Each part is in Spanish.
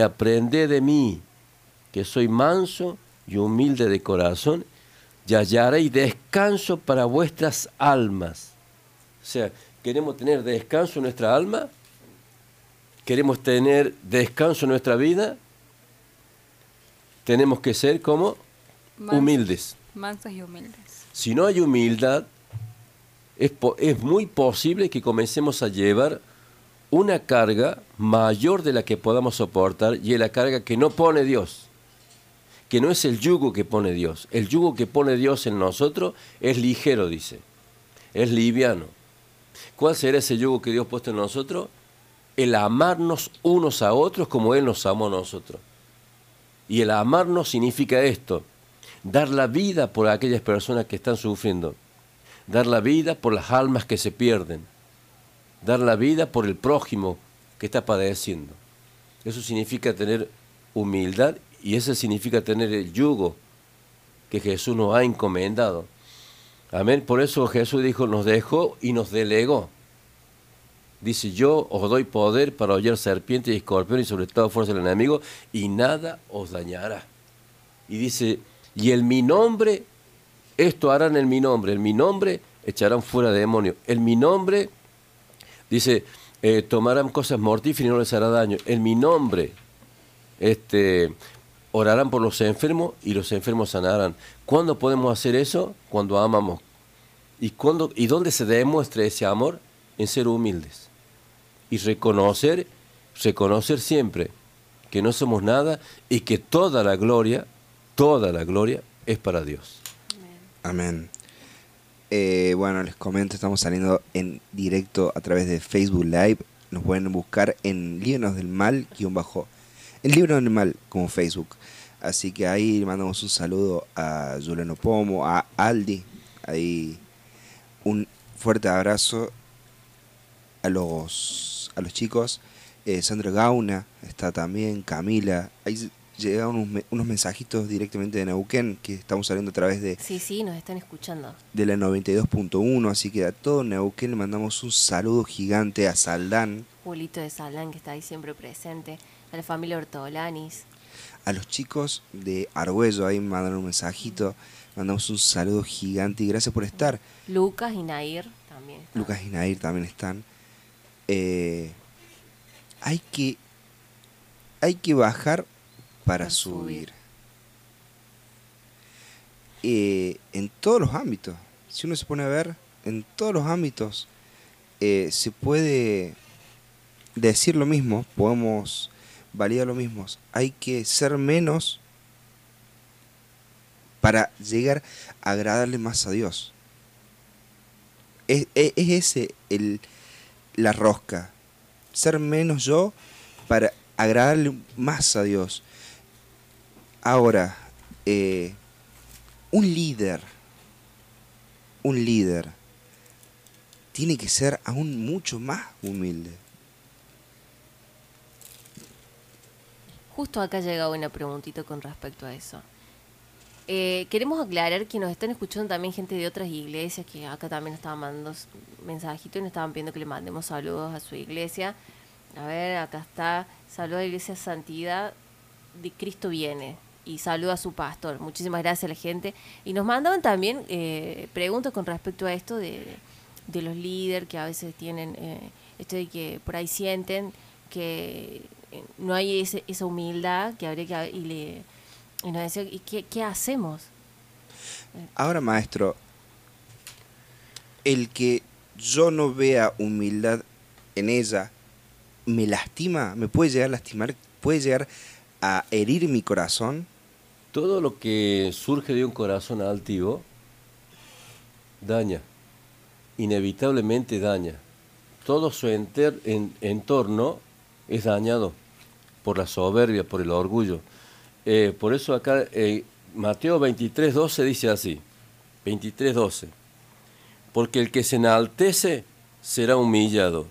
aprended de mí, que soy manso y humilde de corazón, y hallaréis descanso para vuestras almas. O sea, ¿queremos tener descanso en nuestra alma? ¿Queremos tener descanso en nuestra vida? Tenemos que ser como humildes. Mansos y humildes. Si no hay humildad, es, es muy posible que comencemos a llevar una carga mayor de la que podamos soportar y es la carga que no pone Dios, que no es el yugo que pone Dios. El yugo que pone Dios en nosotros es ligero, dice, es liviano. ¿Cuál será ese yugo que Dios ha puesto en nosotros? El amarnos unos a otros como Él nos amó a nosotros. Y el amarnos significa esto, dar la vida por aquellas personas que están sufriendo, dar la vida por las almas que se pierden dar la vida por el prójimo que está padeciendo. Eso significa tener humildad y eso significa tener el yugo que Jesús nos ha encomendado. Amén. Por eso Jesús dijo, nos dejó y nos delegó. Dice, yo os doy poder para hollar serpientes y escorpiones y sobre todo fuerza del enemigo y nada os dañará. Y dice, y en mi nombre, esto harán en mi nombre, en mi nombre echarán fuera demonios, en mi nombre Dice, eh, tomarán cosas mortíferas y no les hará daño. En mi nombre, este, orarán por los enfermos y los enfermos sanarán. ¿Cuándo podemos hacer eso? Cuando amamos. ¿Y, cuándo, ¿Y dónde se demuestra ese amor? En ser humildes. Y reconocer, reconocer siempre que no somos nada y que toda la gloria, toda la gloria es para Dios. Amén. Eh, bueno, les comento, estamos saliendo en directo a través de Facebook Live. Nos pueden buscar en Líbranos del Mal, guion bajo. En Líbranos del Mal, como Facebook. Así que ahí mandamos un saludo a Juliano Pomo, a Aldi. Ahí un fuerte abrazo a los, a los chicos. Eh, Sandra Gauna está también, Camila. Llegaron unos, unos, mensajitos directamente de Neuquén que estamos saliendo a través de... Sí, sí, nos están escuchando. De la 92.1, así que a todo Neuquén le mandamos un saludo gigante a Saldán. Julito de Saldán que está ahí siempre presente, a la familia Ortolanis. A los chicos de Argüello ahí mandaron un mensajito, mandamos un saludo gigante y gracias por estar. Lucas y Nair también. Están. Lucas y Nair también están. Eh, hay que hay que bajar para subir. Eh, en todos los ámbitos, si uno se pone a ver, en todos los ámbitos eh, se puede decir lo mismo, podemos validar lo mismo. Hay que ser menos para llegar a agradarle más a Dios. Es, es, es ese el, la rosca. Ser menos yo para agradarle más a Dios. Ahora, eh, un líder, un líder, tiene que ser aún mucho más humilde. Justo acá ha llegado una preguntita con respecto a eso. Eh, queremos aclarar que nos están escuchando también gente de otras iglesias que acá también estaban mandando mensajitos y nos estaban pidiendo que le mandemos saludos a su iglesia. A ver, acá está. Saludos a la Iglesia Santidad de Cristo Viene y saluda a su pastor. Muchísimas gracias a la gente. Y nos mandaban también eh, preguntas con respecto a esto de, los líderes que a veces tienen eh, esto de que por ahí sienten que eh, no hay esa humildad que habría que y le y nos decía ¿y qué, qué hacemos ahora maestro el que yo no vea humildad en ella me lastima me puede llegar a lastimar puede llegar a herir mi corazón todo lo que surge de un corazón altivo daña, inevitablemente daña. Todo su entorno es dañado por la soberbia, por el orgullo. Eh, por eso acá eh, Mateo 23, 12 dice así, 23, 12, porque el que se enaltece será humillado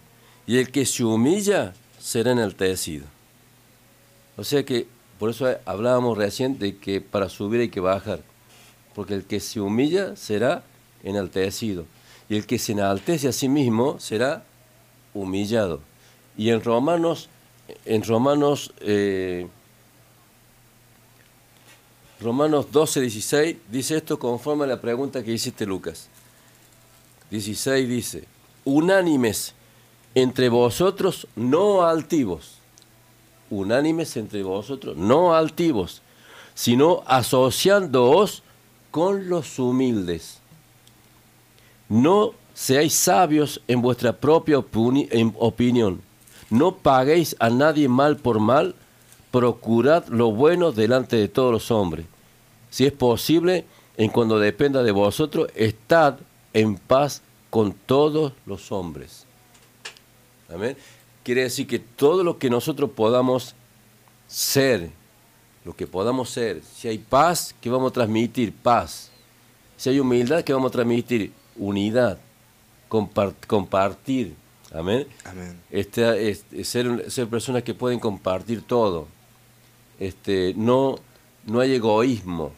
y el que se humilla será enaltecido. O sea que por eso hablábamos recién de que para subir hay que bajar, porque el que se humilla será enaltecido, y el que se enaltece a sí mismo será humillado. Y en Romanos en Romanos, eh, Romanos 12, 16, dice esto conforme a la pregunta que hiciste Lucas. 16 dice, unánimes entre vosotros no altivos, unánimes entre vosotros no altivos, sino asociándoos con los humildes. No seáis sabios en vuestra propia opinión. No paguéis a nadie mal por mal, procurad lo bueno delante de todos los hombres. Si es posible, en cuando dependa de vosotros, estad en paz con todos los hombres. Amén. Quiere decir que todo lo que nosotros podamos ser, lo que podamos ser, si hay paz, que vamos a transmitir paz. Si hay humildad, que vamos a transmitir unidad, compartir. Amén. Amén. Este, ser, ser personas que pueden compartir todo. Este, no, no hay egoísmo,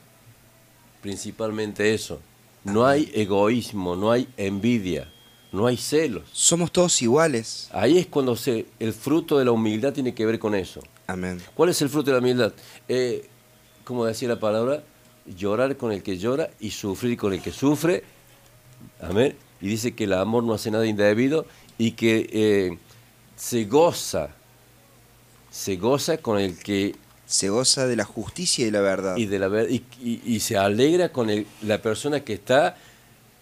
principalmente eso. No hay egoísmo, no hay envidia, no hay celos. Somos todos iguales. Ahí es cuando se, el fruto de la humildad tiene que ver con eso. Amén. ¿Cuál es el fruto de la humildad? Eh, como decía la palabra, llorar con el que llora y sufrir con el que sufre. Amén. Y dice que el amor no hace nada indebido y que eh, se goza, se goza con el que se goza de la justicia y de la verdad. Y, de la, y, y, se alegra con la persona que está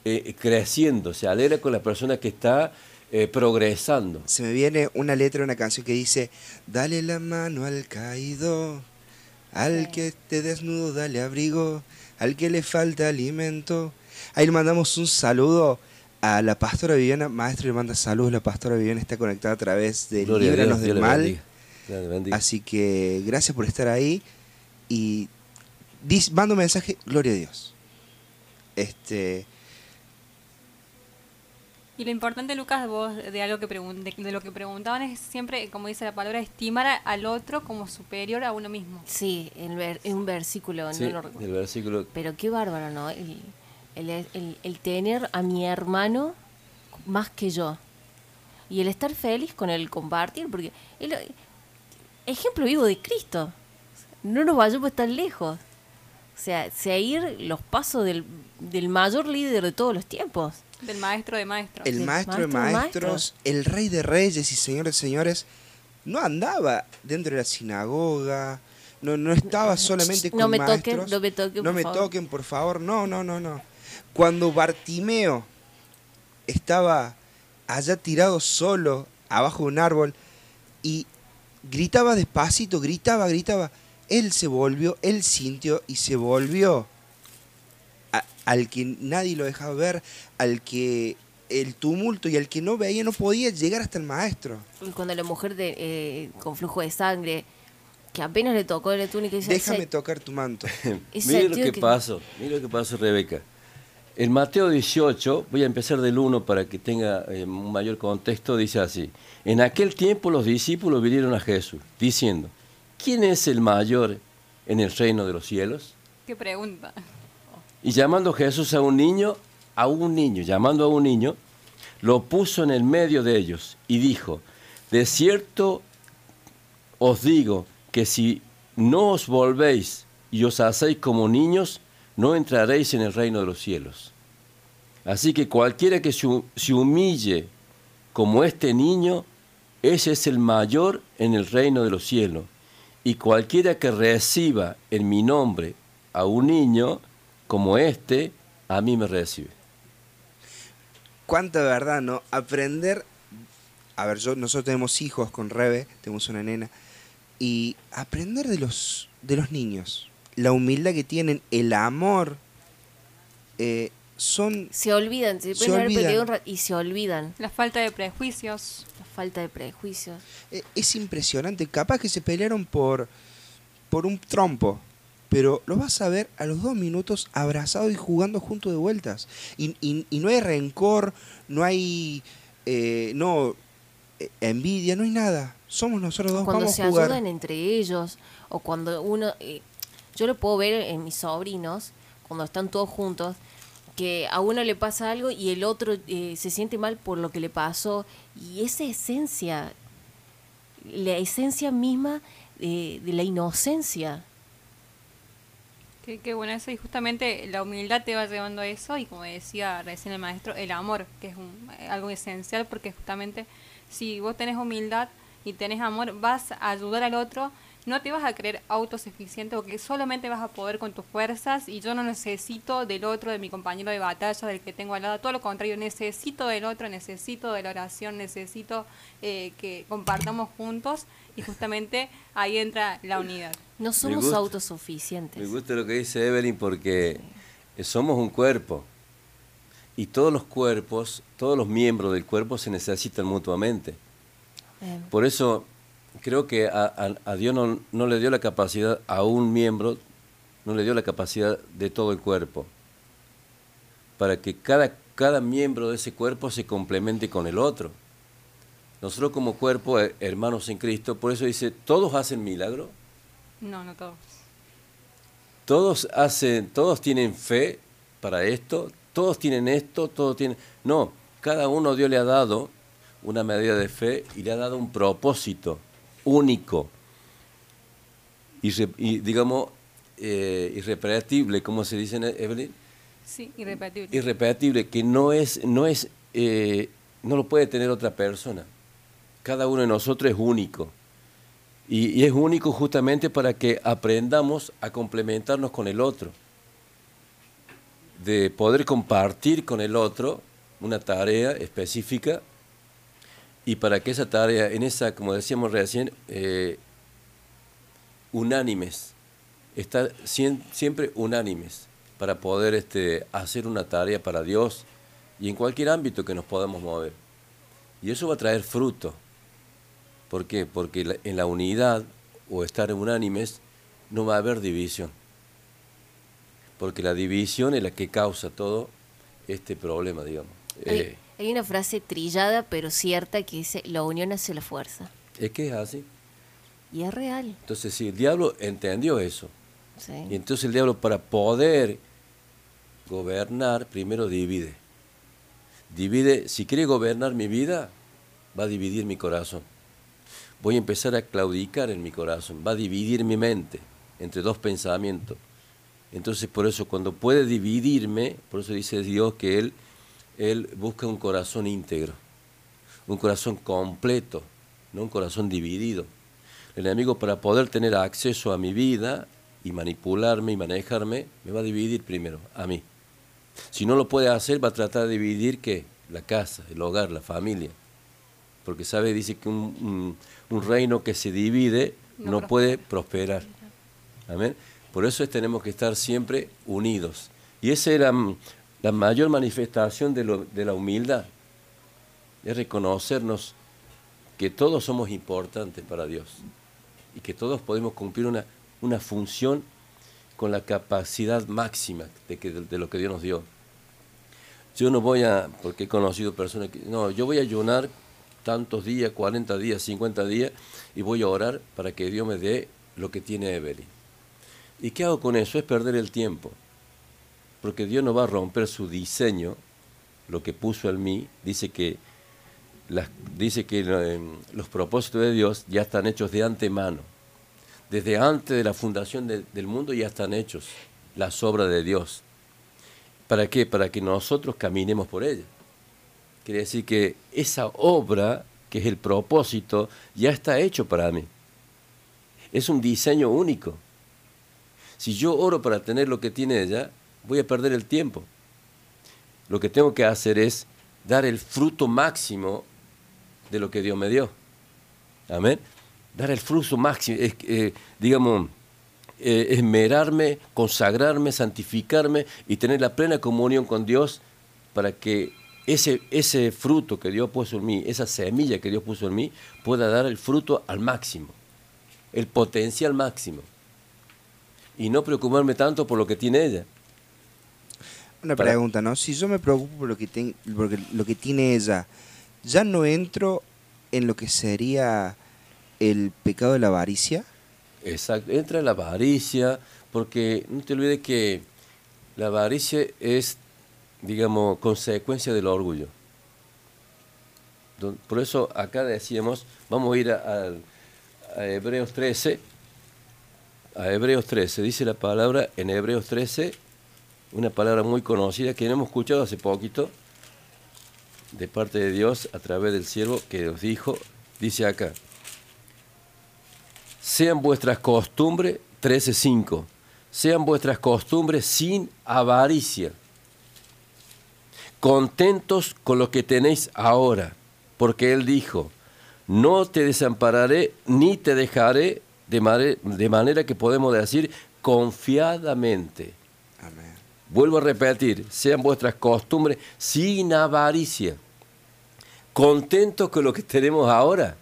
eh, creciendo, se alegra con la persona que está eh, progresando. Se me viene una letra una canción que dice, dale la mano al caído, al que esté desnudo, dale abrigo, al que le falta alimento. Ahí le mandamos un saludo a la pastora Viviana, maestro le manda saludos, la pastora Viviana está conectada a través de Líbranos del Mal. Así que gracias por estar ahí y mando un mensaje, gloria a Dios. Este y lo importante, Lucas, vos de algo que de, lo que preguntaban es siempre, como dice la palabra, estimar al otro como superior a uno mismo. Sí, en, un versículo, El versículo. Pero qué bárbaro, ¿no? El, el, tener a mi hermano más que yo. Y el estar feliz con el compartir, porque ejemplo vivo de Cristo. No nos vayamos tan lejos. O sea, seguir los pasos del, del mayor líder de todos los tiempos. Del maestro de maestros. El maestro, de maestros, el rey de reyes y señores de señores, no andaba dentro de la sinagoga, no, no estaba solamente con no me maestros. Toquen, no me toquen, no por me favor. toquen, por favor. No, no, no, no. Cuando Bartimeo estaba allá tirado solo, abajo de un árbol, y gritaba despacito, gritaba, gritaba. Él se volvió, él sintió y se volvió al que nadie lo dejaba ver, al que el tumulto y al que no veía no podía llegar hasta el maestro. Cuando la mujer de, eh, con flujo de sangre, que apenas le tocó la túnica y dice... Déjame tocar tu manto. mire lo que, pasó, mire lo que pasó Rebeca. En Mateo 18, voy a empezar del 1 para que tenga eh, un mayor contexto, dice así. En aquel tiempo los discípulos vinieron a Jesús, diciendo, ¿quién es el mayor en el reino de los cielos? ¿Qué pregunta? Y llamando Jesús a un niño, a un niño, llamando a un niño, lo puso en el medio de ellos y dijo, de cierto os digo que si no os volvéis y os hacéis como niños, no entraréis en el reino de los cielos. Así que cualquiera que se humille como este niño, ese es el mayor en el reino de los cielos. Y cualquiera que reciba en mi nombre a un niño como este, a mí me recibe. Cuánta verdad, ¿no? Aprender. A ver, yo, nosotros tenemos hijos con Rebe, tenemos una nena, y aprender de los, de los niños la humildad que tienen, el amor, eh, son... Se olvidan, se, olvidan. y se olvidan. La falta de prejuicios. La falta de prejuicios. Eh, es impresionante, capaz que se pelearon por, por un trompo, pero lo vas a ver a los dos minutos abrazados y jugando juntos de vueltas. Y, y, no hay rencor, no hay... Eh, no envidia, no hay nada. Somos nosotros dos. Cuando se ayudan entre ellos, o cuando uno yo lo puedo ver en mis sobrinos, cuando están todos juntos, que a uno le pasa algo y el otro eh, se siente mal por lo que le pasó. Y esa esencia la esencia misma de, de la inocencia. Qué, qué bueno eso. Y justamente la humildad te va llevando a eso. Y como decía recién el maestro, el amor, que es un- algo esencial porque justamente si vos tenés humildad y tenés amor, vas a ayudar al otro, no te vas a creer autosuficiente porque solamente vas a poder con tus fuerzas. Y yo no necesito del otro, de mi compañero de batalla, del que tengo al lado, todo lo contrario, necesito del otro, necesito de la oración, necesito eh, que compartamos juntos y justamente ahí entra la unidad. No somos gusta. autosuficientes. Me gusta lo que dice Evelyn porque somos un cuerpo y todos los cuerpos, todos los miembros del cuerpo se necesitan mutuamente. Eh, Por eso creo que a, a- a Dios no, no le dio la capacidad a un miembro, no le dio la capacidad de todo el cuerpo, para que cada, cada miembro de ese cuerpo se complemente con el otro. Nosotros como cuerpo, eh, hermanos en Cristo, por eso dice, todos hacen milagro, No, no todos. todos hacen, todos tienen fe para esto, todos tienen esto, todos tienen. No, cada uno Dios le ha dado una medida de fe y le ha dado un propósito único y, digamos eh, irrepetible, como se dice en Evelyn, Sí, irrepetible. irrepetible, que no es, no es, eh, no lo puede tener otra persona. Cada uno de nosotros es único. Y, es único justamente para que aprendamos a complementarnos con el otro. De poder compartir con el otro una tarea específica y para que esa tarea, en esa, como decíamos recién, eh, unánimes, estar siempre unánimes para poder este, hacer una tarea para Dios y en cualquier ámbito que nos podamos mover. Y eso va a traer fruto. ¿Por qué? Porque en la unidad o estar unánimes no va a haber división. Porque la división es la que causa todo este problema, digamos. hay, Eh, hay una frase trillada pero cierta que dice, la unión hace la fuerza. es que es así. Y es real. Entonces, si el diablo entendió eso, sí. Y entonces el diablo para poder gobernar, primero divide. Divide, si quiere gobernar mi vida, va a dividir mi corazón. Voy a empezar a claudicar en mi corazón, va a dividir mi mente entre dos pensamientos. Entonces por eso cuando puede dividirme, por eso dice Dios que Él, él busca un corazón íntegro, un corazón completo, no un corazón dividido. El enemigo para poder tener acceso a mi vida y manipularme y manejarme, me va a dividir primero, a mí. Si no lo puede hacer, va a tratar de dividir ¿qué? La casa, el hogar, la familia. Porque sabe, dice que un, un- un reino que se divide No puede prosperar. Amén. Por eso es, tenemos que estar siempre unidos. Y esa era mm, la mayor manifestación de, lo- de la humildad. Es reconocernos que todos somos importantes para Dios y que todos podemos cumplir una, una función con la capacidad máxima de, que, de lo que Dios nos dio. Yo no voy a, porque he conocido personas que, no, yo voy a ayunar tantos días, 40 días, 50 días, y voy a orar para que Dios me dé lo que tiene Evelyn. ¿Y qué hago con eso? Es perder el tiempo. Porque Dios no va a romper su diseño, lo que puso en mí, dice que las- dice que eh, los propósitos de Dios ya están hechos de antemano. Desde antes de la fundación de- del mundo ya están hechos las obras de Dios. ¿Para qué? Para que nosotros caminemos por ella. Quiere decir que esa obra, que es el propósito, ya está hecho para mí. Es un diseño único. Si yo oro para tener lo que tiene ella, voy a perder el tiempo. Lo que tengo que hacer es dar el fruto máximo de lo que Dios me dio. Amén. Dar el fruto máximo, es, eh, digamos, eh, esmerarme, consagrarme, santificarme y tener la plena comunión con Dios para que ese, ese fruto que Dios puso en mí, esa semilla que Dios puso en mí, pueda dar el fruto al máximo, el potencial máximo. Y no preocuparme tanto por lo que tiene ella. Una Para- pregunta, ¿no? Si yo me preocupo por lo que, ten- por lo que tiene ella, ¿ya no entro en lo que sería el pecado de la avaricia? Exacto, entra la avaricia, porque no te olvides que la avaricia es, digamos, consecuencia del orgullo. Por eso acá decíamos, vamos a ir a, a Hebreos 13, a Hebreos 13, dice la palabra en Hebreos 13, una palabra muy conocida que hemos escuchado hace poquito, de parte de Dios a través del siervo que nos dijo, dice acá, sean vuestras costumbres, 13.5, sean vuestras costumbres sin avaricia, contentos con lo que tenéis ahora, porque Él dijo, no te desampararé ni te dejaré, de, mare- de manera que podemos decir confiadamente. Amén. Vuelvo a repetir, sean vuestras costumbres sin avaricia, contentos con lo que tenemos ahora.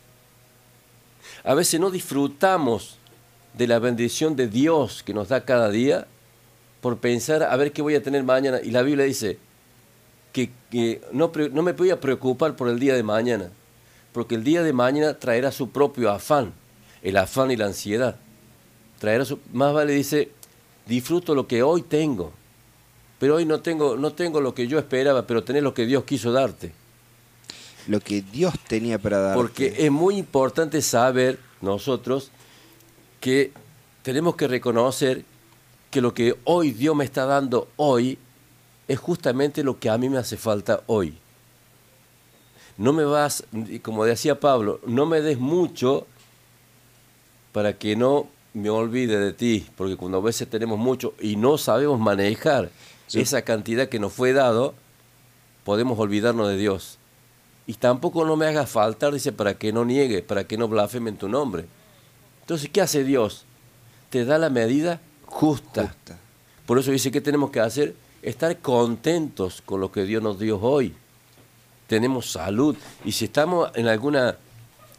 A veces no disfrutamos de la bendición de Dios que nos da cada día por pensar a ver qué voy a tener mañana. Y la Biblia dice que, que no, no me voy a preocupar por el día de mañana, porque el día de mañana traerá su propio afán, el afán y la ansiedad. Traerá su, más vale dice, disfruto lo que hoy tengo, pero hoy no tengo, no tengo lo que yo esperaba, pero tenés lo que Dios quiso darte. Lo que Dios tenía para darte. Porque es muy importante saber nosotros que tenemos que reconocer que lo que hoy Dios me está dando hoy es justamente lo que a mí me hace falta hoy. No me vas, como decía Pablo, no me des mucho para que no me olvide de ti, porque cuando a veces tenemos mucho y no sabemos manejar Sí. esa cantidad que nos fue dado, podemos olvidarnos de Dios. Y tampoco no me hagas faltar, dice, para que no niegue, para que no blasfeme en tu nombre. Entonces, ¿qué hace Dios? Te da la medida justa. Justa. Por eso dice, ¿qué tenemos que hacer? Estar contentos con lo que Dios nos dio hoy. Tenemos salud. Y si estamos en alguna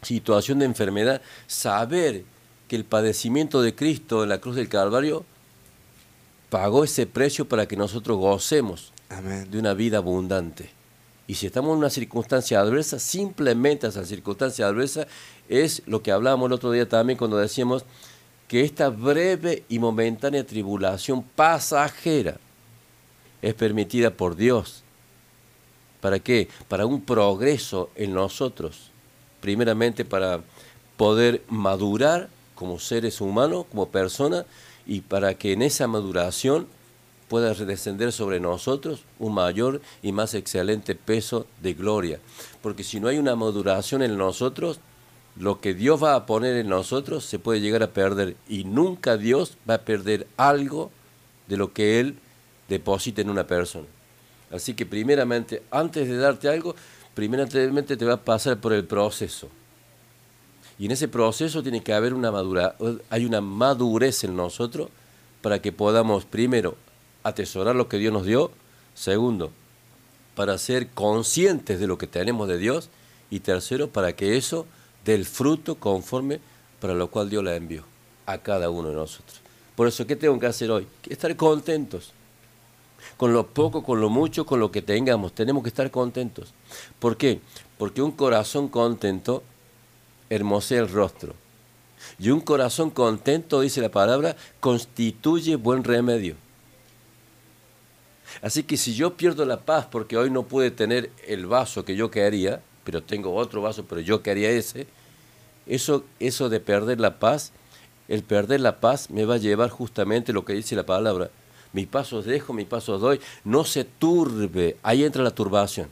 situación de enfermedad, saber que el padecimiento de Cristo en la cruz del Calvario pagó ese precio para que nosotros gocemos Amén. de una vida abundante. Y si estamos en una circunstancia adversa, simplemente esa circunstancia adversa es lo que hablábamos el otro día también cuando decíamos que esta breve y momentánea tribulación pasajera es permitida por Dios. ¿Para qué? Para un progreso en nosotros. Primeramente para poder madurar como seres humanos, como personas, y para que en esa maduración pueda descender sobre nosotros un mayor y más excelente peso de gloria. Porque si no hay una maduración en nosotros, lo que Dios va a poner en nosotros se puede llegar a perder y nunca Dios va a perder algo de lo que Él deposita en una persona. Así que primeramente, antes de darte algo, primeramente te va a pasar por el proceso. Y en ese proceso tiene que haber una madura, hay una madurez en nosotros para que podamos, primero, atesorar lo que Dios nos dio, segundo, para ser conscientes de lo que tenemos de Dios, y tercero, para que eso dé el fruto conforme para lo cual Dios la envió a cada uno de nosotros. Por eso, ¿qué tengo que hacer hoy? Estar contentos. Con lo poco, con lo mucho, con lo que tengamos, tenemos que estar contentos. ¿Por qué? Porque un corazón contento hermosea el rostro. Y un corazón contento, dice la palabra, constituye buen remedio. Así que si yo pierdo la paz porque hoy no pude tener el vaso que yo quería, pero tengo otro vaso, pero yo quería ese, eso, eso de perder la paz, el perder la paz me va a llevar justamente lo que dice la palabra. Mis pasos dejo, mis pasos doy. No se turbe. Ahí entra la turbación.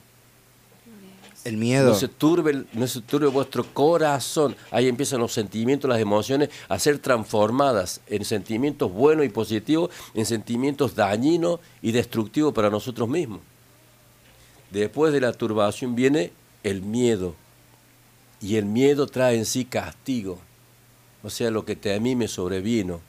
El miedo. No se, turbe, no se turbe vuestro corazón. Ahí empiezan los sentimientos, las emociones a ser transformadas en sentimientos buenos y positivos, en sentimientos dañinos y destructivos para nosotros mismos. Después de la turbación viene el miedo. Y el miedo trae en sí castigo. O sea, lo que te, a mí me sobrevino.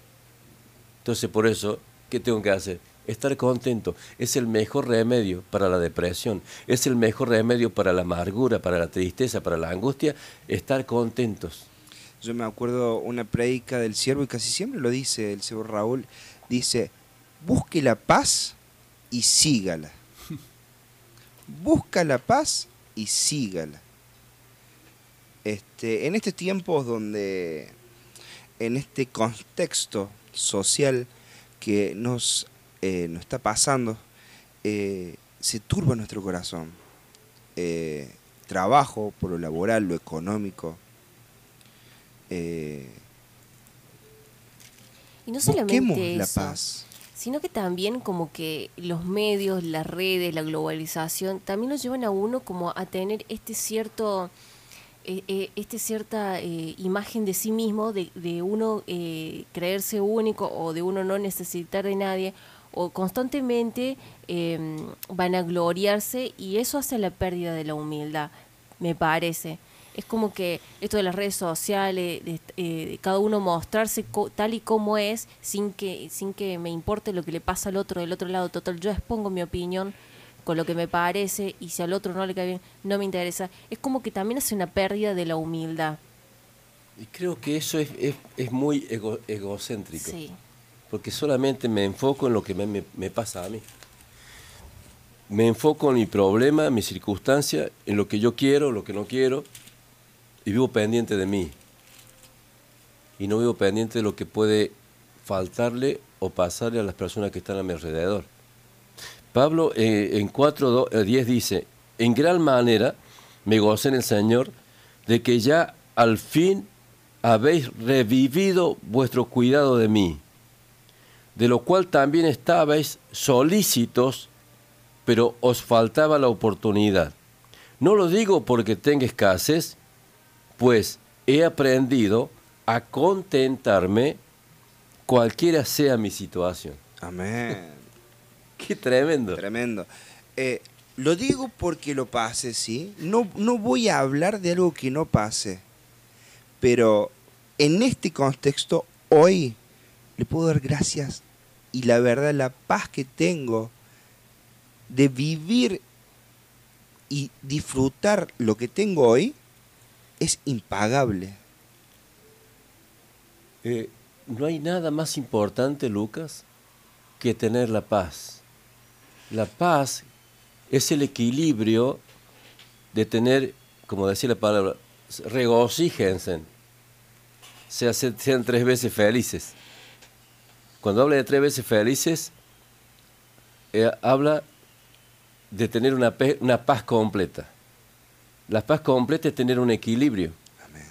Entonces, por eso, ¿qué tengo que hacer? Estar contento es el mejor remedio para la depresión, es el mejor remedio para la amargura, para la tristeza, para la angustia, estar contentos. Yo me acuerdo una prédica del siervo y casi siempre lo dice el siervo Raúl. Dice, busque la paz y sígala. Busca la paz y sígala. Este, en estos tiempos donde, en este contexto social que nos, eh, nos está pasando, eh, se turba nuestro corazón. Eh, trabajo, por lo laboral, lo económico. Eh, Y no solamente la eso, paz. sino que también como que los medios, las redes, la globalización, también nos llevan a uno como a tener este cierto, eh, eh, este cierta eh, imagen de sí mismo, de, de uno eh, creerse único o de uno no necesitar de nadie, o constantemente eh, van a gloriarse y eso hace la pérdida de la humildad, me parece. Es como que esto de las redes sociales, de, eh, de cada uno mostrarse co- tal y como es, sin que, sin que me importe lo que le pasa al otro del otro lado. Total, yo expongo mi opinión con lo que me parece y si al otro no le cae bien, no me interesa. Es como que también hace una pérdida de la humildad. Y creo que eso es, es, es muy ego- egocéntrico. Sí. Porque solamente me enfoco en lo que me, me- me pasa a mí. Me enfoco en mi problema, en mi circunstancia, en lo que yo quiero, lo que no quiero, y vivo pendiente de mí. Y no vivo pendiente de lo que puede faltarle o pasarle a las personas que están a mi alrededor. Pablo eh, en 4.10 dice, en gran manera me gocé en el Señor de que ya al fin habéis revivido vuestro cuidado de mí, de lo cual también estabais solícitos, pero os faltaba la oportunidad. No lo digo porque tenga escasez, pues he aprendido a contentarme cualquiera sea mi situación. Amén. Qué tremendo. Tremendo. Eh, lo digo porque lo pase, ¿sí? No, no voy a hablar de algo que no pase. Pero en este contexto, hoy le puedo dar gracias y la verdad, la paz que tengo de vivir y disfrutar lo que tengo hoy es impagable. Eh, no hay nada más importante, Lucas, que tener la paz. La paz es el equilibrio de tener, como decía la palabra, regocíjense, se sean tres veces felices. Cuando habla de tres veces felices, eh, habla de tener una, una paz completa. La paz completa es tener un equilibrio Amén.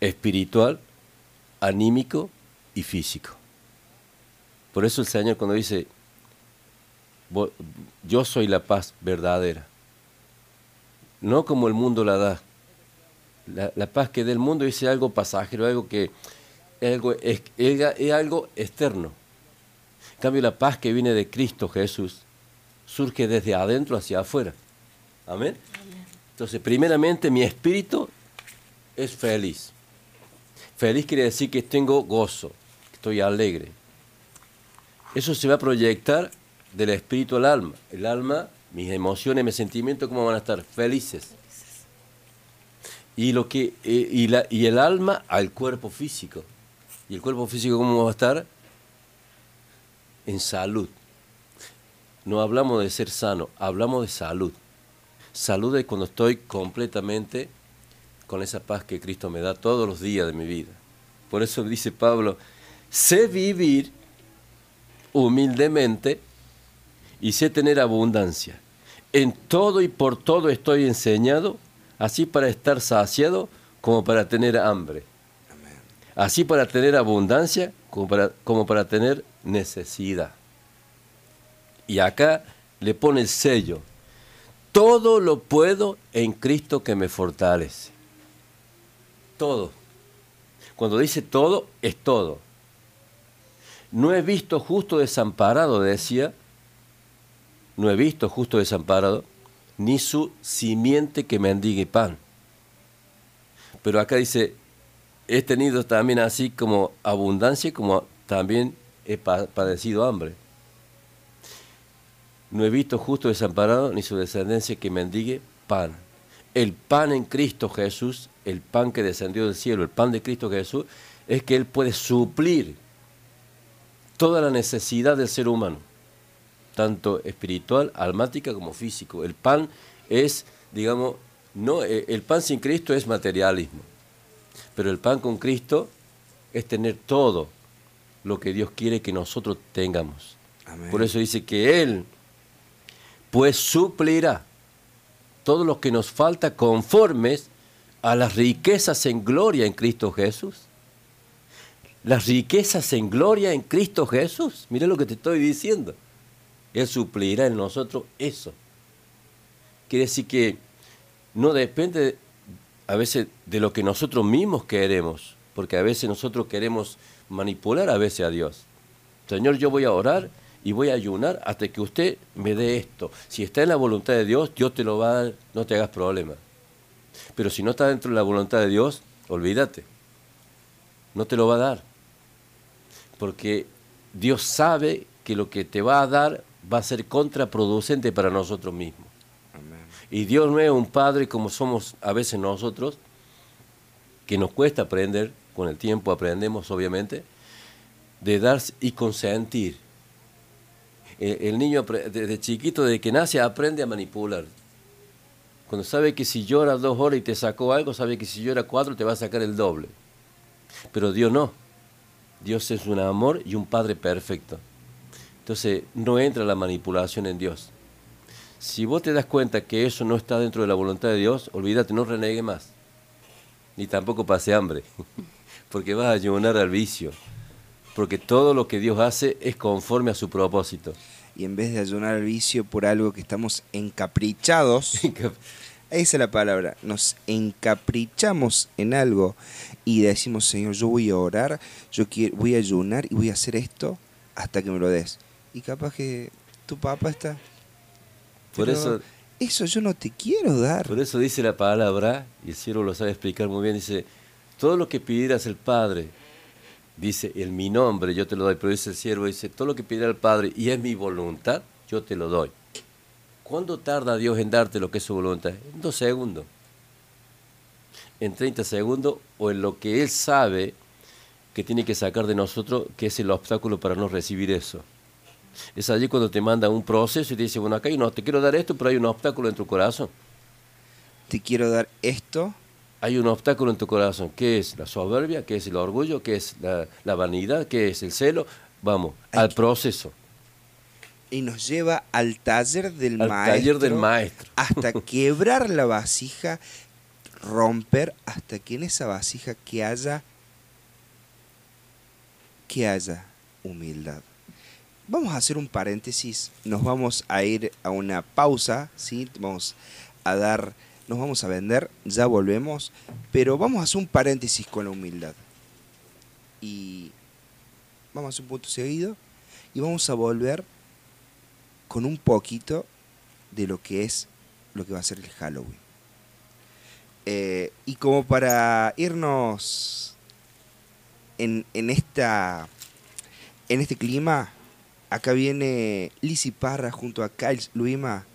espiritual, anímico y físico. Por eso el Señor cuando dice, "Vo- yo soy la paz verdadera, no como el mundo la da. La, paz que da el mundo es algo pasajero, algo que es algo, es, es algo externo. En cambio, la paz que viene de Cristo Jesús surge desde adentro hacia afuera. Amén. Entonces, primeramente, mi espíritu es feliz. Feliz quiere decir que tengo gozo, que estoy alegre. Eso se va a proyectar del espíritu al alma. El alma, mis emociones, mis sentimientos, ¿cómo van a estar? Felices. Y, lo que, eh, y, la, y el alma al cuerpo físico. ¿Y el cuerpo físico cómo va a estar? En salud. No hablamos de ser sano, hablamos de salud. Salud es cuando estoy completamente con esa paz que Cristo me da todos los días de mi vida. Por eso dice Pablo, sé vivir humildemente y sé tener abundancia. En todo y por todo estoy enseñado, así para estar saciado como para tener hambre. Así para tener abundancia como para, como para tener necesidad. Y acá le pone el sello. Todo lo puedo en Cristo que me fortalece. Todo. Cuando dice todo, es todo. No he visto justo desamparado, decía. No he visto justo desamparado, ni su simiente que mendigue pan. Pero acá dice, he tenido también así como abundancia, como también he pa- padecido hambre. No he visto justo desamparado, ni su descendencia que mendigue pan. El pan en Cristo Jesús, el pan que descendió del cielo, el pan de Cristo Jesús, es que Él puede suplir toda la necesidad del ser humano, tanto espiritual, almática como físico. El pan es, digamos, no, eh, el pan sin Cristo es materialismo, pero el pan con Cristo es tener todo lo que Dios quiere que nosotros tengamos. Amén. Por eso dice que Él, pues suplirá todo lo que nos falta conformes a las riquezas en gloria en Cristo Jesús. Las riquezas en gloria en Cristo Jesús. Mira lo que te estoy diciendo. Él suplirá en nosotros eso. Quiere decir que no depende a veces de lo que nosotros mismos queremos, porque a veces nosotros queremos manipular a veces a Dios. Señor, yo voy a orar y voy a ayunar hasta que usted me dé esto. Si está en la voluntad de Dios, Dios te lo va a dar, no te hagas problema. Pero si no está dentro de la voluntad de Dios, olvídate. No te lo va a dar. Porque Dios sabe que lo que te va a dar va a ser contraproducente para nosotros mismos. Y Dios no es un padre como somos a veces nosotros, que nos cuesta aprender, con el tiempo aprendemos obviamente, de dar y consentir. El, niño desde chiquito, desde que nace, aprende a manipular. Cuando sabe que si llora dos horas y te sacó algo, sabe que si llora cuatro te va a sacar el doble. Pero Dios no. Dios es un amor y un Padre perfecto. Entonces no entra la manipulación en Dios. Si vos te das cuenta que eso no está dentro de la voluntad de Dios, olvídate, no renegue más. Ni tampoco pase hambre, porque vas a ayunar al vicio. Porque todo lo que Dios hace es conforme a su propósito. Y en vez de ayunar al vicio por algo que estamos encaprichados, esa es la palabra, nos encaprichamos en algo y decimos, Señor, yo voy a orar, yo quiero, voy a ayunar y voy a hacer esto hasta que me lo des. Y capaz que tu papá está. Por eso. Eso yo no te quiero dar. Por eso dice la palabra, y el cielo lo sabe explicar muy bien, dice, todo lo que pidieras el Padre, dice, en mi nombre yo te lo doy, pero dice el siervo, dice, todo lo que pidiera el Padre y es mi voluntad, yo te lo doy. ¿Cuándo tarda Dios en darte lo que es su voluntad? En dos segundos. En 30 segundos o en lo que Él sabe que tiene que sacar de nosotros, que es el obstáculo para no recibir eso. Es allí cuando te manda un proceso y te dice, bueno, acá no, te quiero dar esto, pero hay un obstáculo en tu corazón. Te quiero dar esto. Hay un obstáculo en tu corazón. ¿Qué es la soberbia? ¿Qué es el orgullo? ¿Qué es la, vanidad? ¿Qué es el celo? Vamos, al proceso. Y nos lleva al taller del al maestro. taller del maestro. Hasta quebrar la vasija, romper, hasta que en esa vasija que haya, que haya humildad. Vamos a hacer un paréntesis, nos vamos a ir a una pausa, ¿sí? Vamos a dar, nos vamos a vender, ya volvemos, pero vamos a hacer un paréntesis con la humildad. Y vamos a hacer un punto seguido y vamos a volver con un poquito de lo que es lo que va a ser el Halloween. Eh, y como para irnos en, en, esta, en este clima, Acá viene Lizzy Parra junto a Kyle Luima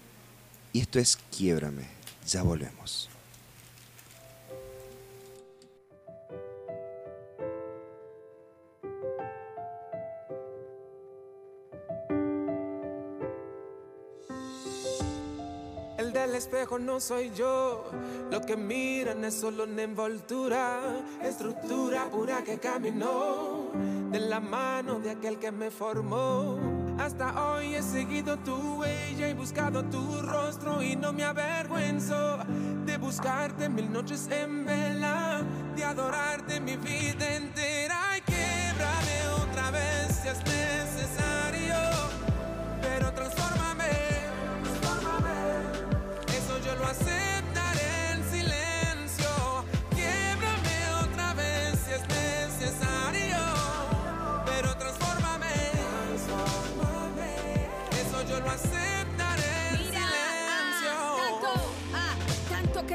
y esto es Quiebrame. Ya volvemos. El del espejo no soy yo, lo que miran es solo una envoltura, estructura pura que caminó de la mano de aquel que me formó. Hasta hoy he seguido tu huella y buscado tu rostro y no me avergüenzo de buscarte mil noches en vela, de adorarte mi vida entera. Y québrame otra vez si es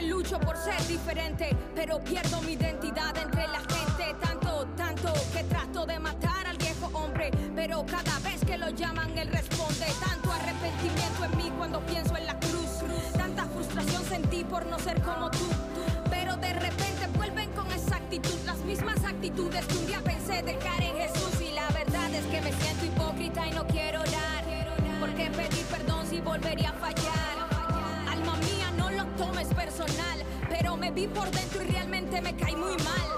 que lucho por ser diferente, pero pierdo mi identidad entre la gente. Tanto, tanto que trato de matar al viejo hombre, pero cada vez que lo llaman él responde. Tanto arrepentimiento en mí cuando pienso en la cruz, tanta frustración sentí por no ser como tú. Pero de repente vuelven con esa actitud, las mismas actitudes que un día pensé dejar en Jesús. Y la verdad es que me siento hipócrita y no quiero orar. Porque pedir perdón si volvería a fallar. Tomes personal. Pero me vi por dentro y realmente me caí muy mal.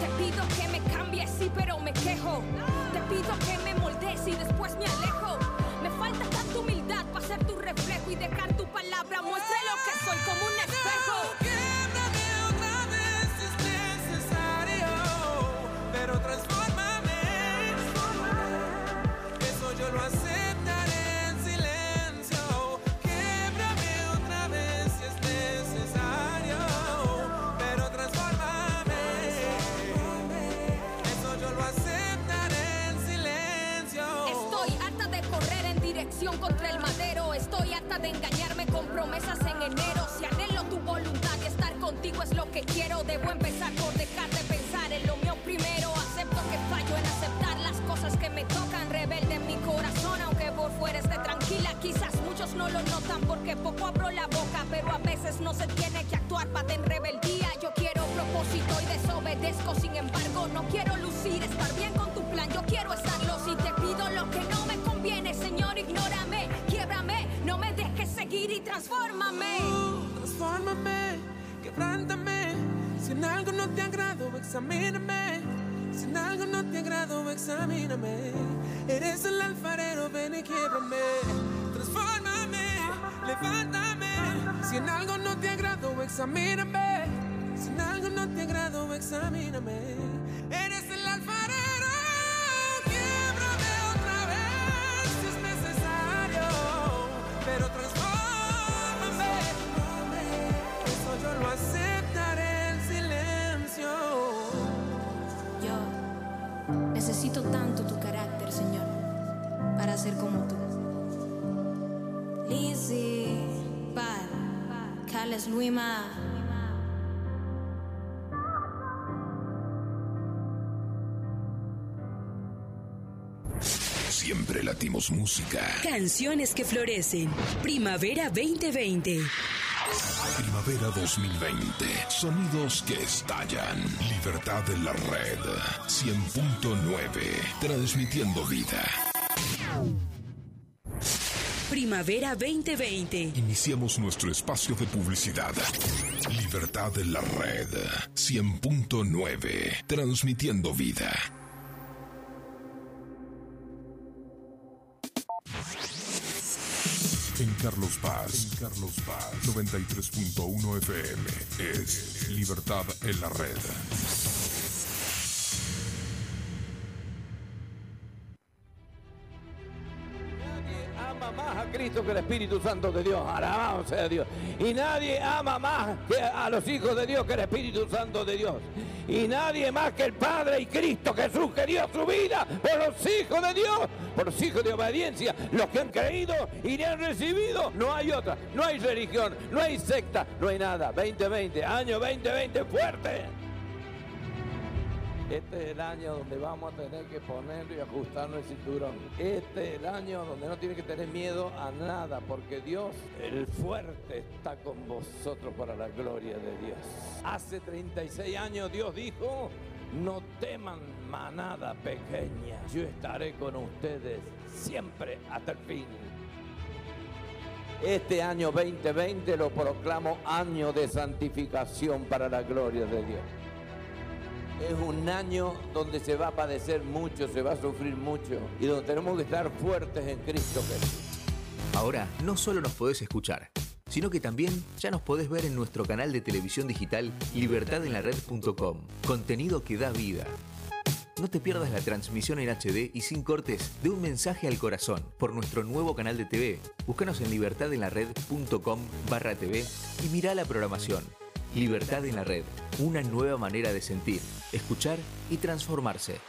Te pido que me cambies, sí, pero me quejo. Te pido que me moldees y después me alejo. Me falta tanta humildad para ser tu reflejo y dejar de engañarme con promesas en enero. Si anhelo tu voluntad y estar contigo es lo que quiero, debo empezar por dejar de pensar en lo mío primero. Acepto que fallo en aceptar las cosas que me tocan, rebelde en mi corazón, aunque por fuera esté tranquila. Quizás muchos no lo notan porque poco abro la boca, pero a veces no se tiene que actuar para en rebeldía. Yo quiero propósito y desobedezco, sin embargo, no quiero lucir, estar bien con tu plan. Yo quiero estarlo transfórmame. Transfórmame, quebrántame. Si en algo no te agrado, examíname. Si en algo no te agrado, examíname. Eres el alfarero, ven y quiebrame. Transfórmame, levántame. Si en algo no te agrado, examíname. Si en algo no te agrado, examíname. Eres el para ser como tú. Carles Luima. Siempre latimos música. Canciones que florecen. Primavera 2020. Primavera 2020. Sonidos que estallan. Libertad en la red. 100.9. Transmitiendo vida. Primavera 2020. Iniciamos nuestro espacio de publicidad. Libertad en la red. 100.9. Transmitiendo vida. En Carlos Paz, en Carlos Paz, 93.1 FM es Libertad en la red. Ama más a Cristo que el Espíritu Santo de Dios. Alabado sea Dios. Y nadie ama más que a los hijos de Dios que el Espíritu Santo de Dios. Y nadie más que el Padre y Cristo Jesús que dio su vida por los hijos de Dios, por los hijos de obediencia, los que han creído y le han recibido. No hay otra, no hay religión, no hay secta, no hay nada. 2020, año 2020 fuerte. Este es el año donde vamos a tener que poner y ajustarnos el cinturón. Este es el año donde no tiene que tener miedo a nada, porque Dios, el fuerte, está con vosotros para la gloria de Dios. Hace 36 años Dios dijo, no teman manada pequeña, yo estaré con ustedes siempre hasta el fin. Este año 2020 lo proclamo año de santificación para la gloria de Dios. Es un año donde se va a padecer mucho, se va a sufrir mucho y donde tenemos que estar fuertes en Cristo Jesús. Ahora, no solo nos podés escuchar, sino que también ya nos podés ver en nuestro canal de televisión digital libertadenlared.com. Contenido que da vida. No te pierdas la transmisión en HD y sin cortes de un mensaje al corazón por nuestro nuevo canal de TV. Búscanos en libertadenlared.com barra TV y mira la programación. Libertad en la red, una nueva manera de sentir, escuchar y transformarse.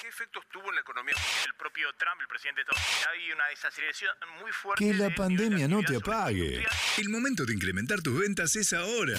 ¿Qué efectos tuvo en la economía el propio Trump, el presidente de Estados Unidos? Hay una desaceleración muy fuerte. Que la de- pandemia no te apague. El momento de incrementar tus ventas es ahora.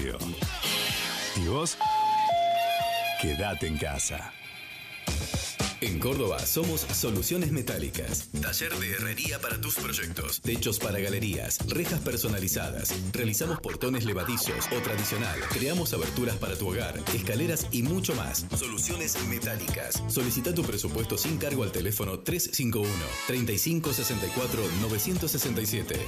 ¿Y vos? Quédate en casa. En Córdoba somos Soluciones Metálicas. Taller de herrería para tus proyectos. Techos para galerías. Rejas personalizadas. Realizamos portones levadizos o tradicional. Creamos aberturas para tu hogar. Escaleras y mucho más. Soluciones Metálicas. Solicita tu presupuesto sin cargo al teléfono 351 3564 967.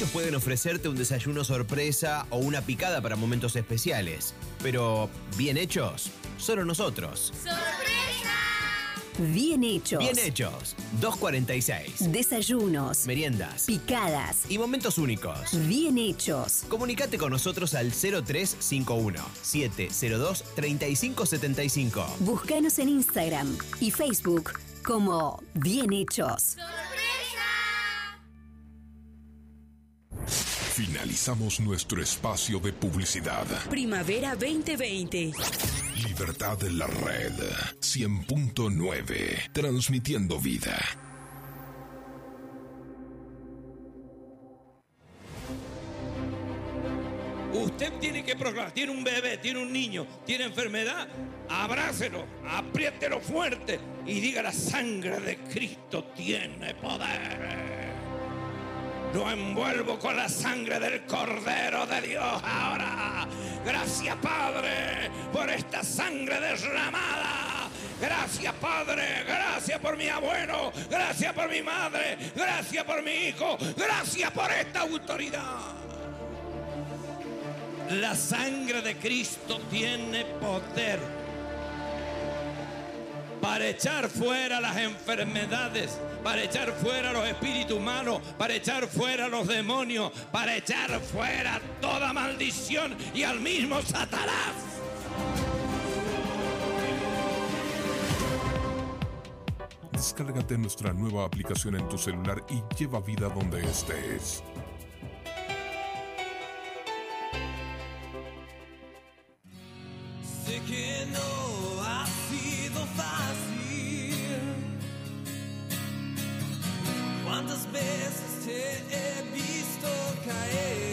Muchos pueden ofrecerte un desayuno sorpresa o una picada para momentos especiales, pero bien hechos, solo nosotros. Bien hechos. Bien hechos. 246. Desayunos. Meriendas. Picadas. Y momentos únicos. Bien hechos. Comunicate con nosotros al 0351 702 3575. Búscanos en Instagram y Facebook como Bien hechos. Finalizamos nuestro espacio de publicidad. Primavera 2020. Libertad en la red 100.9. Transmitiendo vida. Usted tiene que proclamar, tiene un bebé, tiene un niño, tiene enfermedad, abrácelo, apriételo fuerte y diga la sangre de Cristo tiene poder. Lo envuelvo con la sangre del Cordero de Dios ahora. Gracias Padre por esta sangre derramada. Gracias Padre, gracias por mi abuelo, gracias por mi madre, gracias por mi hijo, gracias por esta autoridad. La sangre de Cristo tiene poder para echar fuera las enfermedades, para echar fuera los espíritus malos, para echar fuera los demonios, para echar fuera toda maldición y al mismo Satanás. Descárgate nuestra nueva aplicación en tu celular y lleva vida donde estés. Sé que no ha sido fácil. ¿Cuántas veces te he visto caer?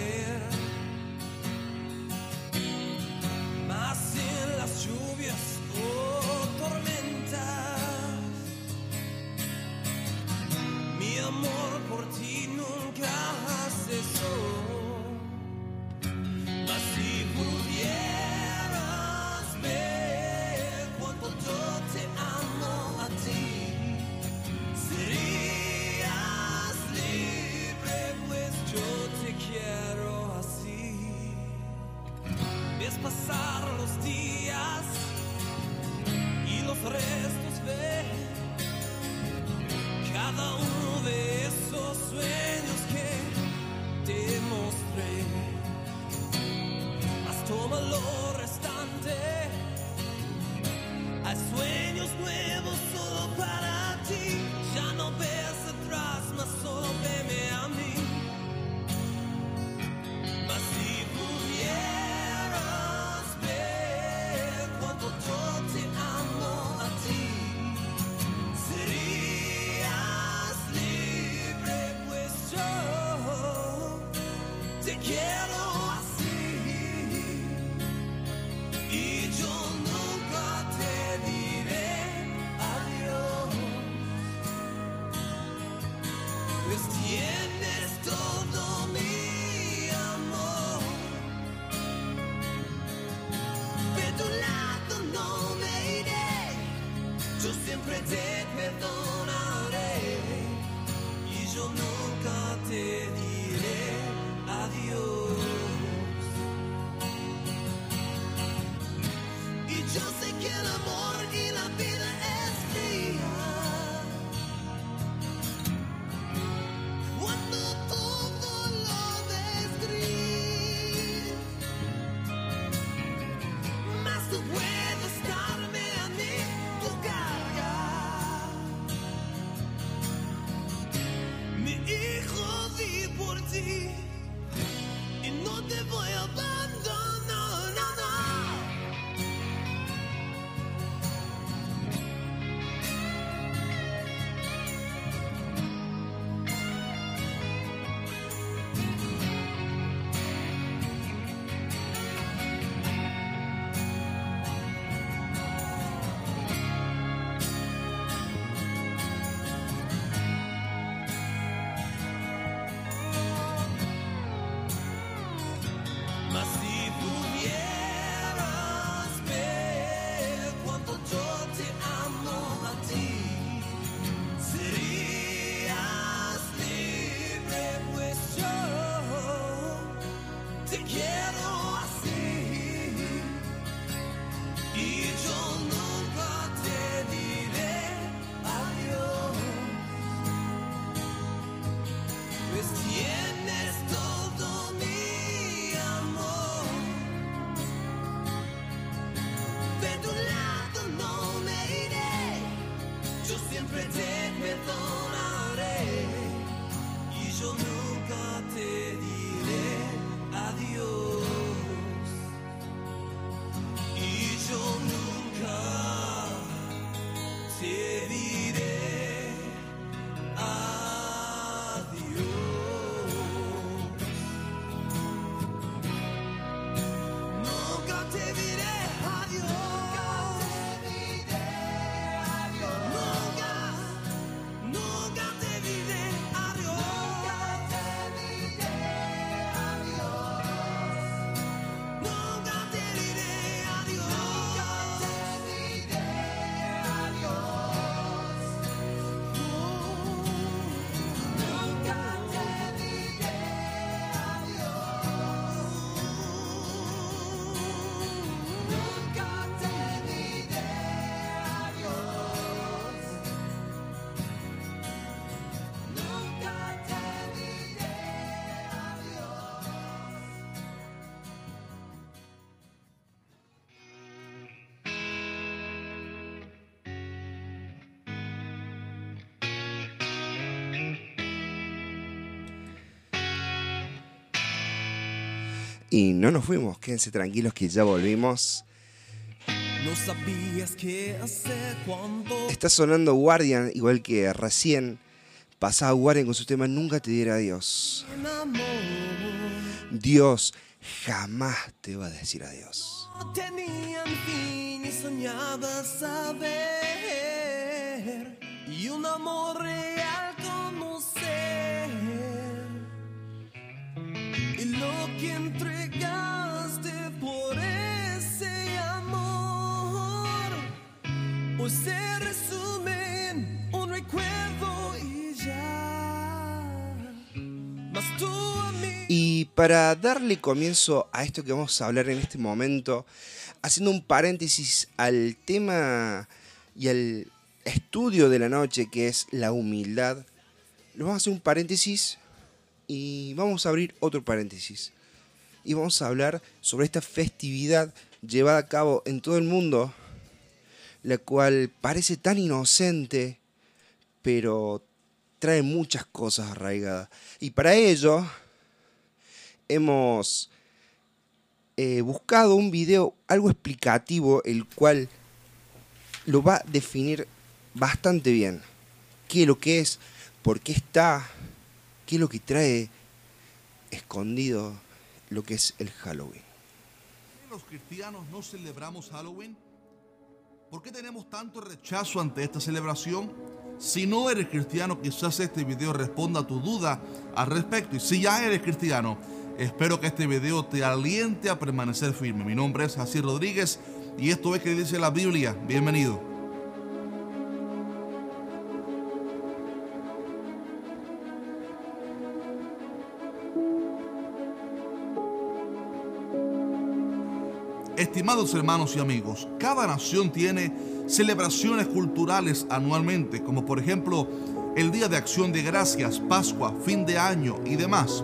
Y no nos fuimos, quédense tranquilos que ya volvimos. No sabías qué hacer cuando Está sonando Guardian, igual que recién pasaba Guardian con su tema Nunca te diera adiós. Dios jamás te va a decir adiós. no tenían fin y soñabas saber y un amor real conocer y lo que entregaste y para darle comienzo a esto que vamos a hablar en este momento, haciendo un paréntesis al tema y al estudio de la noche que es la humildad, nos vamos a hacer un paréntesis y vamos a abrir otro paréntesis. Y vamos a hablar sobre esta festividad llevada a cabo en todo el mundo, la cual parece tan inocente, pero trae muchas cosas arraigadas. Y para ello hemos eh, buscado un video algo explicativo, el cual lo va a definir bastante bien. ¿Qué es lo que es? ¿Por qué está? ¿Qué es lo que trae escondido lo que es el Halloween? los cristianos no celebramos Halloween? ¿Por qué tenemos tanto rechazo ante esta celebración? Si no eres cristiano, quizás este video responda a tu duda al respecto. Y si ya eres cristiano, espero que este video te aliente a permanecer firme. Mi nombre es Jacir Rodríguez y esto es que dice la Biblia. Bienvenido. Estimados hermanos y amigos, cada nación tiene celebraciones culturales anualmente, como por ejemplo el Día de Acción de Gracias, Pascua, fin de año y demás.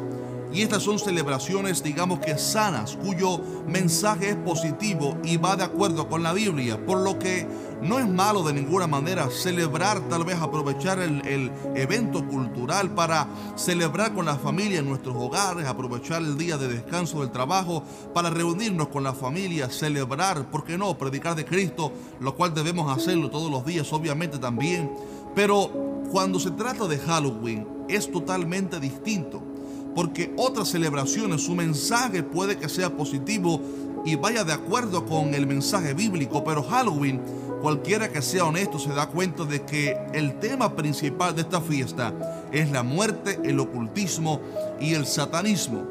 Y estas son celebraciones, digamos que sanas, cuyo mensaje es positivo y va de acuerdo con la Biblia, por lo que no es malo de ninguna manera celebrar, tal vez aprovechar el, el evento cultural para celebrar con la familia en nuestros hogares, aprovechar el día de descanso del trabajo para reunirnos con la familia, celebrar, ¿por qué no?, predicar de Cristo, lo cual debemos hacerlo todos los días, obviamente también. Pero cuando se trata de Halloween es totalmente distinto porque otras celebraciones su mensaje puede que sea positivo y vaya de acuerdo con el mensaje bíblico, pero Halloween, cualquiera que sea honesto, se da cuenta de que el tema principal de esta fiesta es la muerte, el ocultismo y el satanismo.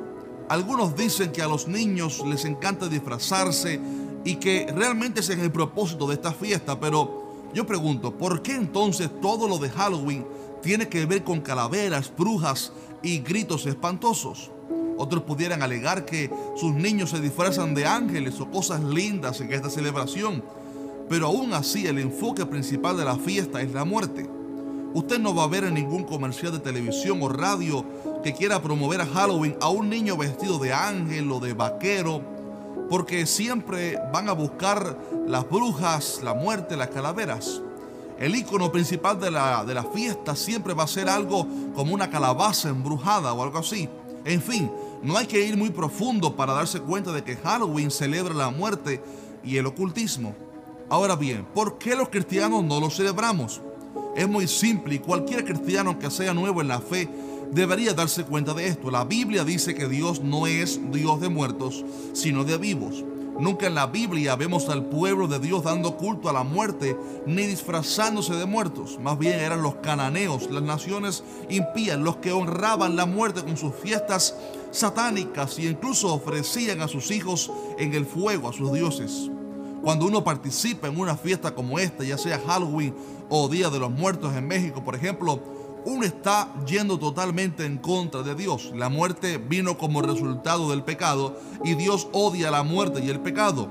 Algunos dicen que a los niños les encanta disfrazarse y que realmente ese es el propósito de esta fiesta, pero yo pregunto, ¿por qué entonces todo lo de Halloween tiene que ver con calaveras, brujas y gritos espantosos. Otros pudieran alegar que sus niños se disfrazan de ángeles o cosas lindas en esta celebración, pero aún así el enfoque principal de la fiesta es la muerte. Usted no va a ver en ningún comercial de televisión o radio que quiera promover a Halloween a un niño vestido de ángel o de vaquero, porque siempre van a buscar las brujas, la muerte, las calaveras. El icono principal de la, de la fiesta siempre va a ser algo como una calabaza embrujada o algo así. En fin, no hay que ir muy profundo para darse cuenta de que Halloween celebra la muerte y el ocultismo. Ahora bien, ¿por qué los cristianos no lo celebramos? Es muy simple y cualquier cristiano que sea nuevo en la fe debería darse cuenta de esto. La Biblia dice que Dios no es Dios de muertos, sino de vivos. Nunca en la Biblia vemos al pueblo de Dios dando culto a la muerte ni disfrazándose de muertos. Más bien eran los cananeos, las naciones impías, los que honraban la muerte con sus fiestas satánicas y incluso ofrecían a sus hijos en el fuego a sus dioses. Cuando uno participa en una fiesta como esta, ya sea Halloween o Día de los Muertos en México, por ejemplo, uno está yendo totalmente en contra de Dios. La muerte vino como resultado del pecado y Dios odia la muerte y el pecado.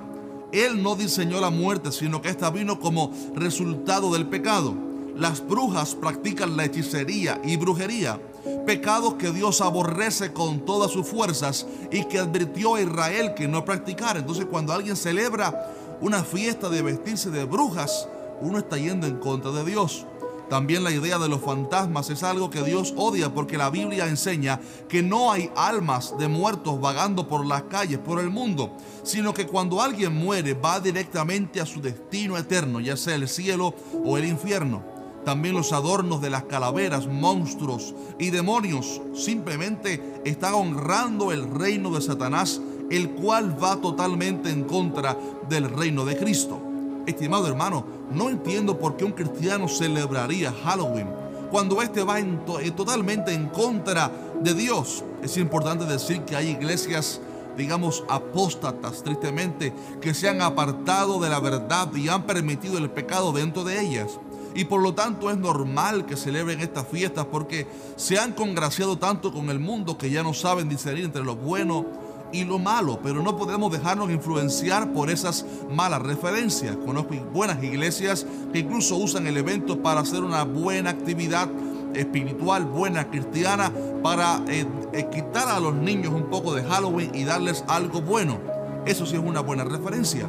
Él no diseñó la muerte, sino que esta vino como resultado del pecado. Las brujas practican la hechicería y brujería, pecados que Dios aborrece con todas sus fuerzas y que advirtió a Israel que no practicara. Entonces cuando alguien celebra una fiesta de vestirse de brujas, uno está yendo en contra de Dios. También la idea de los fantasmas es algo que Dios odia porque la Biblia enseña que no hay almas de muertos vagando por las calles, por el mundo, sino que cuando alguien muere va directamente a su destino eterno, ya sea el cielo o el infierno. También los adornos de las calaveras, monstruos y demonios simplemente están honrando el reino de Satanás, el cual va totalmente en contra del reino de Cristo. Estimado hermano, no entiendo por qué un cristiano celebraría Halloween cuando este va eh, totalmente en contra de Dios. Es importante decir que hay iglesias digamos, apóstatas, tristemente, que se han apartado de la verdad y han permitido el pecado dentro de ellas. Y por lo tanto es normal que celebren estas fiestas porque se han congraciado tanto con el mundo que ya no saben discernir entre lo bueno y lo malo, pero no podemos dejarnos influenciar por esas malas referencias. Conozco buenas iglesias que incluso usan el evento para hacer una buena actividad espiritual, buena cristiana, para eh, eh, quitar a los niños un poco de Halloween y darles algo bueno. Eso sí es una buena referencia.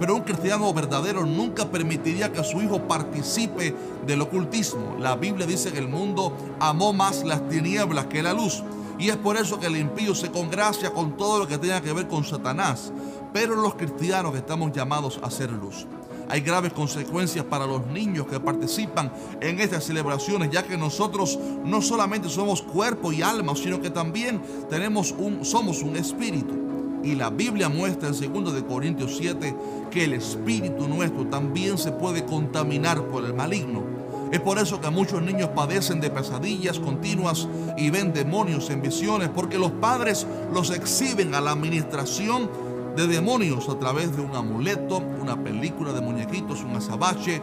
Pero un cristiano verdadero nunca permitiría que su hijo participe del ocultismo. La Biblia dice que el mundo amó más las tinieblas que la luz. Y es por eso que el impío se congracia con todo lo que tenga que ver con Satanás. Pero los cristianos estamos llamados a ser luz. Hay graves consecuencias para los niños que participan en estas celebraciones, ya que nosotros no solamente somos cuerpo y alma, sino que también tenemos un, somos un espíritu. Y la Biblia muestra en 2 de Corintios 7 que el espíritu nuestro también se puede contaminar por el maligno. Es por eso que muchos niños padecen de pesadillas continuas y ven demonios en visiones, porque los padres los exhiben a la administración de demonios a través de un amuleto, una película de muñequitos, un azabache,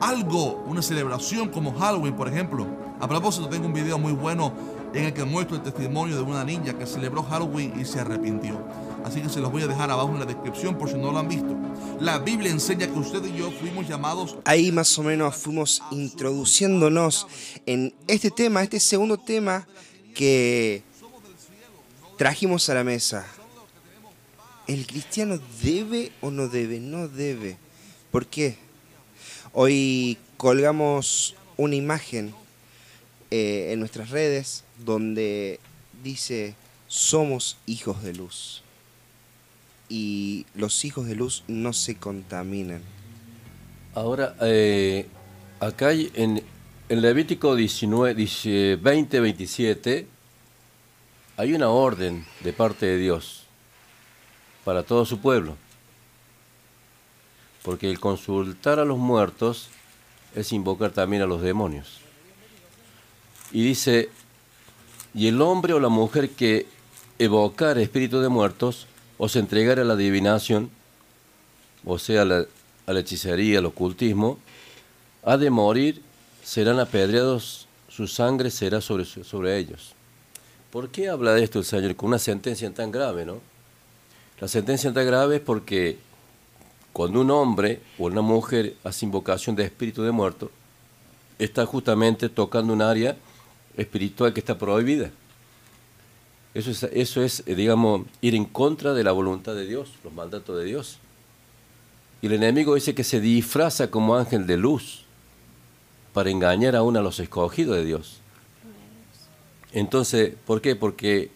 algo, una celebración como Halloween, por ejemplo. A propósito, tengo un video muy bueno en el que muestro el testimonio de una niña que celebró Halloween y se arrepintió. Así que se los voy a dejar abajo en la descripción por si no lo han visto. La Biblia enseña que usted y yo fuimos llamados... Ahí más o menos fuimos introduciéndonos en este tema, este segundo tema que trajimos a la mesa. ¿El cristiano debe o no debe? No debe. ¿Por qué? Hoy colgamos una imagen eh, en nuestras redes donde dice, somos hijos de luz y los hijos de luz no se contaminan. Ahora, eh, acá hay en, Levítico 19, 20, 27, hay una orden de parte de Dios para todo su pueblo. Porque el consultar a los muertos es invocar también a los demonios. Y dice, y el hombre o la mujer que evocar espíritus de muertos o se entregara a la adivinación, o sea, a la, hechicería, al ocultismo, ha de morir, serán apedreados, su sangre será sobre, sobre ellos. ¿Por qué habla de esto el Señor con una sentencia tan grave, no? La sentencia tan grave es porque cuando un hombre o una mujer hace invocación de espíritu de muerto, está justamente tocando un área espiritual que está prohibida. Eso es, eso es, eh, digamos, ir en contra de la voluntad de Dios, los mandatos de Dios. Y el enemigo dice que se disfraza como ángel de luz para engañar aún a los escogidos de Dios. Entonces, ¿por qué? Porque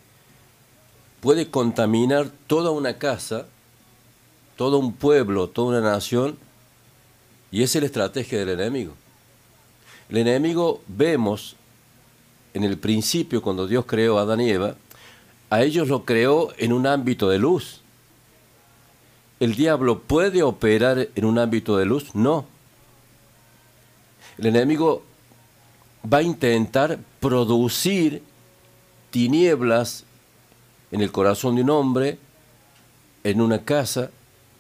puede contaminar toda una casa, todo un pueblo, toda una nación, y esa es la estrategia del enemigo. El enemigo vemos en el principio, cuando Dios creó a Adán y Eva, a ellos lo creó en un ámbito de luz. ¿El diablo puede operar en un ámbito de luz? No. El enemigo va a intentar producir tinieblas en el corazón de un hombre, en una casa,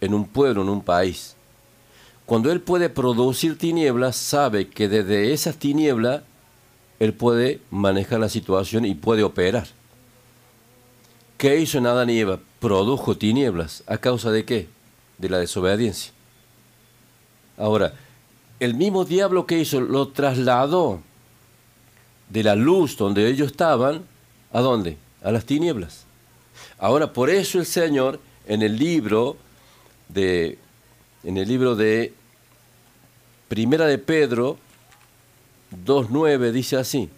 en un pueblo, en un país. Cuando él puede producir tinieblas, sabe que desde esas tinieblas él puede manejar la situación y puede operar. ¿Qué hizo en Adán? Produjo tinieblas. ¿A causa de qué? De la desobediencia. Ahora, el mismo diablo que hizo lo trasladó de la luz donde ellos estaban, ¿a dónde? A las tinieblas. Ahora, por eso el Señor en el libro de en el libro de Primera de Pedro 2.9 dice así,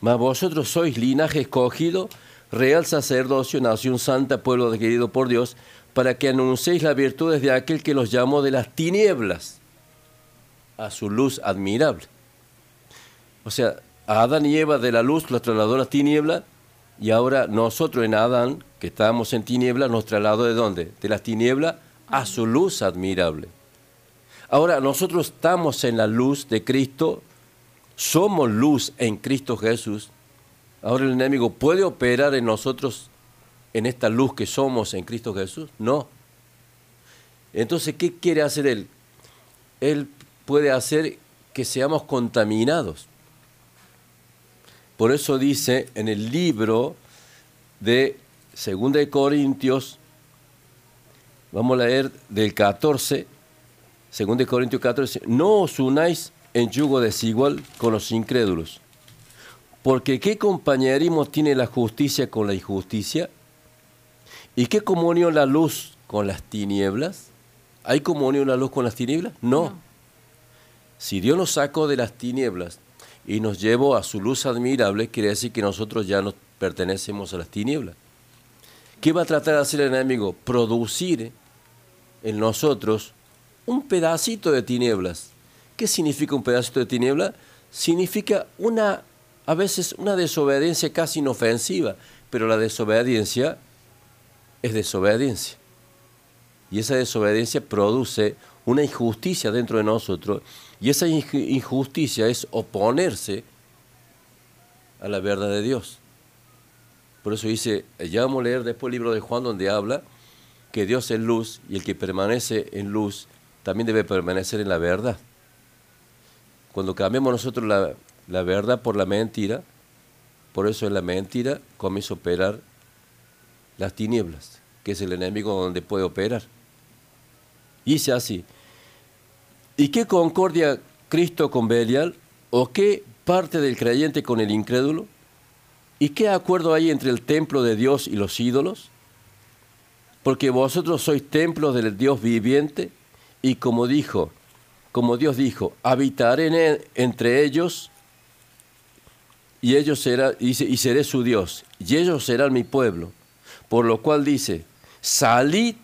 mas vosotros sois linaje escogido, real sacerdocio, nación santa, pueblo adquirido por Dios, para que anunciéis las virtudes de aquel que los llamó de las tinieblas a su luz admirable. O sea, Adán y Eva de la luz los trasladó a las tinieblas y ahora nosotros en Adán, que estábamos en tinieblas, nos trasladó de dónde? De las tinieblas a su luz admirable. Ahora nosotros estamos en la luz de Cristo, somos luz en Cristo Jesús. Ahora el enemigo puede operar en nosotros en esta luz que somos en Cristo Jesús? No. Entonces, ¿qué quiere hacer él? Él puede hacer que seamos contaminados. Por eso dice en el libro de 2 de Corintios, vamos a leer del 14, 2 de Corintios 14, no os unáis en yugo desigual con los incrédulos. Porque ¿qué compañerismo tiene la justicia con la injusticia? ¿Y qué comunión la luz con las tinieblas? ¿Hay comunión la luz con las tinieblas? No. Si Dios nos sacó de las tinieblas y nos llevó a su luz admirable, quiere decir que nosotros ya no pertenecemos a las tinieblas. ¿Qué va a tratar de hacer el enemigo? Producir en nosotros un pedacito de tinieblas. ¿Qué significa un pedacito de tiniebla? Significa una, a veces una desobediencia casi inofensiva, pero la desobediencia es desobediencia. Y esa desobediencia produce una injusticia dentro de nosotros. Y esa injusticia es oponerse a la verdad de Dios. Por eso dice, ya vamos a leer después el libro de Juan donde habla que Dios es luz y el que permanece en luz también debe permanecer en la verdad. Cuando cambiamos nosotros la, la verdad por la mentira, por eso en la mentira comienza a operar las tinieblas, que es el enemigo donde puede operar. Y dice así, ¿y qué concordia Cristo con Belial? ¿O qué parte del creyente con el incrédulo? ¿Y qué acuerdo hay entre el templo de Dios y los ídolos? Porque vosotros sois templos del Dios viviente y como dijo, como Dios dijo, habitaré entre ellos y ellos será, y seré su Dios, y ellos serán mi pueblo. Por lo cual dice, salid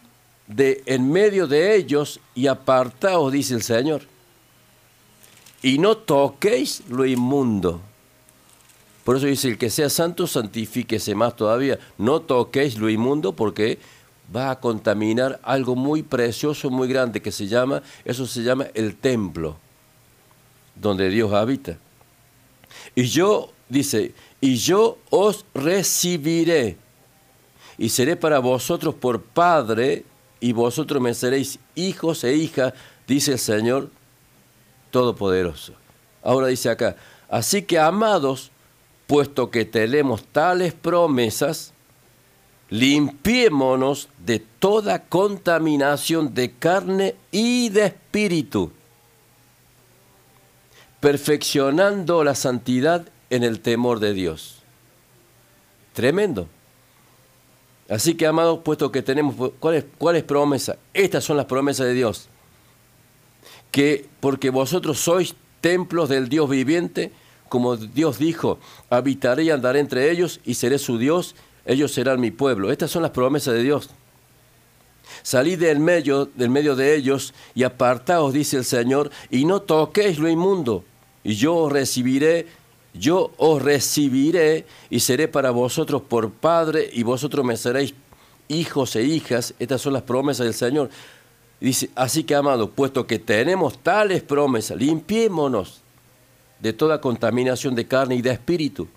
de en medio de ellos y apartaos, dice el Señor. Y no toquéis lo inmundo. Por eso dice, el que sea santo, santifíquese más todavía. No toquéis lo inmundo porque va a contaminar algo muy precioso, muy grande, que se llama, eso se llama el templo, donde Dios habita. Y yo, dice, y yo os recibiré y seré para vosotros por Padre, y vosotros me seréis hijos e hijas, dice el Señor Todopoderoso. Ahora dice acá, así que amados, puesto que tenemos tales promesas, limpiémonos de toda contaminación de carne y de espíritu, perfeccionando la santidad en el temor de Dios. Tremendo. Así que, amados, puesto que tenemos, ¿cuál es, cuál es promesa? Estas son las promesas de Dios. Que porque vosotros sois templos del Dios viviente, como Dios dijo, habitaré y andaré entre ellos y seré su Dios, ellos serán mi pueblo. Estas son las promesas de Dios. Salid del medio, del medio de ellos y apartaos, dice el Señor, y no toquéis lo inmundo, y yo os recibiré yo os recibiré y seré para vosotros por padre y vosotros me seréis hijos e hijas. Estas son las promesas del Señor. Dice, así que amado, puesto que tenemos tales promesas, limpiémonos de toda contaminación de carne y de espíritu.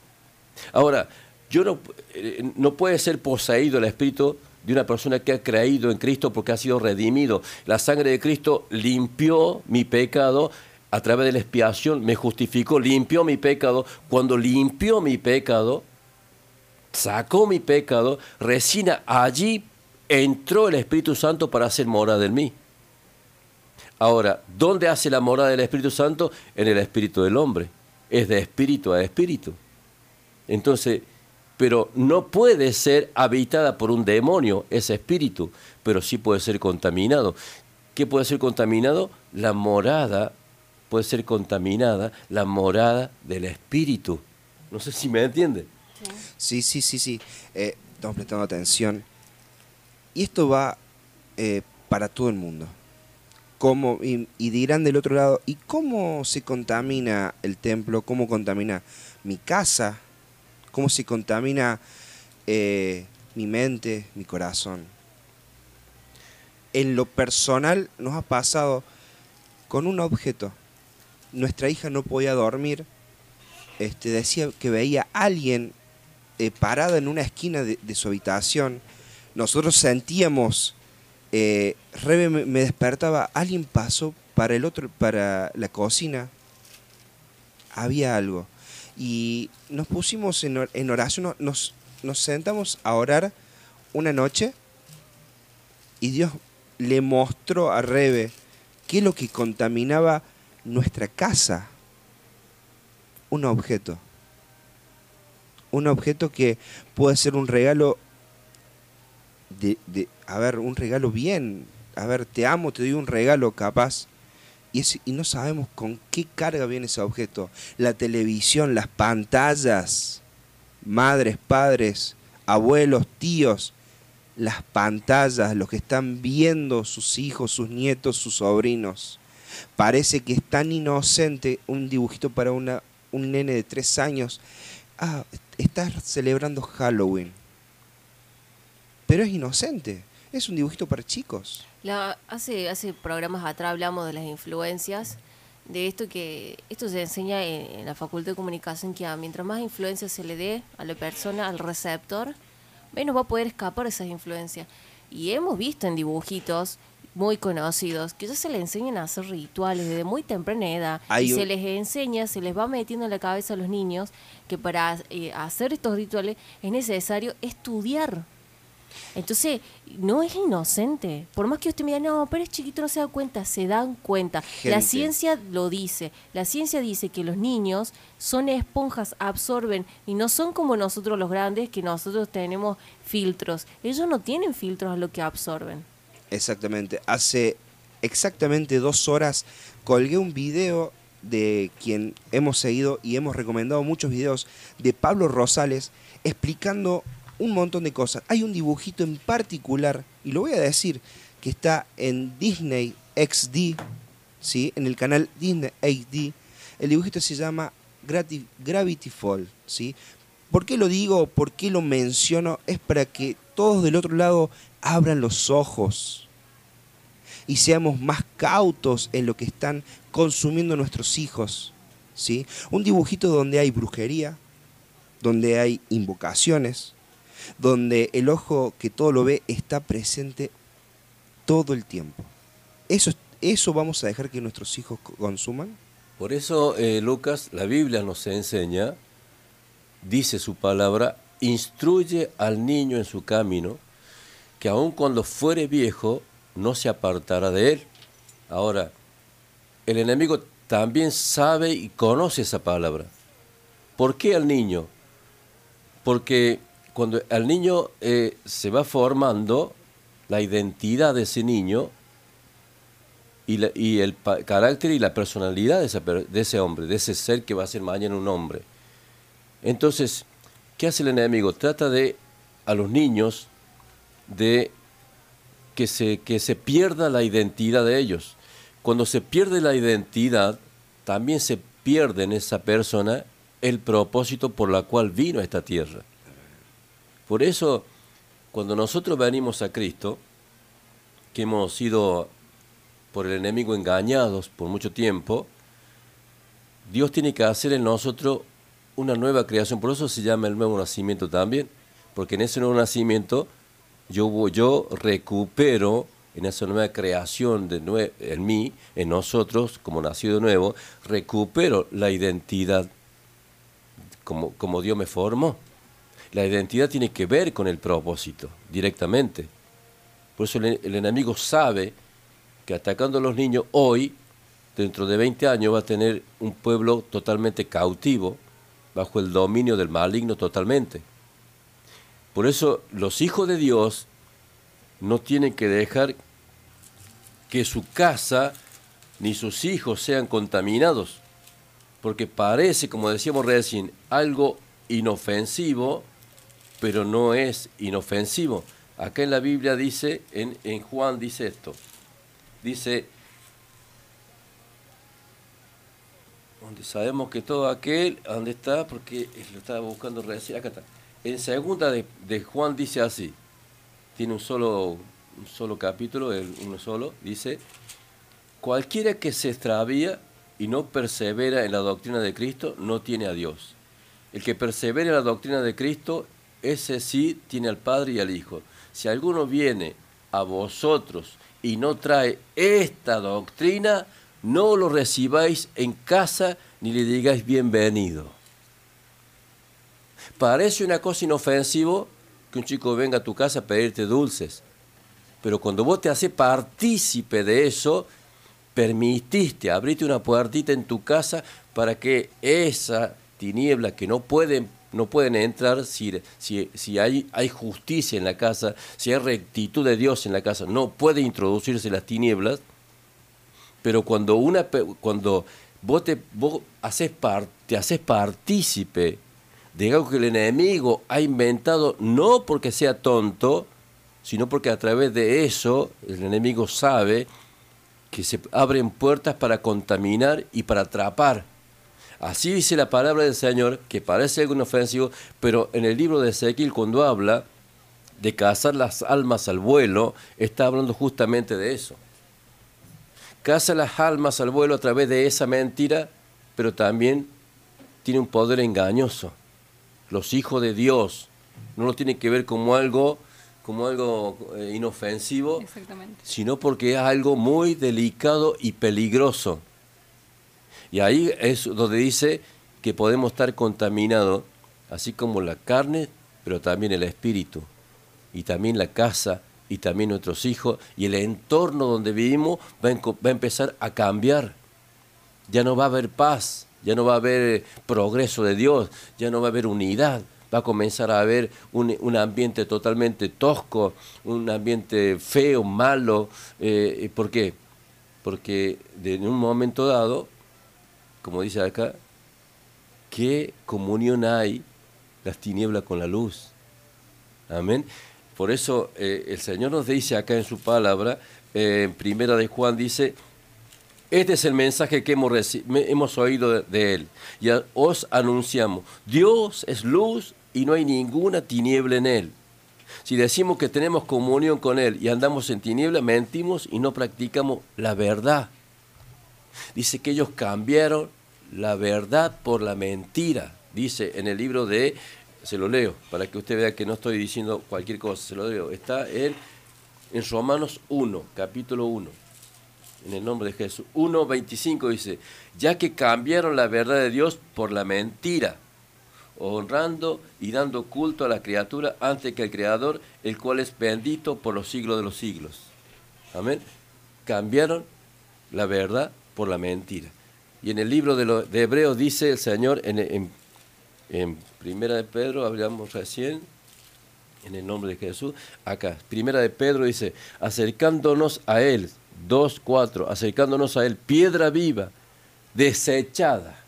Ahora, yo no, eh, no puede ser poseído el espíritu de una persona que ha creído en Cristo porque ha sido redimido. La sangre de Cristo limpió mi pecado a través de la expiación me justificó, limpió mi pecado. Cuando limpió mi pecado, sacó mi pecado, resina, allí entró el Espíritu Santo para hacer morada en mí. Ahora, ¿dónde hace la morada del Espíritu Santo? En el espíritu del hombre. Es de espíritu a espíritu. Entonces, pero no puede ser habitada por un demonio ese espíritu, pero sí puede ser contaminado. ¿Qué puede ser contaminado? La morada puede ser contaminada la morada del espíritu. No sé si me entiende. Sí, sí, sí, sí. Eh, estamos prestando atención. Y esto va eh, para todo el mundo. ¿Cómo, y, y dirán del otro lado, ¿y cómo se contamina el templo? ¿Cómo contamina mi casa? ¿Cómo se contamina eh, mi mente, mi corazón? En lo personal nos ha pasado con un objeto. Nuestra hija no podía dormir. Este, decía que veía a alguien eh, parado en una esquina de, de su habitación. Nosotros sentíamos, eh, Rebe me, me despertaba, alguien pasó para el otro, para la cocina. Había algo. Y nos pusimos en, or- en oración, no- nos, nos sentamos a orar una noche y Dios le mostró a Rebe qué es lo que contaminaba nuestra casa. Un objeto. Un objeto que puede ser un regalo de, de- a ver, un regalo bien. A ver, te amo, te doy un regalo capaz. Y, no sabemos con qué carga viene ese objeto. La televisión, las pantallas, madres, padres, abuelos, tíos, las pantallas, los que están viendo sus hijos, sus nietos, sus sobrinos. Parece que es tan inocente un dibujito para una, un nene de tres años. Ah, estás celebrando Halloween. Pero es inocente. Es un dibujito para chicos. La- hace, hace programas atrás hablamos de las influencias, de esto que esto se enseña en, en la Facultad de Comunicación, que a- mientras más influencia se le dé a la persona, al receptor, menos va a poder escapar de esas influencias. Y hemos visto en dibujitos muy conocidos que ya se les enseñan a hacer rituales desde muy temprana edad Hay y se les enseña, se les va metiendo en la cabeza a los niños que para eh, hacer estos rituales es necesario estudiar entonces, no es inocente. Por más que usted me diga, no, pero es chiquito, no se da cuenta, se dan cuenta. La ciencia lo dice. La ciencia dice que los niños son esponjas, absorben y no son como nosotros los grandes, que nosotros tenemos filtros. Ellos no tienen filtros a lo que absorben. Exactamente. Hace exactamente dos horas colgué un video de quien hemos seguido y hemos recomendado muchos videos de Pablo Rosales explicando un montón de cosas. Hay un dibujito en particular, y lo voy a decir, que está en Disney XD, ¿sí? en el canal Disney XD. El dibujito se llama Gravity Fall. ¿sí? ¿Por qué lo digo? ¿Por qué lo menciono? Es para que todos del otro lado abran los ojos y seamos más cautos en lo que están consumiendo nuestros hijos. ¿sí? Un dibujito donde hay brujería, donde hay invocaciones, donde el ojo que todo lo ve está presente todo el tiempo. ¿Eso, eso vamos a dejar que nuestros hijos co- consuman? Por eso, eh, Lucas, la Biblia nos enseña, dice su palabra, instruye al niño en su camino, que aun cuando fuere viejo, no se apartará de él. Ahora, el enemigo también sabe y conoce esa palabra. ¿Por qué al niño? Porque cuando al niño eh, se va formando la identidad de ese niño, y, el carácter y la personalidad de, de ese hombre, de ese ser que va a ser mañana un hombre. Entonces, ¿qué hace el enemigo? Trata de, a los niños, de que se, que se pierda la identidad de ellos. Cuando se pierde la identidad, también se pierde en esa persona el propósito por la cual vino a esta tierra. Por eso, cuando nosotros venimos a Cristo, que hemos sido por el enemigo engañados por mucho tiempo, Dios tiene que hacer en nosotros una nueva creación. Por eso se llama el nuevo nacimiento también, porque en ese nuevo nacimiento yo, yo recupero en esa nueva creación de nue- en mí, en nosotros, como nacido de nuevo, recupero la identidad como, como Dios me formó. La identidad tiene que ver con el propósito, directamente. Por eso el, enemigo sabe que atacando a los niños hoy, dentro de 20 años, va a tener un pueblo totalmente cautivo, bajo el dominio del maligno totalmente. Por eso los hijos de Dios no tienen que dejar que su casa ni sus hijos sean contaminados, porque parece, como decíamos recién, algo inofensivo, pero no es inofensivo. Acá en la Biblia dice, en, en Juan dice esto, dice, donde sabemos que todo aquel, ¿dónde está? Porque lo estaba buscando recién, acá está. En segunda de, de Juan dice así, tiene un solo, un solo capítulo, uno solo, dice, cualquiera que se extravía y no persevera en la doctrina de Cristo, no tiene a Dios. El que persevera en la doctrina de Cristo, ese sí tiene al Padre y al Hijo. Si alguno viene a vosotros y no trae esta doctrina, no lo recibáis en casa ni le digáis bienvenido. Parece una cosa inofensiva que un chico venga a tu casa a pedirte dulces, pero cuando vos te haces partícipe de eso, permitiste, abriste una puertita en tu casa para que esa tiniebla que no pueden, no pueden entrar si, si, si hay, hay justicia en la casa, si hay rectitud de Dios en la casa, no puede introducirse las tinieblas, pero cuando, una, cuando vos, te, vos haces par- te haces partícipe de algo que el enemigo ha inventado, no porque sea tonto, sino porque a través de eso el enemigo sabe que se abren puertas para contaminar y para atrapar. Así dice la palabra del Señor, que parece algo inofensivo, pero en el libro de Ezequiel cuando habla de cazar las almas al vuelo, está hablando justamente de eso. Caza las almas al vuelo a través de esa mentira, pero también tiene un poder engañoso. Los hijos de Dios no lo tienen que ver como algo, como algo eh, inofensivo, sino porque es algo muy delicado y peligroso. Y ahí es donde dice que podemos estar contaminados, así como la carne, pero también el espíritu, y también la casa, y también nuestros hijos, y el entorno donde vivimos va a, empezar a cambiar. Ya no va a haber paz, ya no va a haber progreso de Dios, ya no va a haber unidad, va a comenzar a haber un, un ambiente totalmente tosco, un ambiente feo, malo. eh, ¿Por qué? Porque en un momento dado, como dice acá, ¿qué comunión hay las tinieblas con la luz? Amén. Por eso eh, el Señor nos dice acá en su palabra, eh, en primera de Juan dice, este es el mensaje que hemos, hemos oído de, Él. Y os anunciamos, Dios es luz y no hay ninguna tiniebla en Él. Si decimos que tenemos comunión con Él y andamos en tiniebla, mentimos y no practicamos la verdad. Dice que ellos cambiaron la verdad por la mentira. Dice en el libro de, se lo leo, para que usted vea que no estoy diciendo cualquier cosa, se lo leo. Está en, en Romanos 1, capítulo 1 en el nombre de Jesús. 1.25 dice, ya que cambiaron la verdad de Dios por la mentira, honrando y dando culto a la criatura antes que al Creador, el cual es bendito por los siglos de los siglos. Amén. Cambiaron la verdad por la mentira. Y en el libro de, de Hebreos dice el Señor, en, en, en Primera de Pedro, hablamos recién, en el nombre de Jesús. Acá, primera de Pedro dice, acercándonos a Él, 2, 4, acercándonos a Él, piedra viva, desechada,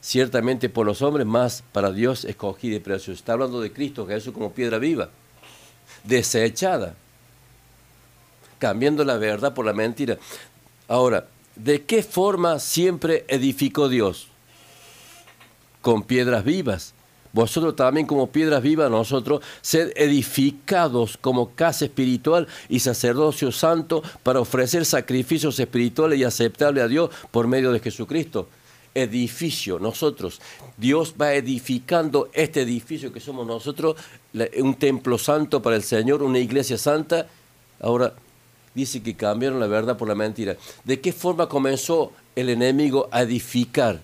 ciertamente por los hombres, más para Dios escogida y preciosa. Está hablando de Cristo Jesús como piedra viva, desechada, cambiando la verdad por la mentira. Ahora, ¿de qué forma siempre edificó Dios? Con piedras vivas. Vosotros también como piedras vivas, nosotros, sed edificados como casa espiritual y sacerdocio santo para ofrecer sacrificios espirituales y aceptables a Dios por medio de Jesucristo. Edificio, nosotros. Dios va edificando este edificio que somos nosotros, un templo santo para el Señor, una iglesia santa. Ahora, dice que cambiaron la verdad por la mentira. ¿De qué forma comenzó el enemigo a edificar?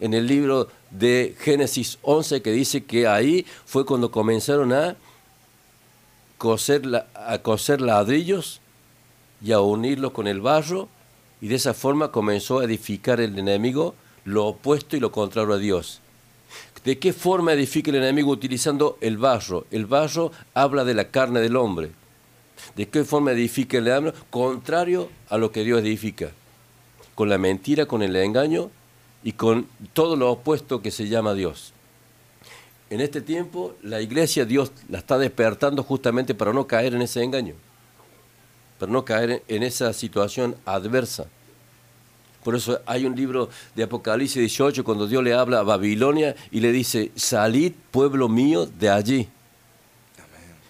en el libro de Génesis 11 que dice que ahí fue cuando comenzaron a coser, a coser ladrillos y a unirlos con el barro y de esa forma comenzó a edificar el enemigo lo opuesto y lo contrario a Dios. ¿De qué forma edifica el enemigo utilizando el barro? El barro habla de la carne del hombre. ¿De qué forma edifica el diablo? Contrario a lo que Dios edifica. Con la mentira, con el engaño y con todo lo opuesto que se llama Dios. En este tiempo la iglesia Dios la está despertando justamente para no caer en ese engaño, para no caer en esa situación adversa. Por eso hay un libro de Apocalipsis 18 cuando Dios le habla a Babilonia y le dice, salid pueblo mío de allí.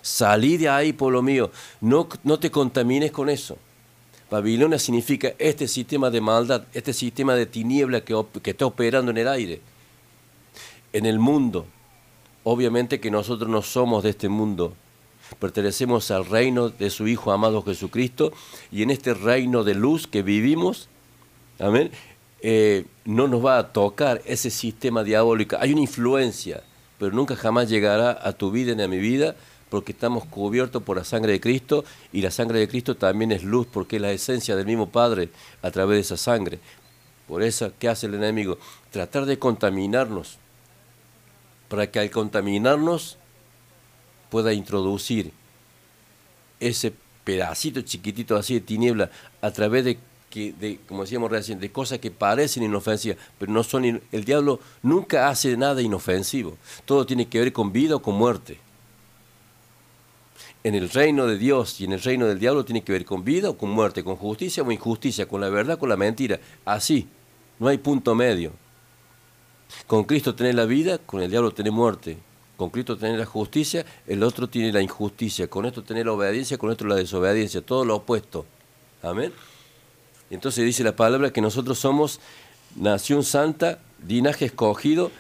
Salid de ahí, pueblo mío. No, no te contamines con eso. Babilonia significa este sistema de maldad, este sistema de tiniebla que está operando en el aire, en el mundo. Obviamente que nosotros no somos de este mundo. Pertenecemos al reino de su Hijo amado Jesucristo y en este reino de luz que vivimos, amén, eh, no nos va a tocar ese sistema diabólico. Hay una influencia, pero nunca jamás llegará a tu vida ni a mi vida porque estamos cubiertos por la sangre de Cristo y la sangre de Cristo también es luz porque es la esencia del mismo Padre a través de esa sangre. Por eso, ¿qué hace el enemigo? Tratar de contaminarnos para que al contaminarnos pueda introducir ese pedacito chiquitito así de tiniebla a través de que de como decíamos recién de cosas que parecen inofensivas pero no son el diablo nunca hace nada inofensivo todo tiene que ver con vida o con muerte en el reino de Dios y en el reino del diablo tiene que ver con vida o con muerte con justicia o injusticia con la verdad con la mentira así no hay punto medio con Cristo tenés la vida, con el diablo tenés muerte. Con Cristo tenés la justicia, el otro tiene la injusticia. Con esto tenés la obediencia, con esto la desobediencia. Todo lo opuesto. Amén. Entonces dice la palabra que nosotros somos nación santa, linaje escogido,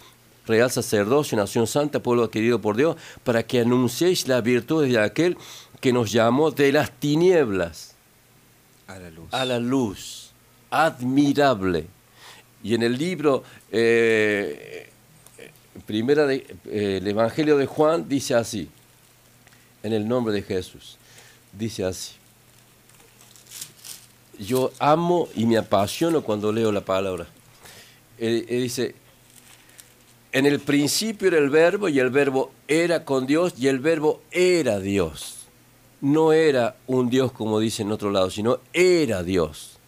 real sacerdocio, nación santa, pueblo adquirido por Dios, para que anunciéis las virtudes de aquel que nos llamó de las tinieblas A la luz. a la luz. Admirable. Y en el libro, eh, primera de, eh, el Evangelio de Juan dice así, en el nombre de Jesús, dice así. Yo amo y me apasiono cuando leo la palabra. Eh, eh, dice, en el principio era el verbo y el verbo era con Dios y el verbo era Dios. No era un Dios como dice en otro lado, sino era Dios.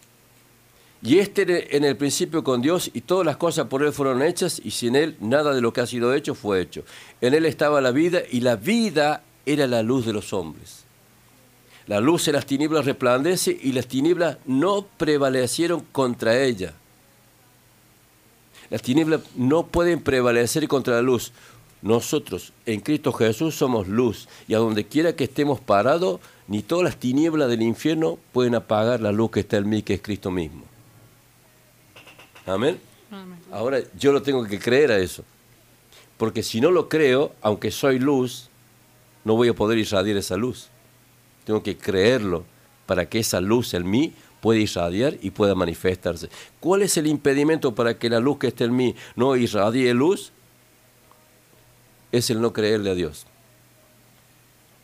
Y este en el principio con Dios y todas las cosas por Él fueron hechas y sin Él nada de lo que ha sido hecho fue hecho. En Él estaba la vida y la vida era la luz de los hombres. La luz en las tinieblas resplandece y las tinieblas no prevalecieron contra ella. Las tinieblas no pueden prevalecer contra la luz. Nosotros en Cristo Jesús somos luz y a donde quiera que estemos parados, ni todas las tinieblas del infierno pueden apagar la luz que está en mí, que es Cristo mismo. Amén. Ahora yo lo tengo que creer a eso. Porque si no lo creo, aunque soy luz, no voy a poder irradiar esa luz. Tengo que creerlo para que esa luz en mí pueda irradiar y pueda manifestarse. ¿Cuál es el impedimento para que la luz que esté en mí no irradie luz? Es el no creerle a Dios.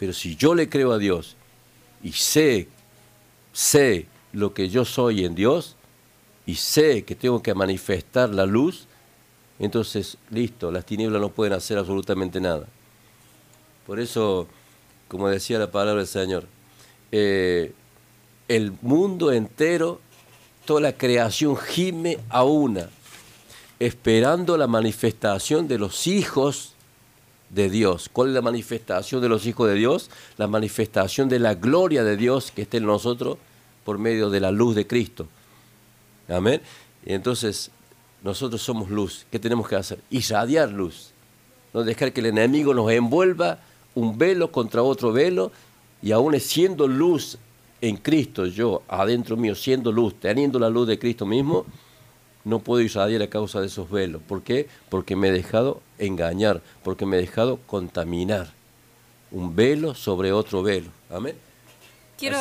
Pero si yo le creo a Dios y sé, sé lo que yo soy en Dios y sé que tengo que manifestar la luz, entonces listo, las tinieblas no pueden hacer absolutamente nada. Por eso, como decía la palabra del Señor, eh, el mundo entero, toda la creación gime a una, esperando la manifestación de los hijos de Dios. ¿Cuál es la manifestación de los hijos de Dios? La manifestación de la gloria de Dios que está en nosotros por medio de la luz de Cristo. Amén. Y entonces nosotros somos luz. ¿Qué tenemos que hacer? Irradiar luz. No dejar que el enemigo nos envuelva un velo contra otro velo y aún siendo luz en Cristo, yo adentro mío siendo luz, teniendo la luz de Cristo mismo, no puedo irradiar a causa de esos velos. ¿Por qué? Porque me he dejado engañar, porque me he dejado contaminar. Un velo sobre otro velo. Amén. Quiero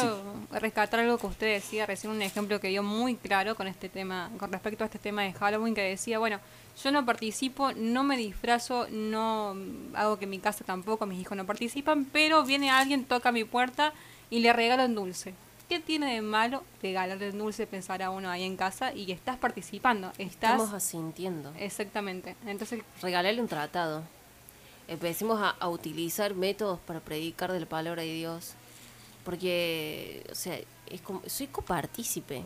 rescatar algo que usted decía, recién un ejemplo que dio muy claro con este tema, con respecto a este tema de Halloween, que decía, bueno, yo no participo, no me disfrazo, no hago que mi casa tampoco, mis hijos no participan, pero viene alguien, toca mi puerta y le regalo un dulce. ¿Qué tiene de malo regalarle un dulce, pensar a uno ahí en casa y estás participando? Estás... Estamos asintiendo. Exactamente. Entonces, Regalarle un tratado. Empecemos a, a utilizar métodos para predicar de la palabra de Dios. Porque, o sea, es como, soy copartícipe.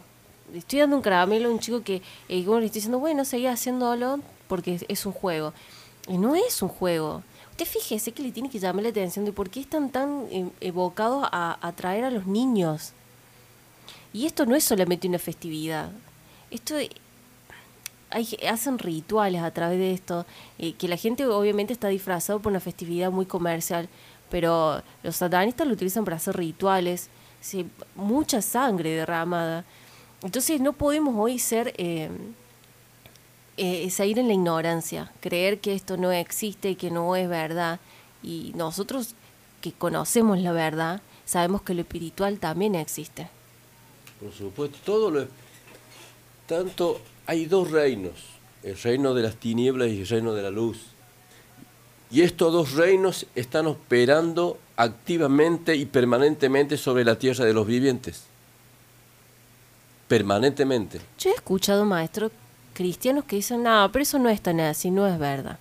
Le Estoy dando un caramelo a un chico que, eh, le estoy diciendo, bueno, seguí haciéndolo porque es, es un juego. Y no es un juego. Usted fíjese que le tiene que llamar la atención de por qué están tan eh, evocados a atraer a los niños. Y esto no es solamente una festividad. Esto eh, hay, hacen rituales a través de esto, eh, que la gente obviamente está disfrazado por una festividad muy comercial, pero los satanistas lo utilizan para hacer rituales, sí, mucha sangre derramada. Entonces no podemos hoy ser eh, eh, seguir en la ignorancia, creer que esto no existe, que no es verdad. Y nosotros que conocemos la verdad, sabemos que lo espiritual también existe. Por supuesto, todo lo tanto hay dos reinos, el reino de las tinieblas y el reino de la luz. Y estos dos reinos están operando activamente y permanentemente sobre la tierra de los vivientes. Permanentemente. Yo he escuchado maestros cristianos que dicen, no, pero eso no es tan así, no es verdad.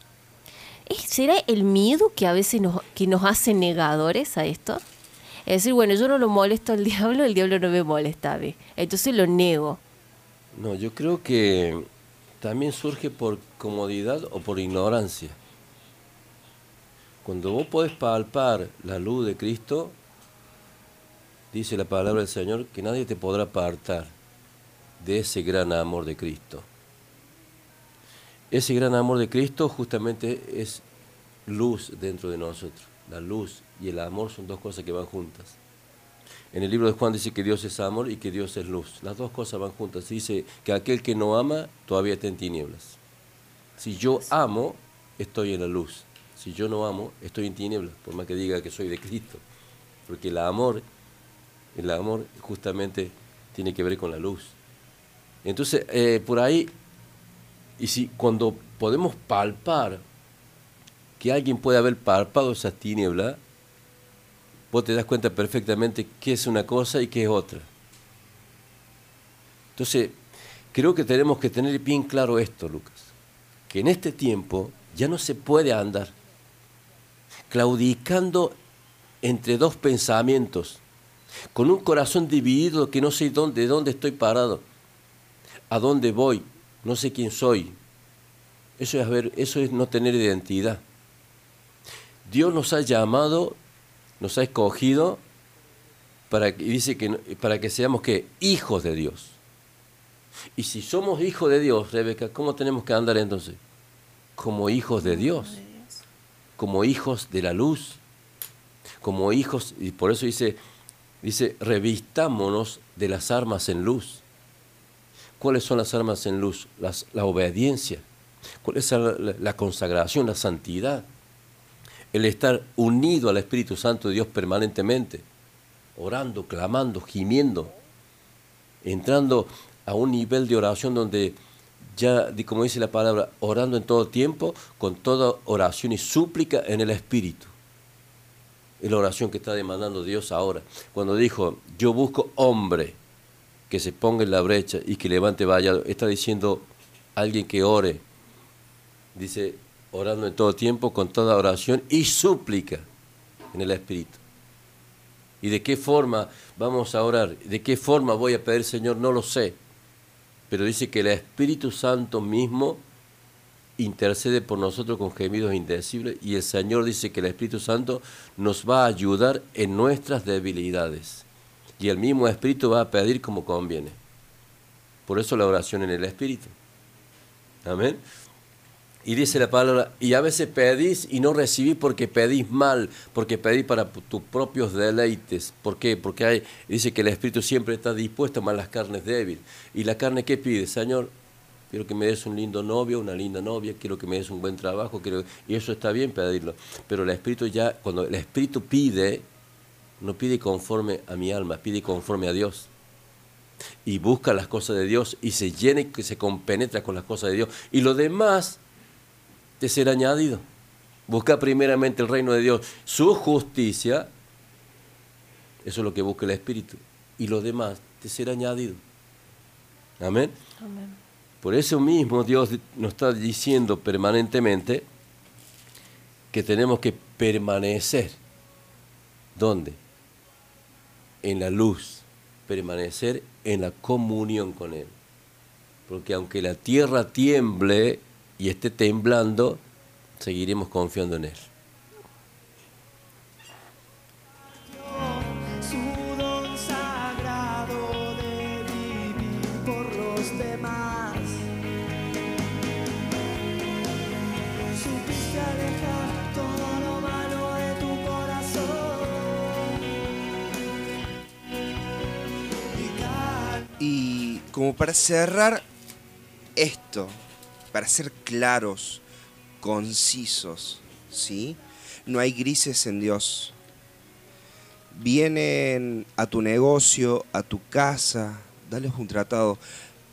¿Es- ¿Será el miedo que a veces nos, que nos hace negadores a esto? Es decir, bueno, yo no lo molesto al diablo, el diablo no me molesta a mí. Entonces lo nego. No, yo creo que también surge por comodidad o por ignorancia. Cuando vos podés palpar la luz de Cristo, dice la palabra del Señor, que nadie te podrá apartar de ese gran amor de Cristo. Ese gran amor de Cristo justamente es luz dentro de nosotros. La luz y el amor son dos cosas que van juntas. En el libro de Juan dice que Dios es amor y que Dios es luz. Las dos cosas van juntas. Dice que aquel que no ama todavía está en tinieblas. Si yo amo, estoy en la luz. Si yo no amo, estoy en tinieblas, por más que diga que soy de Cristo. Porque el amor, el amor justamente tiene que ver con la luz. Entonces, eh, por ahí, y si cuando podemos palpar que alguien puede haber palpado esas tinieblas, vos te das cuenta perfectamente qué es una cosa y qué es otra. Entonces, creo que tenemos que tener bien claro esto, Lucas, que en este tiempo ya no se puede andar claudicando entre dos pensamientos, con un corazón dividido que no sé dónde, dónde estoy parado, a dónde voy, no sé quién soy. Eso es, ver, eso es no tener identidad. Dios nos ha llamado, nos ha escogido para, y dice que, para que seamos que hijos de Dios. Y si somos hijos de Dios, Rebeca, ¿cómo tenemos que andar entonces? Como hijos de Dios, como hijos de la luz, como hijos, y por eso dice, dice, revistámonos de las armas en luz. ¿Cuáles son las armas en luz? Las, la obediencia. ¿Cuál es la, la- consagración, la santidad? El estar unido al Espíritu Santo de Dios permanentemente, orando, clamando, gimiendo, entrando a un nivel de oración donde ya, como dice la palabra, orando en todo tiempo, con toda oración y súplica en el Espíritu. Es la oración que está demandando Dios ahora. Cuando dijo, yo busco hombre que se ponga en la brecha y que levante vallado, está diciendo alguien que ore. Dice, orando en todo tiempo, con toda oración y súplica en el Espíritu. ¿Y de qué forma vamos a orar? ¿De qué forma voy a pedir, Señor? No lo sé. Pero dice que el Espíritu Santo mismo intercede por nosotros con gemidos indecibles y el Señor dice que el Espíritu Santo nos va a ayudar en nuestras debilidades. Y el mismo Espíritu va a pedir como conviene. Por eso la oración en el Espíritu. Amén. Y dice la palabra, y a veces pedís y no recibís porque pedís mal, porque pedís para tus propios deleites. ¿Por qué? Porque hay, dice que el Espíritu siempre está dispuesto amar las carnes débiles. ¿Y la carne qué pide? Señor, quiero que me des un lindo novio, una linda novia, quiero que me des un buen trabajo, quiero... y eso está bien pedirlo. Pero el Espíritu ya, cuando el Espíritu pide, no pide conforme a mi alma, pide conforme a Dios y busca las cosas de Dios y se llena y que se compenetra con las cosas de Dios. Y lo demás te será añadido. Busca primeramente el reino de Dios, su justicia, eso es lo que busca el Espíritu, y lo demás te será añadido. Amén. Por eso mismo Dios nos está diciendo permanentemente que tenemos que permanecer. ¿Dónde? En la luz, permanecer en la comunión con Él. Porque aunque la tierra tiemble y esté temblando, seguiremos confiando en Él. Como para cerrar esto, para ser claros, concisos, ¿sí? No hay grises en Dios. Vienen a tu negocio, a tu casa, dales un tratado.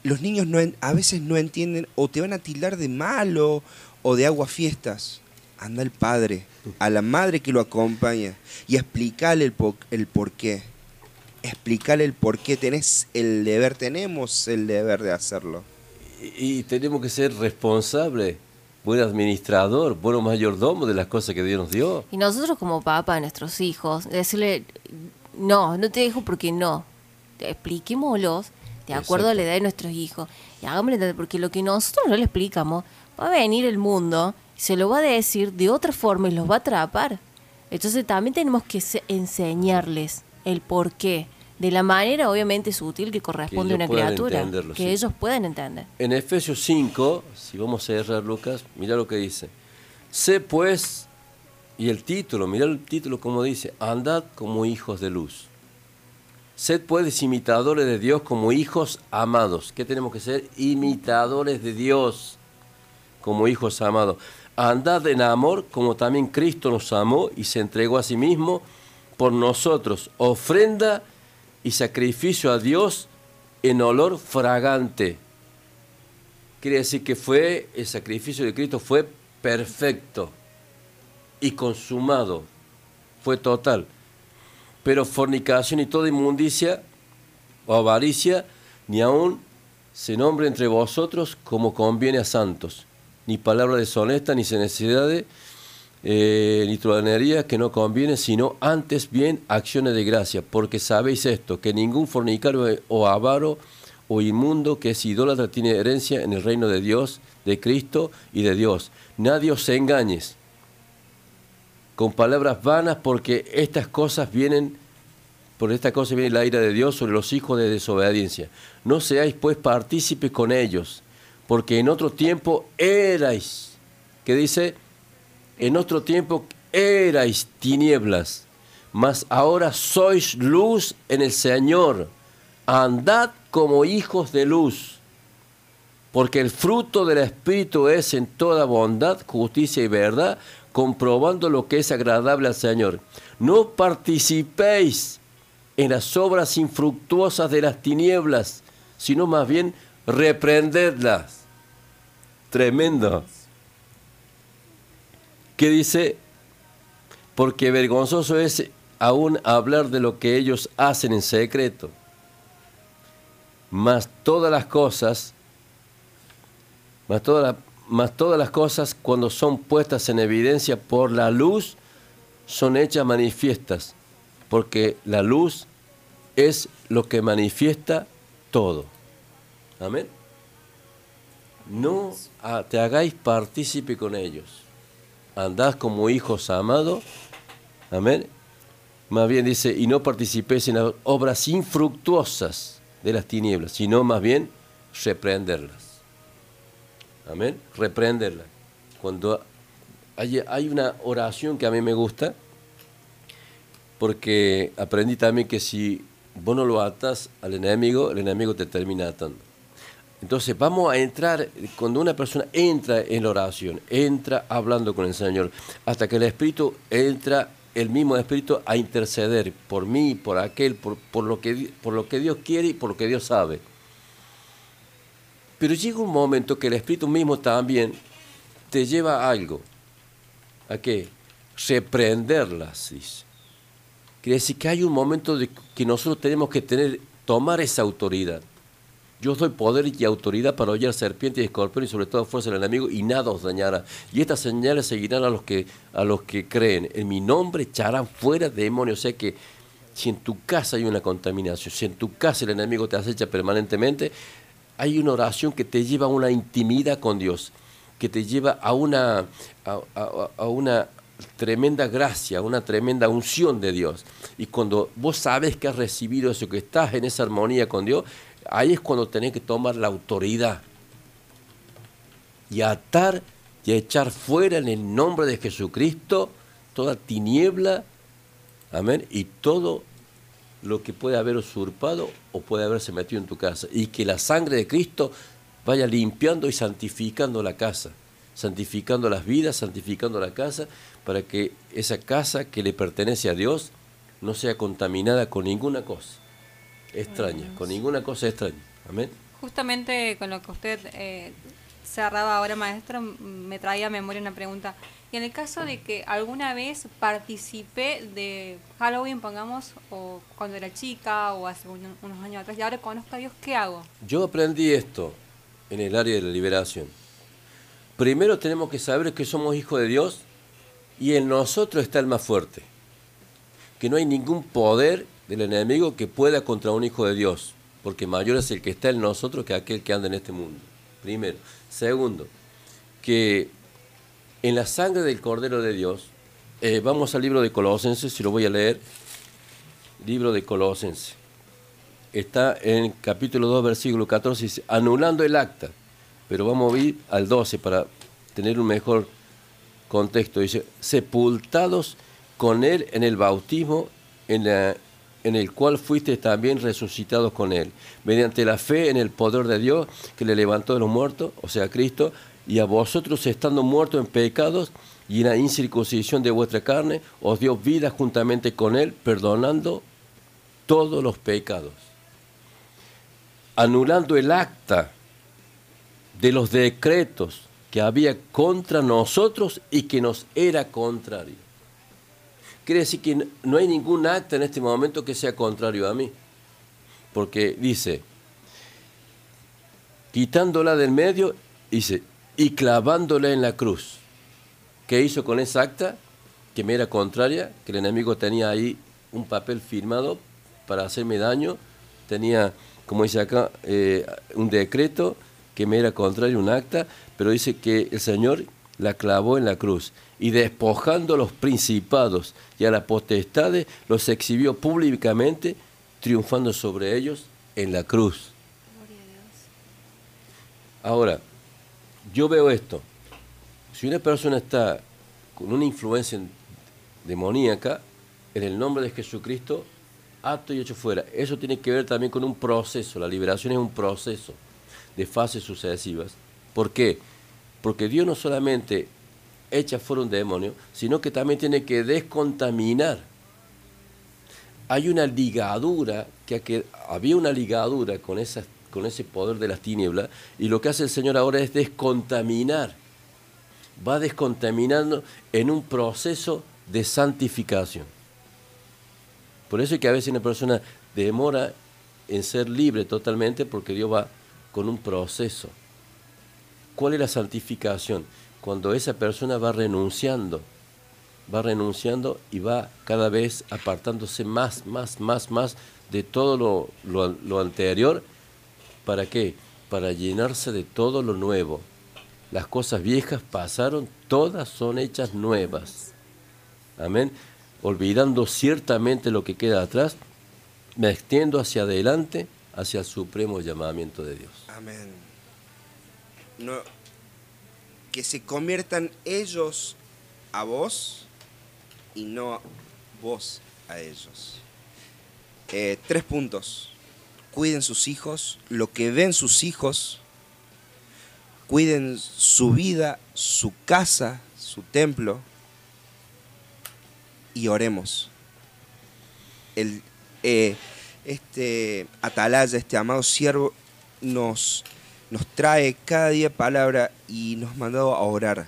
Los niños no a veces no entienden o te van a tildar de malo o de aguafiestas. Anda el padre, a la madre que lo acompaña y explícale el, po- el por qué. Explícale el por qué tenés el deber, tenemos el deber de hacerlo. Y, y tenemos que ser responsables, buen administrador, buen mayordomo de las cosas que Dios nos dio. Y nosotros como papá de nuestros hijos, decirle, no, no te dejo porque no. Expliquémoslos de acuerdo a la edad de nuestros hijos. Y hagámosle entender, porque lo que nosotros no le explicamos, va a venir el mundo, se lo va a decir de otra forma y los va a atrapar. Entonces también tenemos que se- enseñarles el por qué, de la manera obviamente sutil que corresponde a una criatura, que sí. ellos puedan entender. En Efesios 5, si vamos a cerrar Lucas, mira lo que dice. Sé pues, y el título, mira el título como dice, andad como hijos de luz. Sed pues imitadores de Dios como hijos amados. ¿Qué tenemos que ser? Imitadores de Dios como hijos amados. Andad en amor como también Cristo nos amó y se entregó a sí mismo por nosotros, ofrenda y sacrificio a Dios en olor fragante. Quiere decir que fue el sacrificio de Cristo fue perfecto y consumado, fue total. Pero fornicación y toda inmundicia o avaricia, ni aun se nombre entre vosotros como conviene a santos, ni palabra deshonesta, ni necesidades, eh, que no conviene, sino antes bien acciones de gracia, porque sabéis esto, que ningún fornicario o avaro o inmundo que es idólatra tiene herencia en el reino de Dios, de Cristo y de Dios. Nadie os engañes con palabras vanas, porque estas cosas vienen, por estas cosas viene la ira de Dios sobre los hijos de desobediencia. No seáis pues partícipes con ellos, porque en otro tiempo erais, que dice, en otro tiempo erais tinieblas, mas ahora sois luz en el Señor. Andad como hijos de luz, porque el fruto del Espíritu es en toda bondad, justicia y verdad, comprobando lo que es agradable al Señor. No participéis en las obras infructuosas de las tinieblas, sino más bien reprendedlas. Tremendo. ¿Qué dice? Porque vergonzoso es aún hablar de lo que ellos hacen en secreto. Mas todas las cosas, mas todas, las- mas todas las cosas cuando son puestas en evidencia por la luz, son hechas manifiestas, porque la luz es lo que manifiesta todo. Amén. No ah, te hagáis partícipe con ellos. Andad como hijos amados. Amén. Más bien dice, y no participéis en las obras infructuosas de las tinieblas, sino más bien reprenderlas. Amén. Reprenderlas. Cuando hay, hay una oración que a mí me gusta, porque aprendí también que si vos no lo atas al enemigo, el enemigo te termina atando. Entonces vamos a entrar, cuando una persona entra en la oración, entra hablando con el Señor, hasta que el Espíritu entra, el mismo Espíritu, a interceder por mí, por aquel, por, lo que, por lo que Dios quiere y por lo que Dios sabe. Pero llega un momento que el Espíritu mismo también te lleva a algo. ¿A qué? Reprenderlas. Quiere decir que hay un momento que nosotros tenemos que tener, tomar esa autoridad. Yo os doy poder y autoridad para hollar serpientes y escorpiones y sobre todo fuerza del enemigo y nada os dañará. Y estas señales seguirán a los que a los que creen. En mi nombre echarán fuera demonios. O sea que si en tu casa hay una contaminación, si en tu casa el enemigo te acecha permanentemente, hay una oración que te lleva a una intimidad con Dios, que te lleva a una, a, a- a una tremenda gracia, una tremenda unción de Dios. Y cuando vos sabes que has recibido eso, que estás en esa armonía con Dios, ahí es cuando tenés que tomar la autoridad y atar y echar fuera en el nombre de Jesucristo toda tiniebla, amén, y todo lo que puede haber usurpado o puede haberse metido en tu casa. Y que la sangre de Cristo vaya limpiando y santificando la casa, santificando las vidas, santificando la casa, para que esa casa que le pertenece a Dios no sea contaminada con ninguna cosa extraña, con ninguna cosa extraña. Amén. Justamente con lo que usted eh, cerraba ahora, maestro, me traía a memoria una pregunta. Y en el caso de que alguna vez participé de Halloween, pongamos, o cuando era chica, o hace un- unos años atrás, y ahora conozco a Dios, ¿qué hago? Yo aprendí esto en el área de la liberación. Primero tenemos que saber que somos hijos de Dios y en nosotros está el más fuerte. Que no hay ningún poder del enemigo que pueda contra un hijo de Dios, porque mayor es el que está en nosotros que aquel que anda en este mundo. Primero. Segundo, que en la sangre del Cordero de Dios, eh, vamos al libro de Colosenses, si lo voy a leer, libro de Colosenses está en capítulo 2, versículo 14, dice, anulando el acta. Pero vamos a ir al 12 para tener un mejor contexto. Dice, sepultados con él en el bautismo, en, la- en el cual fuiste también resucitados con él, mediante la fe en el poder de Dios que le levantó de los muertos, o sea, Cristo, y a vosotros estando muertos en pecados y en la incircuncisión de vuestra carne, os dio vida juntamente con él, perdonando todos los pecados anulando el acta de los decretos que había contra nosotros y que nos era contrario. Quiere decir que no hay ningún acta en este momento que sea contrario a mí. Porque dice, quitándola del medio, dice, y clavándola en la cruz. ¿Qué hizo con esa acta? Que me era contraria, que el enemigo tenía ahí un papel firmado para hacerme daño, tenía, como dice acá, eh, un decreto que me era contrario, un acta, pero dice que el Señor la clavó en la cruz y despojando a los principados y a las potestades, los exhibió públicamente, triunfando sobre ellos en la cruz. Ahora, yo veo esto. Si una persona está con una influencia demoníaca, en el nombre de Jesucristo, apto y hecho fuera. Eso tiene que ver también con un proceso. La liberación es un proceso de fases sucesivas. ¿Por qué? Porque Dios no solamente echa fuera un demonio, sino que también tiene que descontaminar. Hay una ligadura, que, había una ligadura con, con ese poder de las tinieblas, y lo que hace el Señor ahora es descontaminar. Va descontaminando en un proceso de santificación. Por eso es que a veces una persona demora en ser libre totalmente porque Dios va con un proceso. ¿Cuál es la santificación? Cuando esa persona va renunciando, va renunciando y va cada vez apartándose más, más, más, más de todo lo, lo, anterior. ¿Para qué? Para llenarse de todo lo nuevo. Las cosas viejas pasaron, todas son hechas nuevas. Amén olvidando ciertamente lo que queda atrás, me extiendo hacia adelante, hacia el supremo llamamiento de Dios. Amén. No, que se conviertan ellos a vos y no vos a ellos. Eh, tres puntos. Cuiden sus hijos, lo que ven sus hijos, cuiden su vida, su casa, su templo, y oremos. El, eh, este atalaya, este amado siervo, nos, nos trae cada día palabra y nos ha mandado a orar,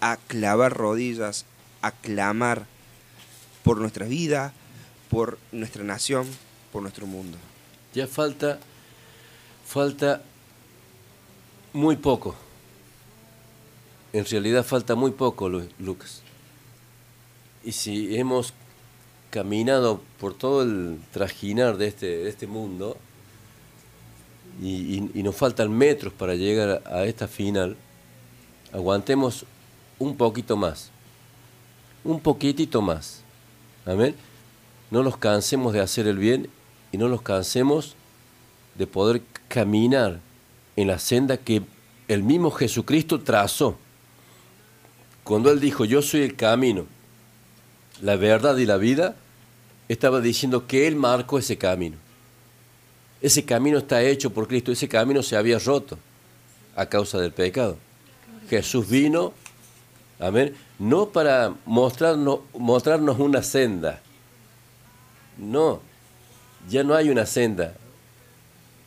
a clavar rodillas, a clamar por nuestra vida, por nuestra nación, por nuestro mundo. Ya falta, falta muy poco. En realidad falta muy poco, Lu- Lucas. Y si hemos caminado por todo el trajinar de este, de este mundo y, nos faltan metros para llegar a esta final, aguantemos un poquito más, un poquitito más. Amén. No nos cansemos de hacer el bien y no nos cansemos de poder caminar en la senda que el mismo Jesucristo trazó. Cuando Él dijo, yo soy el camino, la verdad y la vida, estaba diciendo que Él marcó ese camino. Ese camino está hecho por Cristo, ese camino se había roto a causa del pecado. Jesús vino, amén, no para mostrarnos, mostrarnos una senda, no, ya no hay una senda,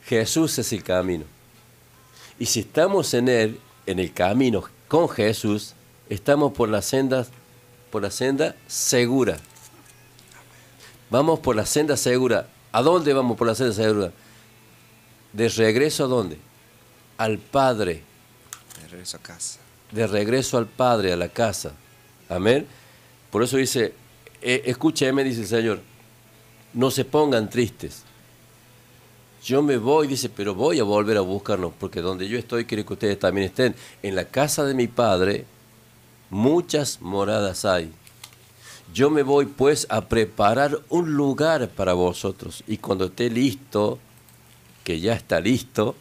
Jesús es el camino. Y si estamos en Él, en el camino con Jesús, estamos por la senda, por la senda segura. Vamos por la senda segura. ¿A dónde vamos por la senda segura? ¿De regreso a dónde? Al Padre. De regreso a casa. De regreso al Padre, a la casa. Amén. Por eso dice, eh, escúcheme, dice el Señor, no se pongan tristes. Yo me voy, dice, pero voy a volver a buscarnos, porque donde yo estoy quiero que ustedes también estén. En la casa de mi Padre muchas moradas hay. Yo me voy pues a preparar un lugar para vosotros y cuando esté listo, que ya está listo,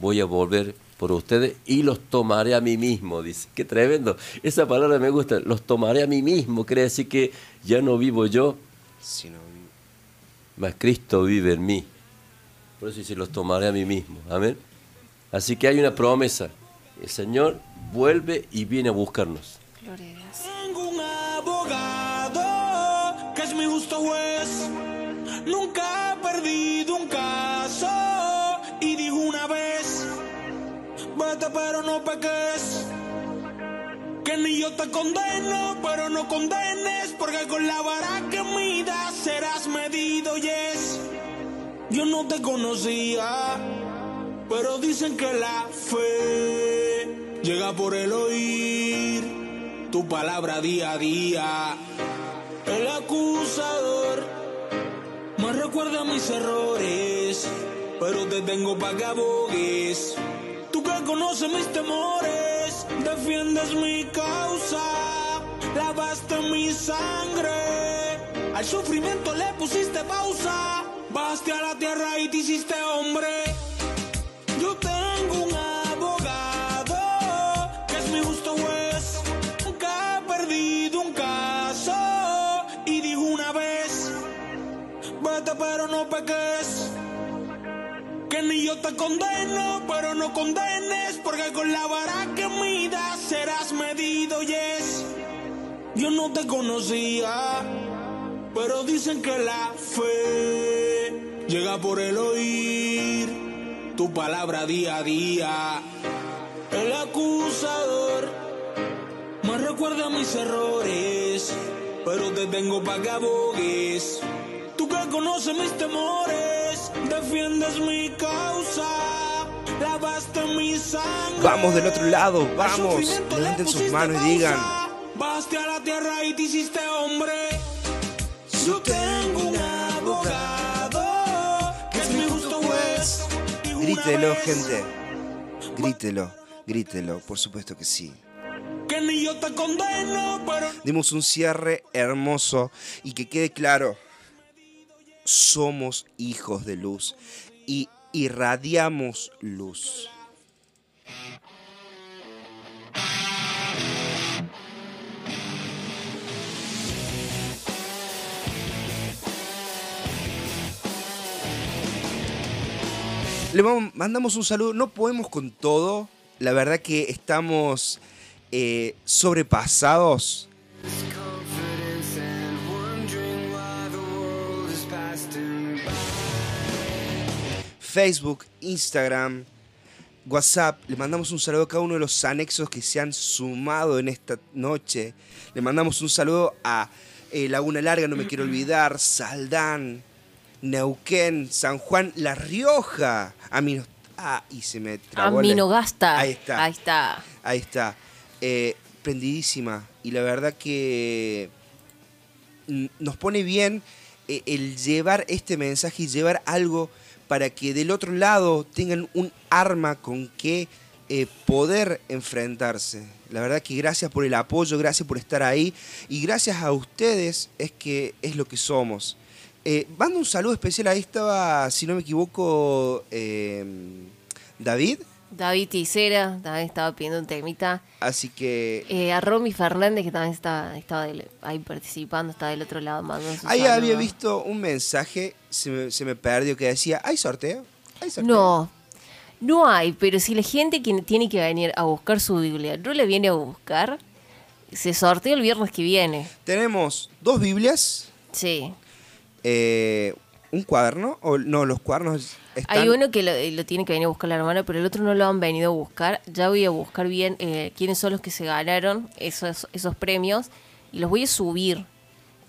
voy a volver por ustedes y los tomaré a mí mismo, dice. Qué tremendo. Esa palabra me gusta, los tomaré a mí mismo, quiere decir que ya no vivo yo, Sino mas Cristo vive en mí. Por eso dice, los tomaré a mí mismo. Amén. Así que hay una promesa. El Señor vuelve y viene a buscarnos. Tengo un abogado que es mi justo juez. Nunca ha perdido un caso. Vez: Vete, pero no peques. Que ni yo te condeno, pero no condenes. Porque con la vara que midas serás medido, yes. Yo no te conocía, pero dicen que la fe llega por el oír tu palabra día a día. El acusador me recuerda mis errores, pero te tengo para que. Tú que conoces mis temores, defiendes mi causa, lavaste mi sangre. Al sufrimiento le pusiste pausa, baste a la tierra y te hiciste hombre. Yo tengo un abogado que es mi justo juez. Nunca ha perdido un caso y dijo una vez: Vete, pero no peques. Que ni yo te condeno, pero no condenes. Porque con la vara que midas serás medido, yes. Yo no te conocía, pero dicen que la fe llega por el oír tu palabra día a día. El acusador me recuerda mis errores, pero te tengo para que abogues. Tú que conoces mis temores, defiendes mi causa, lavaste mi sangre. Vamos del otro lado, vamos. Levanten sus manos y digan. Baste a la tierra y te hiciste hombre. Yo tengo un abogado que es mi justo juez. Grítelo, gente. Grítelo, grítelo, por supuesto que sí. Que ni yo te condeno, pero Dimos un cierre hermoso y que quede claro, somos hijos de luz y irradiamos luz. Le mandamos un saludo, no podemos con todo, la verdad que estamos eh, sobrepasados. Facebook, Instagram, WhatsApp. Le mandamos un saludo a cada uno de los anexos que se han sumado en esta noche. Le mandamos un saludo a eh, Laguna Larga, no me quiero olvidar, Saldán, Neuquén, San Juan, La Rioja. A mí Ah, y se me trabó. Aminogasta. Ahí está. Ahí está. Ahí está. Eh, prendidísima. Y la verdad que n- nos pone bien eh, el llevar este mensaje y llevar algo para que del otro lado tengan un arma con que eh, poder enfrentarse. La verdad que gracias por el apoyo, gracias por estar ahí y gracias a ustedes es que es lo que somos. Eh, mando un saludo especial, ahí estaba, si no me equivoco, eh, David, David Ticera también estaba pidiendo un temita. así que Eh, a Romy Fernández, que también estaba del- ahí participando, está del otro lado mandando ahí había visto un mensaje, se me, se me perdió, que decía, ¿hay sorteo? ¿Hay sorteo? No, no hay, pero si la gente que tiene que venir a buscar su Biblia no la viene a buscar, se sortea el viernes que viene. Tenemos dos Biblias, Sí. eh, un cuaderno, o no, los cuadernos están... Hay uno que lo, lo tiene que venir a buscar la hermana, pero el otro no lo han venido a buscar. Ya voy a buscar bien eh, quiénes son los que se ganaron esos, esos premios y los voy a subir.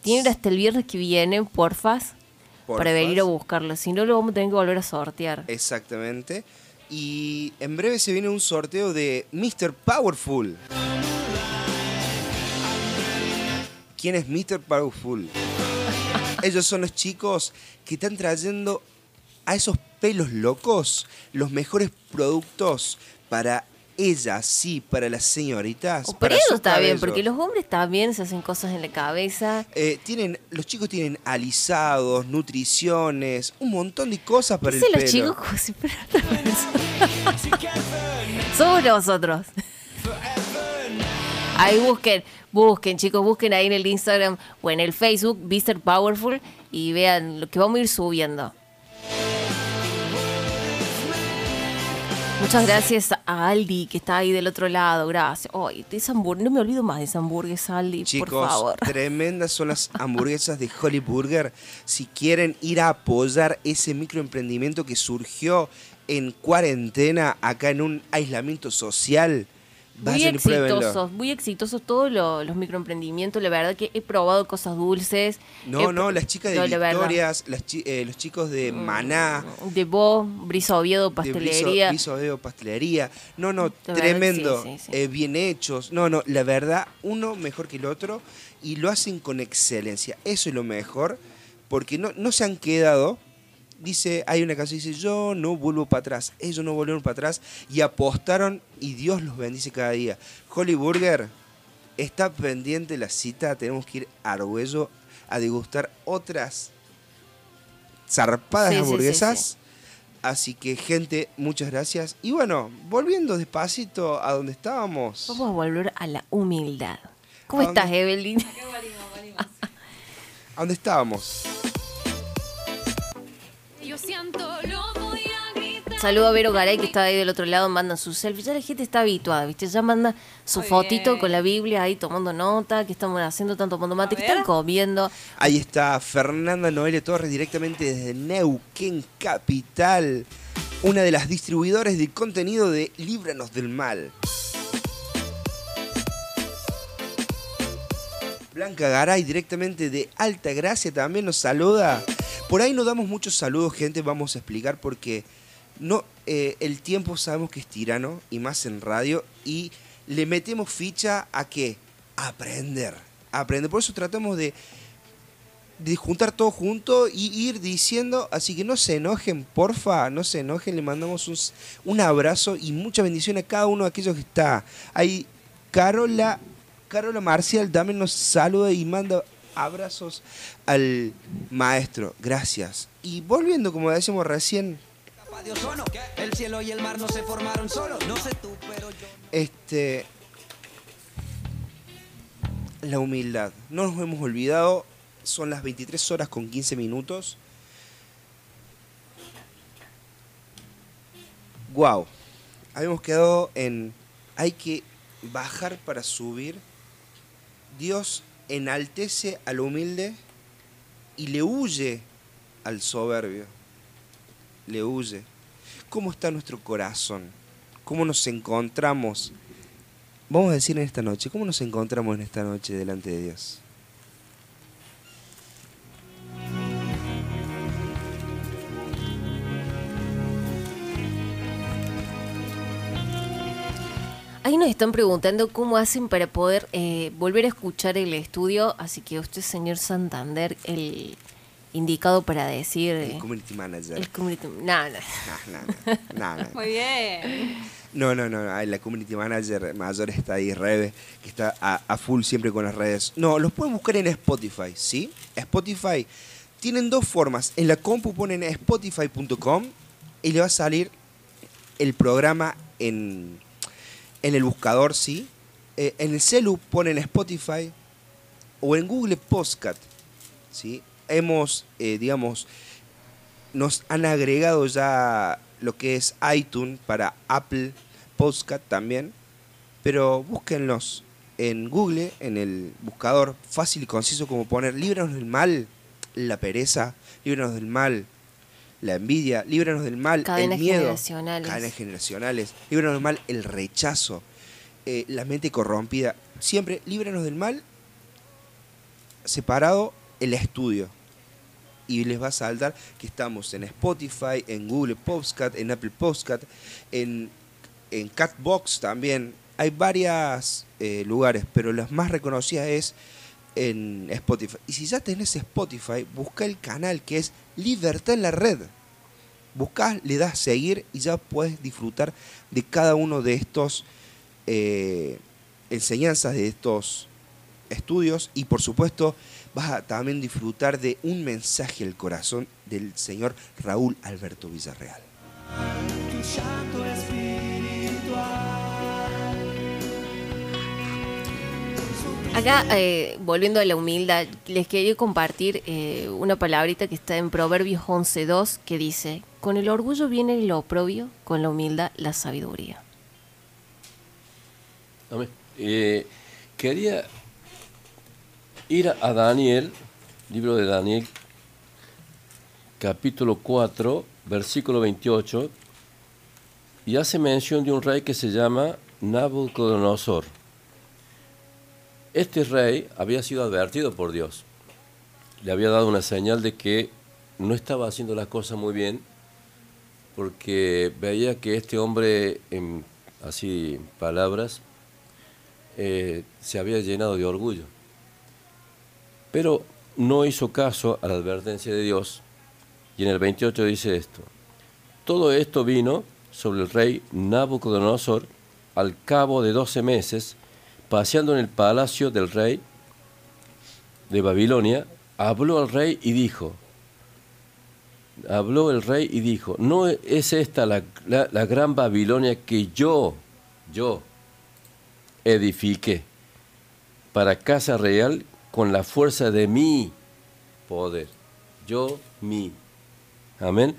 Tienen hasta el viernes que viene, porfas, para venir a buscarlos. Si no, lo vamos a tener que volver a sortear. Exactamente. Y en breve se viene un sorteo de Mr. Powerful. ¿Quién es Mr. Powerful? Ellos son los chicos que están trayendo a esos pelos locos los mejores productos para ellas, sí, para las señoritas. Pero para eso está bien, porque los hombres también se hacen cosas en la cabeza. Eh, tienen, los chicos tienen alisados, nutriciones, un montón de cosas para el pelo. los chicos como si. Somos nosotros. Ahí busquen, busquen, chicos, busquen ahí en el Instagram o en el Facebook, Mr. Powerful, y vean lo que vamos a ir subiendo. Muchas gracias a Aldi, que está ahí del otro lado. Gracias. Ay, de esa no me olvido más de esa hamburguesa, Aldi, por Chicos, favor. tremendas son las hamburguesas de Holly Burger. Si quieren ir a apoyar ese microemprendimiento que surgió en cuarentena, acá en un aislamiento social, Muy vayan exitosos, muy exitosos todos lo- los microemprendimientos. La verdad que he probado cosas dulces. No, He no, las chicas de No. Mm. Victorias, las chi- eh, los chicos de Maná, De Bo, Brisa Oviedo, de Pastelería. Briso- Briso Oviedo Pastelería. No, no, tremendo. sí, sí, sí. eh, bien hechos. No, no, la verdad, uno mejor que el otro y lo hacen con excelencia. Eso es lo mejor, porque no, no se han quedado. Dice, hay una canción que dice, yo no vuelvo para atrás. Ellos no volvieron para atrás y apostaron y Dios los bendice cada día. Holly Burger, está pendiente la cita. Tenemos que ir a Arguello a degustar otras zarpadas Sí, sí, sí, hamburguesas. Así que, gente, muchas gracias. Y bueno, volviendo despacito a donde estábamos. Vamos a volver a la humildad. ¿Cómo estás, Evelyn? ¿A dónde estábamos? Yo siento, lo voy a gritar. Saludo a Vero Garay, que está ahí del otro lado, manda sus selfies. Ya la gente está habituada, ¿viste? Ya manda su Muy fotito bien. con la Biblia ahí tomando nota, que estamos haciendo, están tomando mate, que están comiendo. Ahí está Fernanda Noelia Torres directamente desde Neuquén Capital, una de las distribuidores de contenido de Líbranos del Mal. Blanca Garay directamente de Alta Gracia también nos saluda. Por ahí no damos muchos saludos, gente, vamos a explicar porque no, eh, el tiempo sabemos que es tirano y más en radio y le metemos ficha a qué? Aprender. Aprender. Por eso tratamos de de juntar todo junto y ir diciendo, así que no se enojen, porfa, no se enojen, le mandamos un, un abrazo y mucha bendición a cada uno de aquellos que está. Ahí Carola, Carola Marcial también nos saluda y manda abrazos al maestro, gracias. Y volviendo, como decíamos recién, el cielo y el mar no se formaron solos. No sé tú, pero yo. este la humildad. No nos hemos olvidado, son las 23 horas con 15 minutos. Wow. Habíamos quedado en hay que bajar para subir. Dios enaltece al humilde y le huye al soberbio. Le huye. ¿Cómo está nuestro corazón? ¿Cómo nos encontramos? Vamos a decir en esta noche, ¿cómo nos encontramos en esta noche delante de Dios? Ahí nos están preguntando cómo hacen para poder eh, volver a escuchar el estudio, así que usted, señor Santander, el indicado para decir... El eh, community manager. el community... No, no. No, no, no. Muy bien. No, no, no, la community manager mayor está ahí, Rebe, que está a, a full siempre con las redes. No, los pueden buscar en Spotify, ¿sí? Spotify. Tienen dos formas. En la compu ponen spotify.com y le va a salir el programa en, en el buscador, ¿sí? Eh, en el celu ponen Spotify o en Google Podcast, ¿sí? Hemos, eh, digamos, nos han agregado ya lo que es iTunes para Apple Podcast también, pero búsquenlos en Google, en el buscador fácil y conciso como poner líbranos del mal, la pereza, líbranos del mal, la envidia, líbranos del mal, Cadenas el miedo, generacionales. cadenas generacionales, líbranos del mal, el rechazo, eh, la mente corrompida, siempre líbranos del mal, separado el estudio y les va a saltar que estamos en Spotify, en Google Podcast, en Apple Podcast, en, en Catbox también. Hay varios lugares, pero las más reconocidas es en Spotify. Y si ya tenés Spotify, busca el canal que es Libertad en la Red. Buscás, le das seguir y ya puedes disfrutar de cada uno de estos eh, enseñanzas, de estos estudios y por supuesto vas a también disfrutar de un mensaje al corazón del señor Raúl Alberto Villarreal. Acá, eh, volviendo a la humildad, les quería compartir eh, una palabrita que está en Proverbios 11.2 que dice, con el orgullo viene el oprobio, con la humildad la sabiduría. Amén. Eh, quería ir a Daniel, libro de Daniel, capítulo 4, versículo 28, y hace mención de un rey que se llama Nabucodonosor. Este rey había sido advertido por Dios. Le había dado una señal de que no estaba haciendo las cosas muy bien, porque veía que este hombre, en así palabras, eh, se había llenado de orgullo. Pero no hizo caso a la advertencia de Dios y en el 28 dice esto. Todo esto vino sobre el rey Nabucodonosor al cabo de 12 meses, paseando en el palacio del rey de Babilonia, habló al rey y dijo, habló el rey y dijo, ¿no es esta la, la- gran Babilonia que yo, yo, edifiqué para casa real con la fuerza de mi poder? Yo, mi. Amén.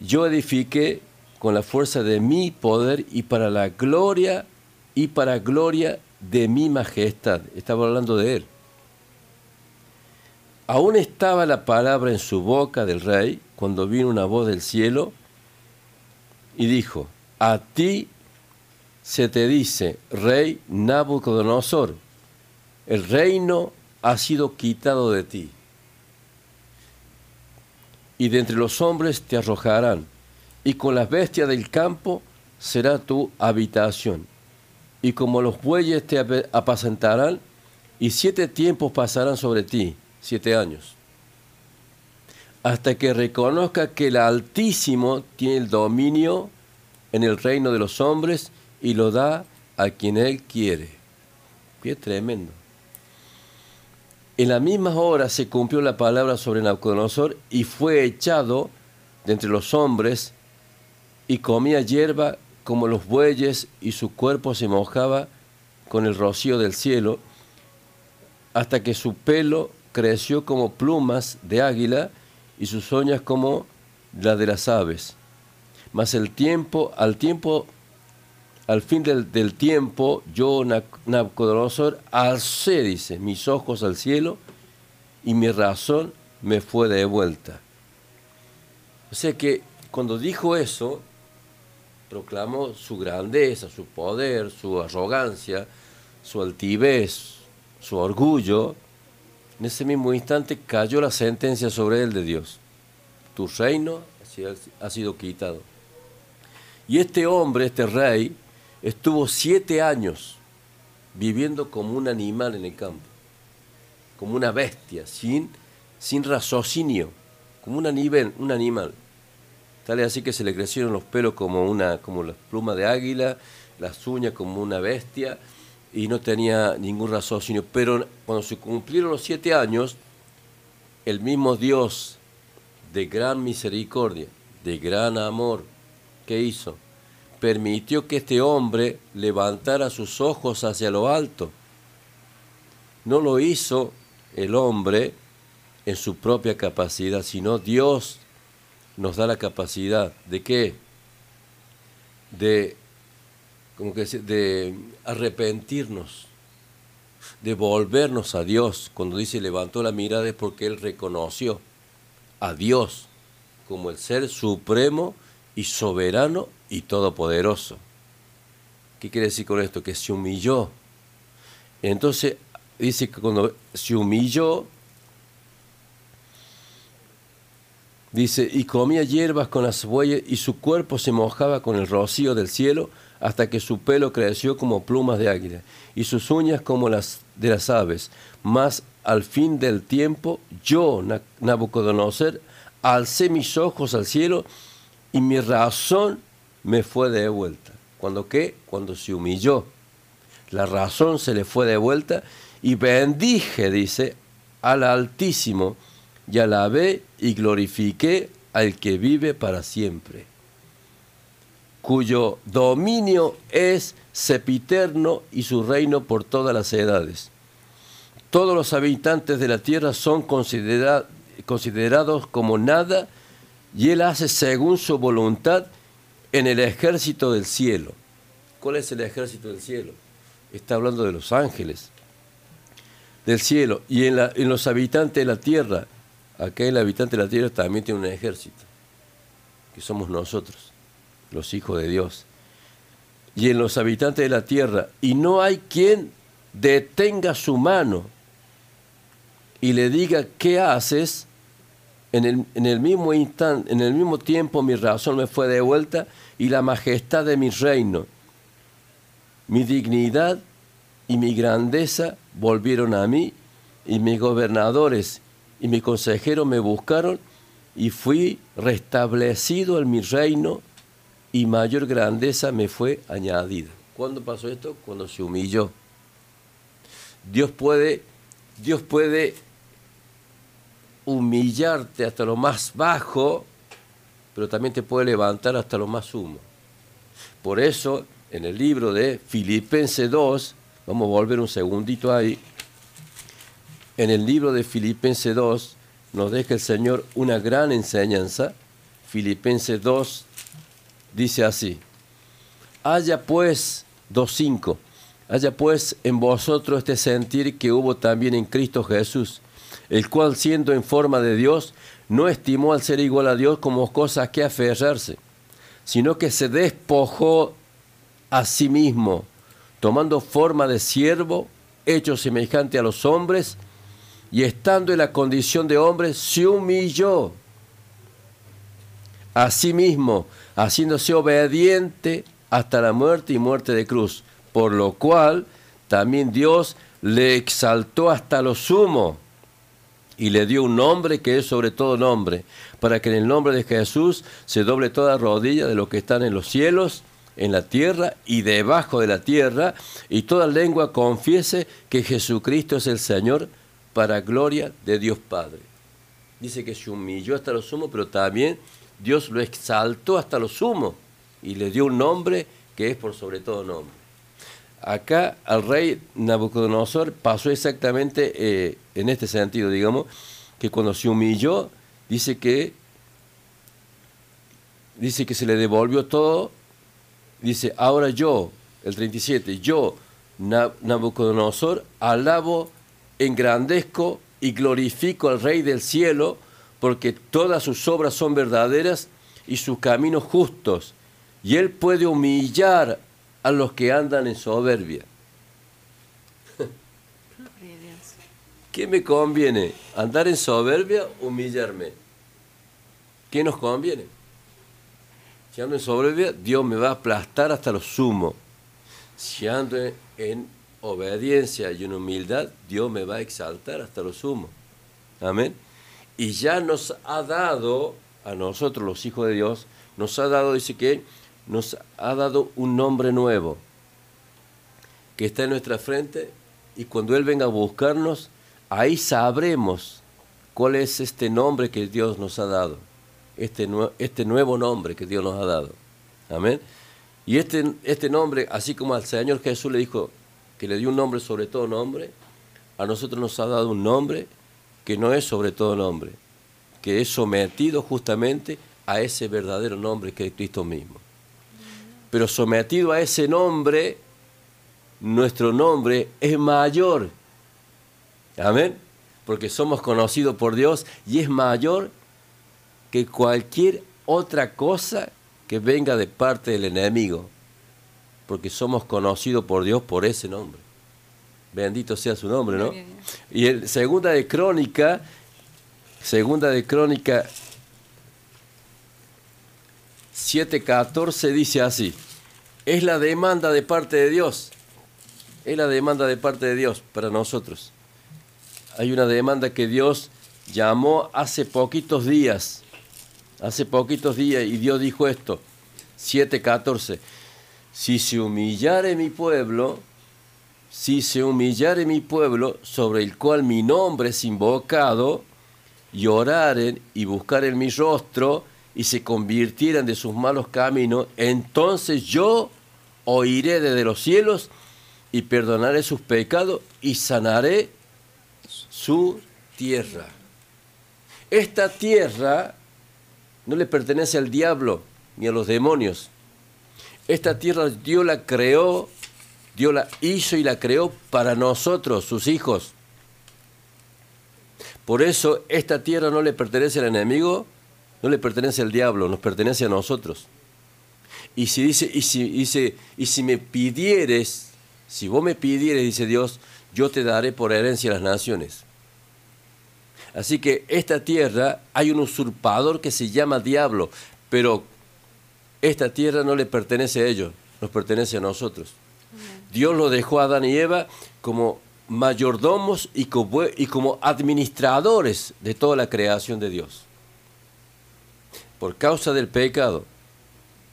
Yo edifiqué con la fuerza de mi poder y para la gloria y para gloria de mi majestad. Estaba hablando de él. Aún estaba la palabra en su boca del rey cuando vino una voz del cielo y dijo, a ti se te dice, rey Nabucodonosor, el reino ha sido quitado de ti y de entre los hombres te arrojarán, y con las bestias del campo será tu habitación. Y como los bueyes te ap- apacentarán, y siete tiempos pasarán sobre ti, siete años, hasta que reconozca que el Altísimo tiene el dominio en el reino de los hombres y lo da a quien Él quiere. Qué tremendo. En la misma hora se cumplió la palabra sobre Nabucodonosor y fue echado de entre los hombres y comía hierba como los bueyes y su cuerpo se mojaba con el rocío del cielo hasta que su pelo creció como plumas de águila y sus uñas como la de las aves. Mas el tiempo, al tiempo, al fin del, del tiempo, yo, Nabucodonosor, alcé, dice, mis ojos al cielo y mi razón me fue de vuelta. O sea que cuando dijo eso, proclamó su grandeza, su poder, su arrogancia, su altivez, su orgullo. En ese mismo instante cayó la sentencia sobre él de Dios. Tu reino ha sido- quitado. Y este hombre, este rey, estuvo siete años viviendo como un animal en el campo, como una bestia, sin, sin raciocinio, como un, un animal. Tal es así que se le crecieron los pelos como, una, como las plumas de águila, las uñas como una bestia, y no tenía ningún raciocinio. Pero cuando se cumplieron los siete años, el mismo Dios de gran misericordia, de gran amor, ¿qué hizo? Permitió que este hombre levantara sus ojos hacia lo alto. No lo hizo el hombre en su propia capacidad, sino Dios nos da la capacidad de qué? De, que, de arrepentirnos, de volvernos a Dios. Cuando dice levantó la mirada es porque Él reconoció a Dios como el ser supremo y soberano y todopoderoso. ¿Qué quiere decir con esto? Que se humilló. Entonces dice que cuando se humilló, dice, y comía hierbas con las bueyes y su cuerpo se mojaba con el rocío del cielo hasta que su pelo creció como plumas de águila y sus uñas como las de las aves. Mas al fin del tiempo, yo, Nabucodonosor, alcé mis ojos al cielo y mi razón me fue de vuelta. ¿Cuándo qué? Cuando se humilló. La razón se le fue de vuelta y bendije, dice, al Altísimo y alabé y glorifiqué al que vive para siempre, cuyo dominio es sepiterno y su reino por todas las edades. Todos los habitantes de la tierra son considera considerados como nada y él hace según su voluntad en el ejército del cielo. ¿Cuál es el ejército del cielo? Está hablando de los ángeles del cielo y en los habitantes de la tierra acá el habitante de la tierra también tiene un ejército, que somos nosotros, los hijos de Dios. Y en los habitantes de la tierra, y no hay quien detenga su mano y le diga, ¿qué haces? En el, en el mismo instante, en el mismo tiempo mi razón me fue de vuelta y la majestad de mi reino, mi dignidad y mi grandeza volvieron a mí y mis gobernadores y mi consejero me buscaron y fui restablecido en mi reino y mayor grandeza me fue añadida. ¿Cuándo pasó esto? Cuando se humilló. Dios puede, Dios puede humillarte hasta lo más bajo, pero también te puede levantar hasta lo más sumo. Por eso, en el libro de Filipenses 2, vamos a volver un segundito ahí, en el libro de Filipenses 2 nos deja el Señor una gran enseñanza. Filipenses 2 dice así, haya pues 2.5, haya pues en vosotros este sentir que hubo también en Cristo Jesús, el cual siendo en forma de Dios, no estimó al ser igual a Dios como cosa que aferrarse, sino que se despojó a sí mismo, tomando forma de siervo, hecho semejante a los hombres, y estando en la condición de hombre, se humilló a sí mismo, haciéndose obediente hasta la muerte y muerte de cruz, por lo cual también Dios le exaltó hasta lo sumo y le dio un nombre que es sobre todo nombre, para que en el nombre de Jesús se doble toda rodilla de los que están en los cielos, en la tierra y debajo de la tierra, y toda lengua confiese que Jesucristo es el Señor, para gloria de Dios Padre. Dice que se humilló hasta lo sumo, pero también Dios lo exaltó hasta lo sumo y le dio un nombre que es por sobre todo nombre. Acá al rey Nabucodonosor pasó exactamente eh, en este sentido, digamos, que cuando se humilló, dice que dice que se le devolvió todo, dice, ahora yo, el 37, yo, Nabucodonosor, alabo engrandezco y glorifico al Rey del cielo, porque todas sus obras son verdaderas y sus caminos justos, y él puede humillar a los que andan en soberbia. ¿Qué me conviene? ¿Andar en soberbia o humillarme? ¿Qué nos conviene? Si ando en soberbia, Dios me va a aplastar hasta lo sumo. Si ando en, en obediencia y en humildad, Dios me va a exaltar hasta lo sumo. Amén. Y ya nos ha dado, a nosotros los hijos de Dios, nos ha dado, dice que, nos ha dado un nombre nuevo, que está en nuestra frente, y cuando Él venga a buscarnos, ahí sabremos cuál es este nombre que Dios nos ha dado, este, este nuevo nombre que Dios nos ha dado. Amén. Y este, este nombre, así como al Señor Jesús le dijo que le dio un nombre sobre todo nombre, a nosotros nos ha dado un nombre que no es sobre todo nombre, que es sometido justamente a ese verdadero nombre que es Cristo mismo. Pero sometido a ese nombre, nuestro nombre es mayor. Amén. Porque somos conocidos por Dios y es mayor que cualquier otra cosa que venga de parte del enemigo. Porque somos conocidos por Dios por ese nombre. Bendito sea su nombre, ¿no? Y el segunda de Crónica, segunda de Crónica 7:14 dice así: Es la demanda de parte de Dios. Es la demanda de parte de Dios para nosotros. Hay una demanda que Dios llamó hace poquitos días. Hace poquitos días y Dios dijo esto. 7:14. Si se humillare mi pueblo, si se humillare mi pueblo, sobre el cual mi nombre es invocado, y y buscaren mi rostro, y se convirtieran de sus malos caminos, entonces yo oiré desde los cielos y perdonaré sus pecados y sanaré su tierra. Esta tierra no le pertenece al diablo ni a los demonios. Esta tierra Dios la creó, Dios la hizo y la creó para nosotros, sus hijos. Por eso esta tierra no le pertenece al enemigo, no le pertenece al diablo, nos pertenece a nosotros. Y si dice, y si, dice, y si me pidieres, si vos me pidieres, dice Dios, yo te daré por herencia las naciones. Así que esta tierra hay un usurpador que se llama diablo, pero esta tierra no le pertenece a ellos, nos pertenece a nosotros. Dios lo dejó a Adán y Eva como mayordomos y como, y como administradores de toda la creación de Dios. Por causa del pecado,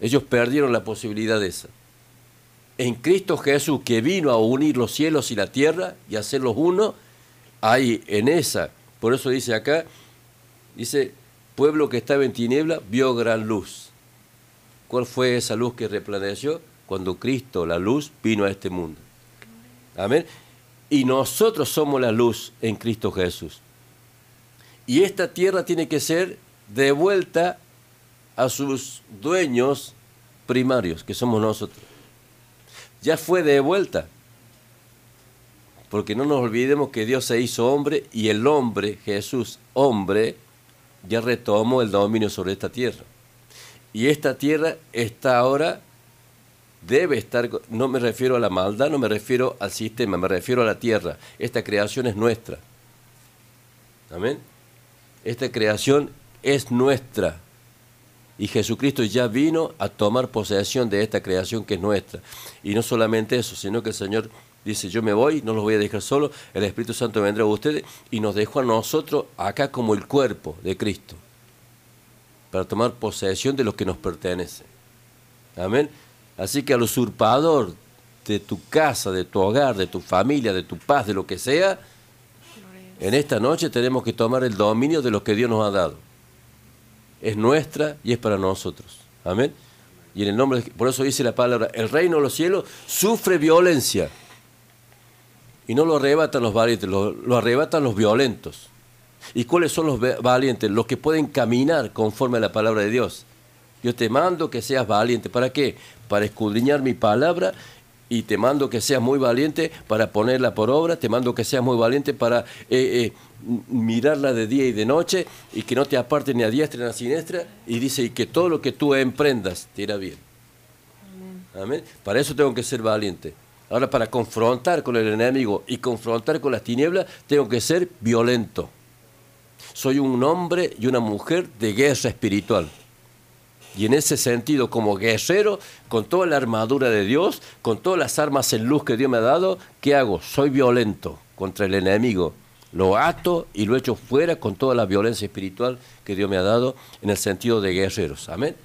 ellos perdieron la posibilidad de esa. En Cristo Jesús, que vino a unir los cielos y la tierra y hacerlos uno, hay en esa, por eso dice acá, dice, pueblo que estaba en tiniebla vio gran luz. ¿Cuál fue esa luz que resplandeció? Cuando Cristo, la luz, vino a este mundo. Amén. Y nosotros somos la luz en Cristo Jesús. Y esta tierra tiene que ser devuelta a sus dueños primarios, que somos nosotros. Ya fue devuelta. Porque no nos olvidemos que Dios se hizo hombre y el hombre, Jesús, hombre, ya retomó el dominio sobre esta tierra. Y esta tierra está ahora, debe estar, no me refiero a la maldad, no me refiero al sistema, me refiero a la tierra. Esta creación es nuestra. Amén. Esta creación es nuestra. Y Jesucristo ya vino a tomar posesión de esta creación que es nuestra. Y no solamente eso, sino que el Señor dice, yo me voy, no los voy a dejar solo, el Espíritu Santo vendrá a ustedes y nos dejó a nosotros acá como el cuerpo de Cristo, para tomar posesión de lo que nos pertenece. Amén. Así que al usurpador de tu casa, de tu hogar, de tu familia, de tu paz, de lo que sea, en esta noche tenemos que tomar el dominio de lo que Dios nos ha dado. Es nuestra y es para nosotros. Amén. Y en el nombre, de- por eso dice la palabra, el reino de los cielos sufre violencia. Y no lo arrebatan los valientes, lo, lo arrebatan los violentos. ¿Y cuáles son los valientes? Los que pueden caminar conforme a la palabra de Dios. Yo te mando que seas valiente. ¿Para qué? Para escudriñar mi palabra y te mando que seas muy valiente para ponerla por obra. Te mando que seas muy valiente para eh, eh, mirarla de día y de noche y que no te apartes ni a diestra ni a siniestra. Y dice, y que todo lo que tú emprendas te irá bien. Amén. Para eso tengo que ser valiente. Ahora, para confrontar con el enemigo y confrontar con las tinieblas, tengo que ser violento. Soy un hombre y una mujer de guerra espiritual. Y en ese sentido, como guerrero, con toda la armadura de Dios, con todas las armas en luz que Dios me ha dado, ¿qué hago? Soy violento contra el enemigo. Lo ato y lo echo fuera con toda la violencia espiritual que Dios me ha dado en el sentido de guerreros. Amén.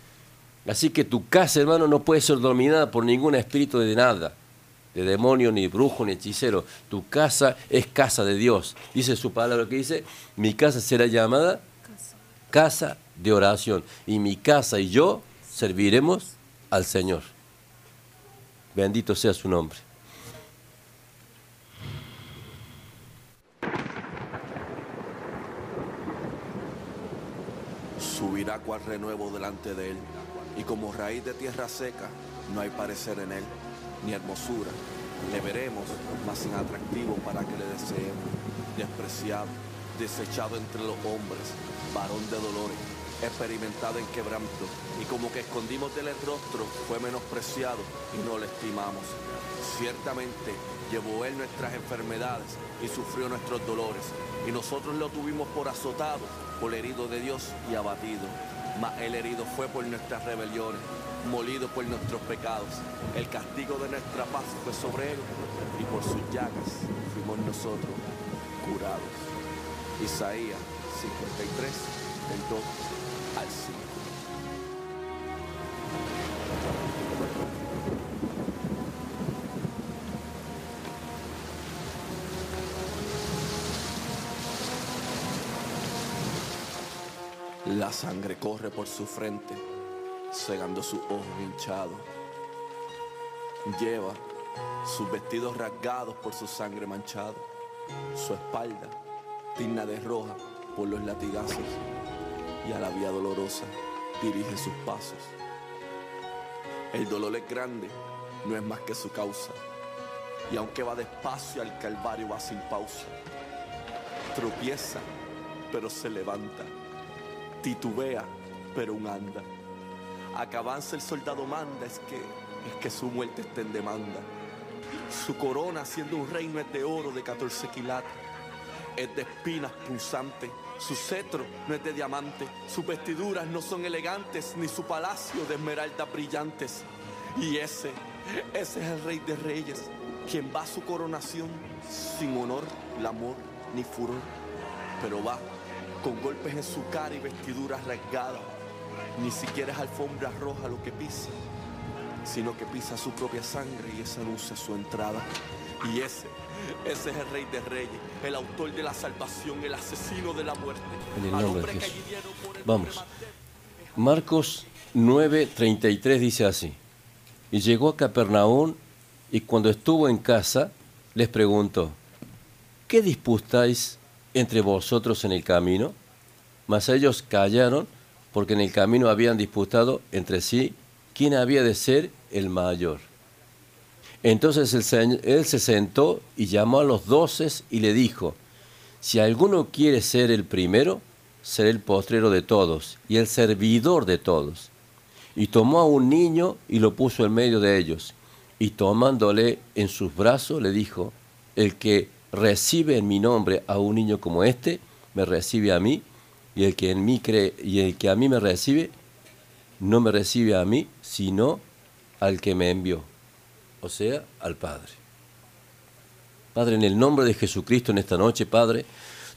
Así que tu casa, hermano, no puede ser dominada por ningún espíritu de nada, de demonio, ni brujo, ni hechicero. Tu casa es casa de Dios. Dice su palabra que dice, mi casa será llamada casa de oración. Y mi casa y yo serviremos al Señor. Bendito sea su nombre. Subirá cual renuevo delante de él, y como raíz de tierra seca, no hay parecer en él, ni hermosura. Le veremos, más sin atractivo para que le deseemos, despreciado, desechado entre los hombres, varón de dolores, experimentado en quebranto, y como que escondimos del rostro, fue menospreciado y no le estimamos. Ciertamente llevó él nuestras enfermedades y sufrió nuestros dolores, y nosotros lo tuvimos por azotado, por herido de Dios y abatido. Mas el herido fue por nuestras rebeliones, molido por nuestros pecados. El castigo de nuestra paz fue sobre él, y por sus llagas fuimos nosotros curados. Isaías 53, del 2 al 5. La sangre corre por su frente, cegando su ojo hinchado. Lleva sus vestidos rasgados por su sangre manchado, su espalda digna de roja por los latigazos, y a la vía dolorosa dirige sus pasos. El dolor es grande, no es más que su causa, y aunque va despacio al calvario va sin pausa. Tropieza, pero se levanta titubea, pero un anda. A que avance el soldado manda, es que, es que su muerte está en demanda. Su corona, siendo un reino, es de oro de 14 quilates. Es de espinas punzantes. Su cetro no es de diamante. Sus vestiduras no son elegantes, ni su palacio de esmeraldas brillantes. Y ese, ese es el rey de reyes, quien va a su coronación sin honor, amor ni furor. Pero va con golpes en su cara y vestiduras rasgadas. Ni siquiera es alfombra roja lo que pisa, sino que pisa su propia sangre y esa anuncia su entrada. Y ese, ese es el rey de reyes, el autor de la salvación, el asesino de la muerte. En el nombre de Jesús. Vamos. Marcos 9:33 dice así. Y llegó a Capernaum y cuando estuvo en casa les preguntó, ¿qué disputáis entre vosotros en el camino? Mas ellos callaron porque en el camino habían disputado entre sí quién había de ser el mayor. Entonces él se sentó y llamó a los doces y le dijo, si alguno quiere ser el primero, será el postrero de todos y el servidor de todos. Y tomó a un niño y lo puso en medio de ellos. Y tomándole en sus brazos, le dijo, el que recibe en mi nombre a un niño como este, me recibe a mí, y el que en mí cree, y el que a mí me recibe, no me recibe a mí, sino al que me envió, o sea, al Padre. Padre, en el nombre de Jesucristo en esta noche, Padre,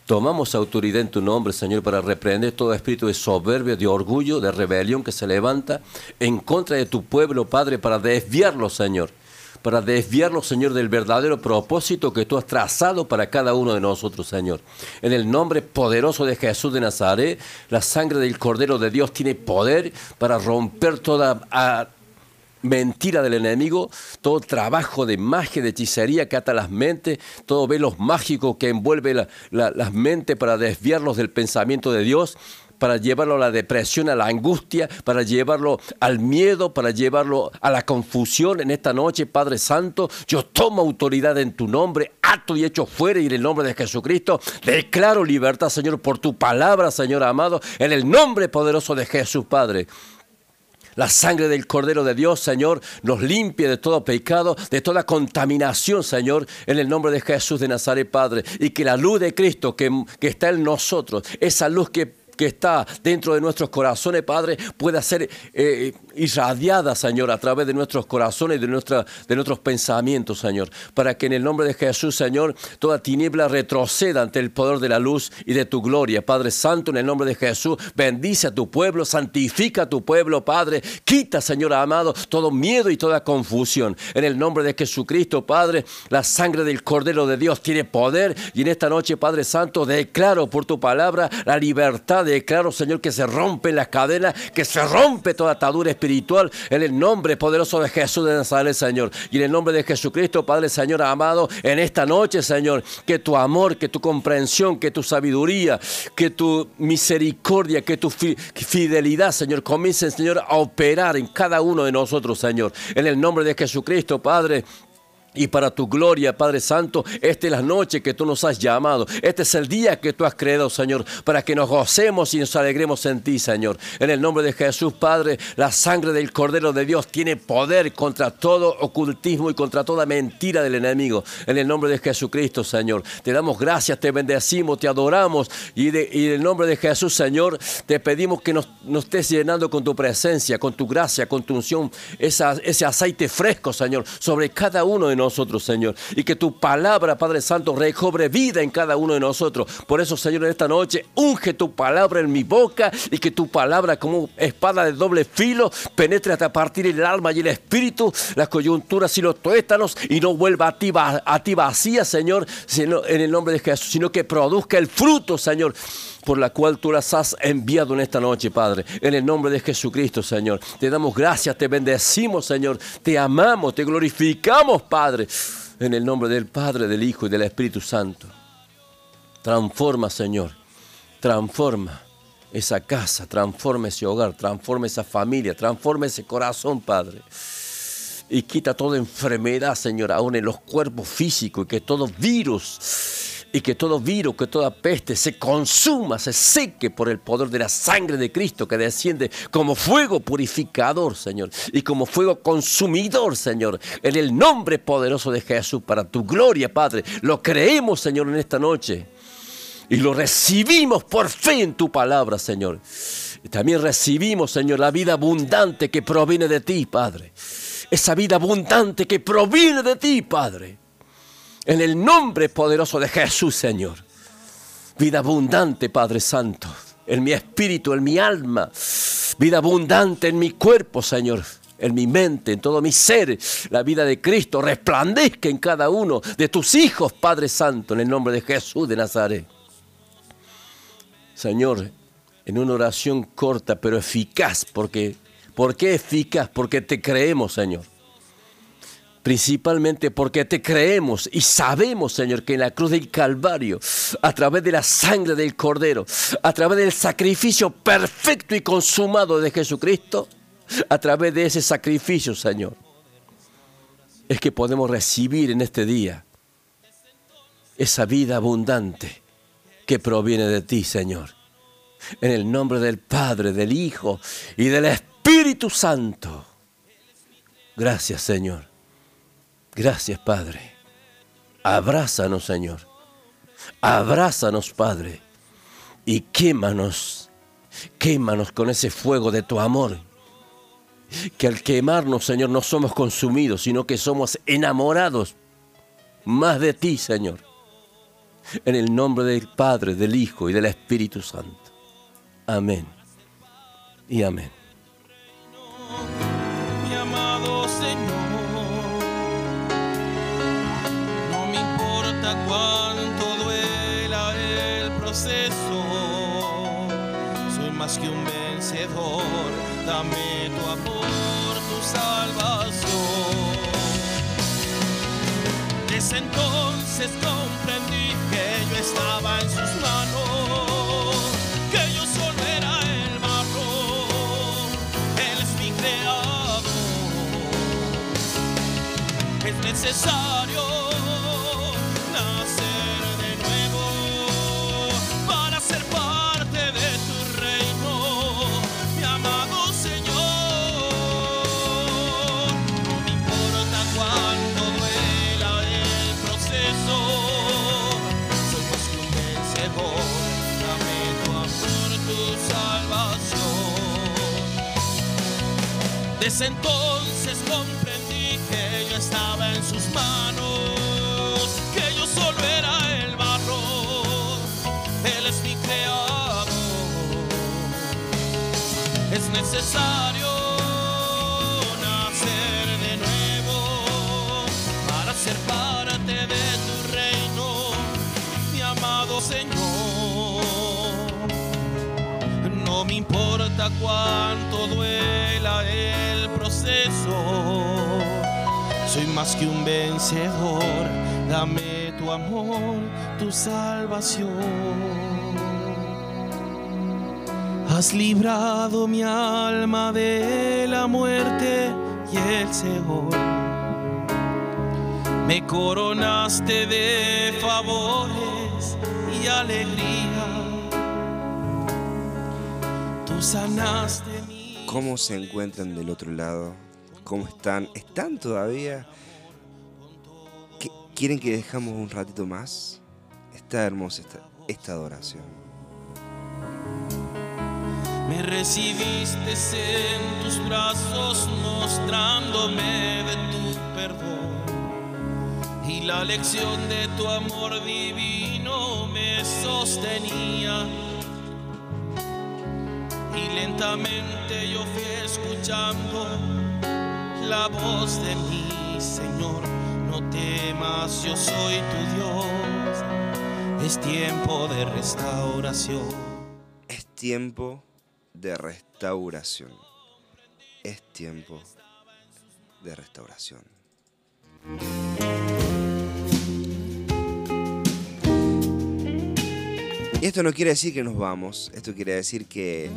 tomamos autoridad en tu nombre, Señor, para reprender todo espíritu de soberbia, de orgullo, de rebelión que se levanta en contra de tu pueblo, Padre, para desviarlo, Señor. Para desviarlo, Señor, del verdadero propósito que tú has trazado para cada uno de nosotros, Señor. En el nombre poderoso de Jesús de Nazaret, la sangre del Cordero de Dios tiene poder para romper toda ah, mentira del enemigo, todo trabajo de magia, de hechicería que ata las mentes, todo velo mágico que envuelve la- la- las mentes para desviarlos del pensamiento de Dios, para llevarlo a la depresión, a la angustia, para llevarlo al miedo, para llevarlo a la confusión en esta noche, Padre Santo. Yo tomo autoridad en tu nombre, ato y hecho fuera y en el nombre de Jesucristo. Declaro libertad, Señor, por tu palabra, Señor amado, en el nombre poderoso de Jesús, Padre. La sangre del Cordero de Dios, Señor, nos limpie de todo pecado, de toda contaminación, Señor, en el nombre de Jesús de Nazaret, Padre. Y que la luz de Cristo que, que está en nosotros, esa luz que, que está dentro de nuestros corazones, Padre, pueda ser eh, irradiada, Señor, a través de nuestros corazones, de, nuestra, de nuestros pensamientos, Señor, para que en el nombre de Jesús, Señor, toda tiniebla retroceda ante el poder de la luz y de tu gloria. Padre Santo, en el nombre de Jesús, bendice a tu pueblo, santifica a tu pueblo, Padre. Quita, Señor amado, todo miedo y toda confusión. En el nombre de Jesucristo, Padre, la sangre del Cordero de Dios tiene poder y en esta noche, Padre Santo, declaro por tu palabra la libertad, declaro, Señor, que se rompen las cadenas, que se rompe toda atadura espiritual en el nombre poderoso de Jesús de Nazaret, Señor. Y en el nombre de Jesucristo, Padre, Señor amado, en esta noche, Señor, que tu amor, que tu comprensión, que tu sabiduría, que tu misericordia, que tu fi- fidelidad, Señor, comiencen, Señor, a operar en cada uno de nosotros, Señor. En el nombre de Jesucristo, Padre. Y para tu gloria, Padre Santo, esta es la noche que tú nos has llamado. Este es el día que tú has creado, Señor, para que nos gocemos y nos alegremos en ti, Señor. En el nombre de Jesús, Padre, la sangre del Cordero de Dios tiene poder contra todo ocultismo y contra toda mentira del enemigo. En el nombre de Jesucristo, Señor. Te damos gracias, te bendecimos, te adoramos. Y, en el nombre de Jesús, Señor, te pedimos que nos, estés llenando con tu presencia, con tu gracia, con tu unción, ese aceite fresco, Señor, sobre cada uno de nosotros, Señor. Y que tu palabra, Padre Santo, recobre vida en cada uno de nosotros. Por eso, Señor, en esta noche, unge tu palabra en mi boca y que tu palabra, como espada de doble filo, penetre hasta partir el alma y el espíritu, las coyunturas y los tuétanos, y no vuelva a ti, a ti vacía, Señor, sino en el nombre de Jesús, sino que produzca el fruto, Señor por la cual tú las has enviado en esta noche, Padre. En el nombre de Jesucristo, Señor. Te damos gracias, te bendecimos, Señor. Te amamos, te glorificamos, Padre. En el nombre del Padre, del Hijo y del Espíritu Santo. Transforma, Señor. Transforma esa casa, transforma ese hogar, transforma esa familia, transforma ese corazón, Padre. Y quita toda enfermedad, Señor, aún en los cuerpos físicos, y que todo virus, y que todo virus, que toda peste se consuma, se seque por el poder de la sangre de Cristo que desciende como fuego purificador, Señor, y como fuego consumidor, Señor, en el nombre poderoso de Jesús, para tu gloria, Padre. Lo creemos, Señor, en esta noche. Y lo recibimos por fe en tu palabra, Señor. Y también recibimos, Señor, la vida abundante que proviene de ti, Padre. Esa vida abundante que proviene de ti, Padre. En el nombre poderoso de Jesús, Señor. Vida abundante, Padre Santo. En mi espíritu, en mi alma. Vida abundante en mi cuerpo, Señor. En mi mente, en todo mi ser. La vida de Cristo resplandezca en cada uno de tus hijos, Padre Santo. En el nombre de Jesús de Nazaret. Señor, en una oración corta pero eficaz, porque ¿por qué eficaz? Porque te creemos, Señor. Principalmente porque te creemos y sabemos, Señor, que en la cruz del Calvario, a través de la sangre del Cordero, a través del sacrificio perfecto y consumado de Jesucristo, a través de ese sacrificio, Señor, es que podemos recibir en este día esa vida abundante que proviene de ti, Señor. En el nombre del Padre, del Hijo y del Espíritu Santo. Gracias, Señor. Gracias, Padre. Abrázanos, Señor. Abrázanos, Padre. Y quémanos. Quémanos con ese fuego de tu amor. Que al quemarnos, Señor, no somos consumidos, sino que somos enamorados más de ti, Señor. En el nombre del Padre, del Hijo y del Espíritu Santo. Amén. Y amén. mi amado Señor. Soy más que un vencedor. Dame tu amor, tu salvación. Desde entonces comprendí que yo estaba en sus manos, que yo solo era el barro, Él es mi creador. Es necesario Entonces comprendí que yo estaba en sus manos, que yo solo era el barro, Él es mi creador. Es necesario nacer de nuevo para ser parte de tu reino, mi amado Señor. No me importa cuánto duela el soy más que un vencedor. Dame tu amor, tu salvación. Has librado mi alma de la muerte y el Seol. Me coronaste de favores y alegría. Tú sanaste ¿Cómo se encuentran del otro lado? ¿Cómo están? ¿Están todavía? ¿Qué- ¿Quieren que dejamos un ratito más? Está hermosa esta, esta adoración. Me recibiste en tus brazos mostrándome de tu perdón. Y la lección de tu amor divino me sostenía. Y lentamente yo fui escuchando la voz de mi Señor. No temas, yo soy tu Dios. Es tiempo de restauración. Es tiempo de restauración. Es tiempo de restauración. Y esto no quiere decir que nos vamos, esto quiere decir que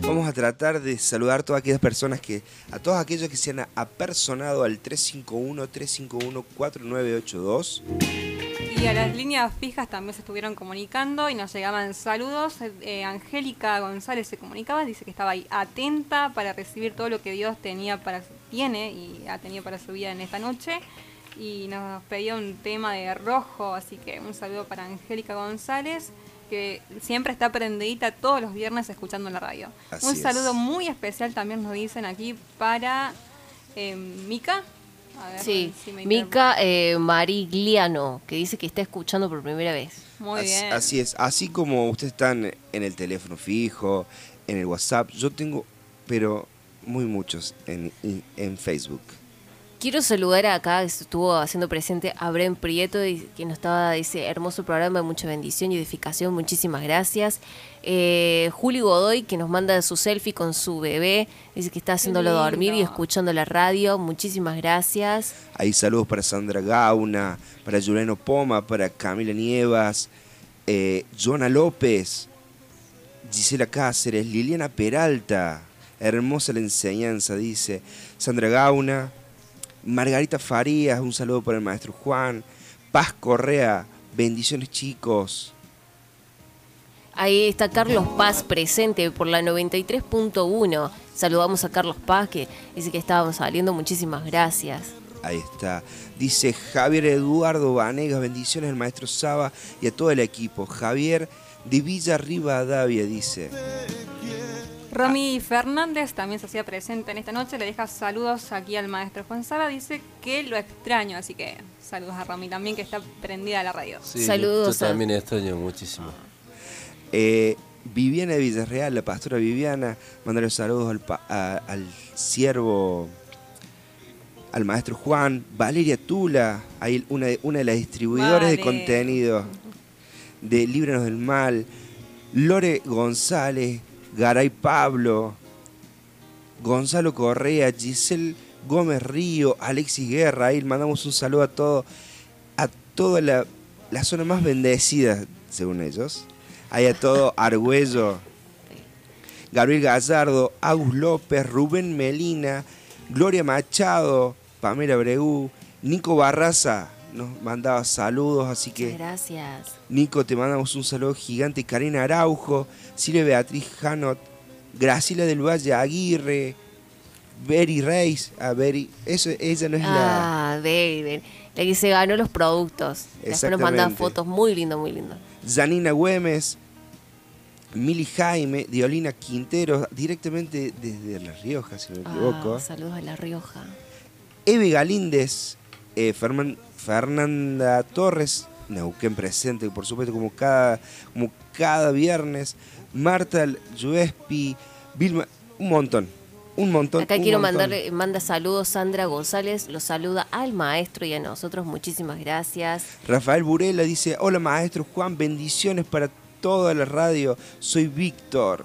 vamos a tratar de saludar a todas aquellas personas que, a todos aquellos que se han apersonado al 351-351-4982. Y a las líneas fijas también se estuvieron comunicando y nos llegaban saludos. Eh, Angélica González se comunicaba, dice que estaba ahí atenta para recibir todo lo que Dios tenía para tiene y ha tenido para su vida en esta noche. Y nos pedía un tema de rojo, así que un saludo para Angélica González, que siempre está prendidita todos los viernes escuchando la radio. Así un es. saludo muy especial también nos dicen aquí para eh, Mica. A ver Sí, si me Mica eh, Marigliano, que dice que está escuchando por primera vez. Muy Así- bien. Así es, así como ustedes están en el teléfono fijo, en el WhatsApp, yo tengo, pero muy muchos en- en Facebook. Quiero saludar acá, que estuvo haciendo presente a Bren Prieto, y- que nos estaba ese hermoso programa de mucha bendición y edificación. Muchísimas gracias. Eh, Juli Godoy, que nos manda su selfie con su bebé, dice que está haciéndolo dormir y escuchando la radio. Muchísimas gracias. Hay saludos para Sandra Gauna, para Juliano Poma, para Camila Nievas, eh, Joana López, Gisela Cáceres, Liliana Peralta, hermosa la enseñanza, dice Sandra Gauna, Margarita Farías, un saludo para el maestro Juan, Paz Correa, bendiciones chicos. Ahí está Carlos Paz presente por la 93.1. Saludamos a Carlos Paz, que dice que estábamos saliendo. Muchísimas gracias. Ahí está. Dice Javier Eduardo Vanegas, bendiciones al maestro Saba y a todo el equipo. Javier de Villa Rivadavia dice. Romy Fernández también se hacía presente en esta noche, le deja saludos aquí al maestro Juan Sala, dice que lo extraño, así que saludos a Romy también que está prendida a la radio. Sí, yo- Yo, también extraño muchísimo. Eh, Viviana de Villarreal, la pastora Viviana, mandarle saludos al, pa- a- al siervo, al maestro Juan, Valeria Tula, ahí una, de- una de las distribuidoras de contenido de Líbranos del Mal, Lore González, Garay Pablo, Gonzalo Correa, Giselle Gómez Río, Alexis Guerra, ahí mandamos un saludo a todo, a toda la, la zona más bendecida, según ellos. Ahí a todo Argüello, Gabriel Gallardo, Agus López, Rubén Melina, Gloria Machado, Pamela Bregú, Nico Barraza nos mandaba saludos, así que Gracias. Nico, te mandamos un saludo gigante. Karina Araujo, Silvia Beatriz Janot, Graciela del Valle Aguirre, Beri Reis. A Beri, eso, ella no es la. Ah, David. La que se ganó los productos. Después nos mandan fotos muy lindo, muy lindo. Janina Güemes, Mili Jaime, Diolina Quintero, directamente desde La Rioja, si no me equivoco. Ah, saludos a La Rioja. Eve Galíndez, eh, Fernanda Torres, Neuquén presente, por supuesto, como cada, como cada viernes. Marta Juespi, Vilma, un montón, un montón. Acá un quiero montón. mandarle, manda saludos Sandra González, los saluda al maestro y a nosotros, muchísimas gracias. Rafael Burela dice, hola maestro Juan, bendiciones para toda la radio, soy Víctor.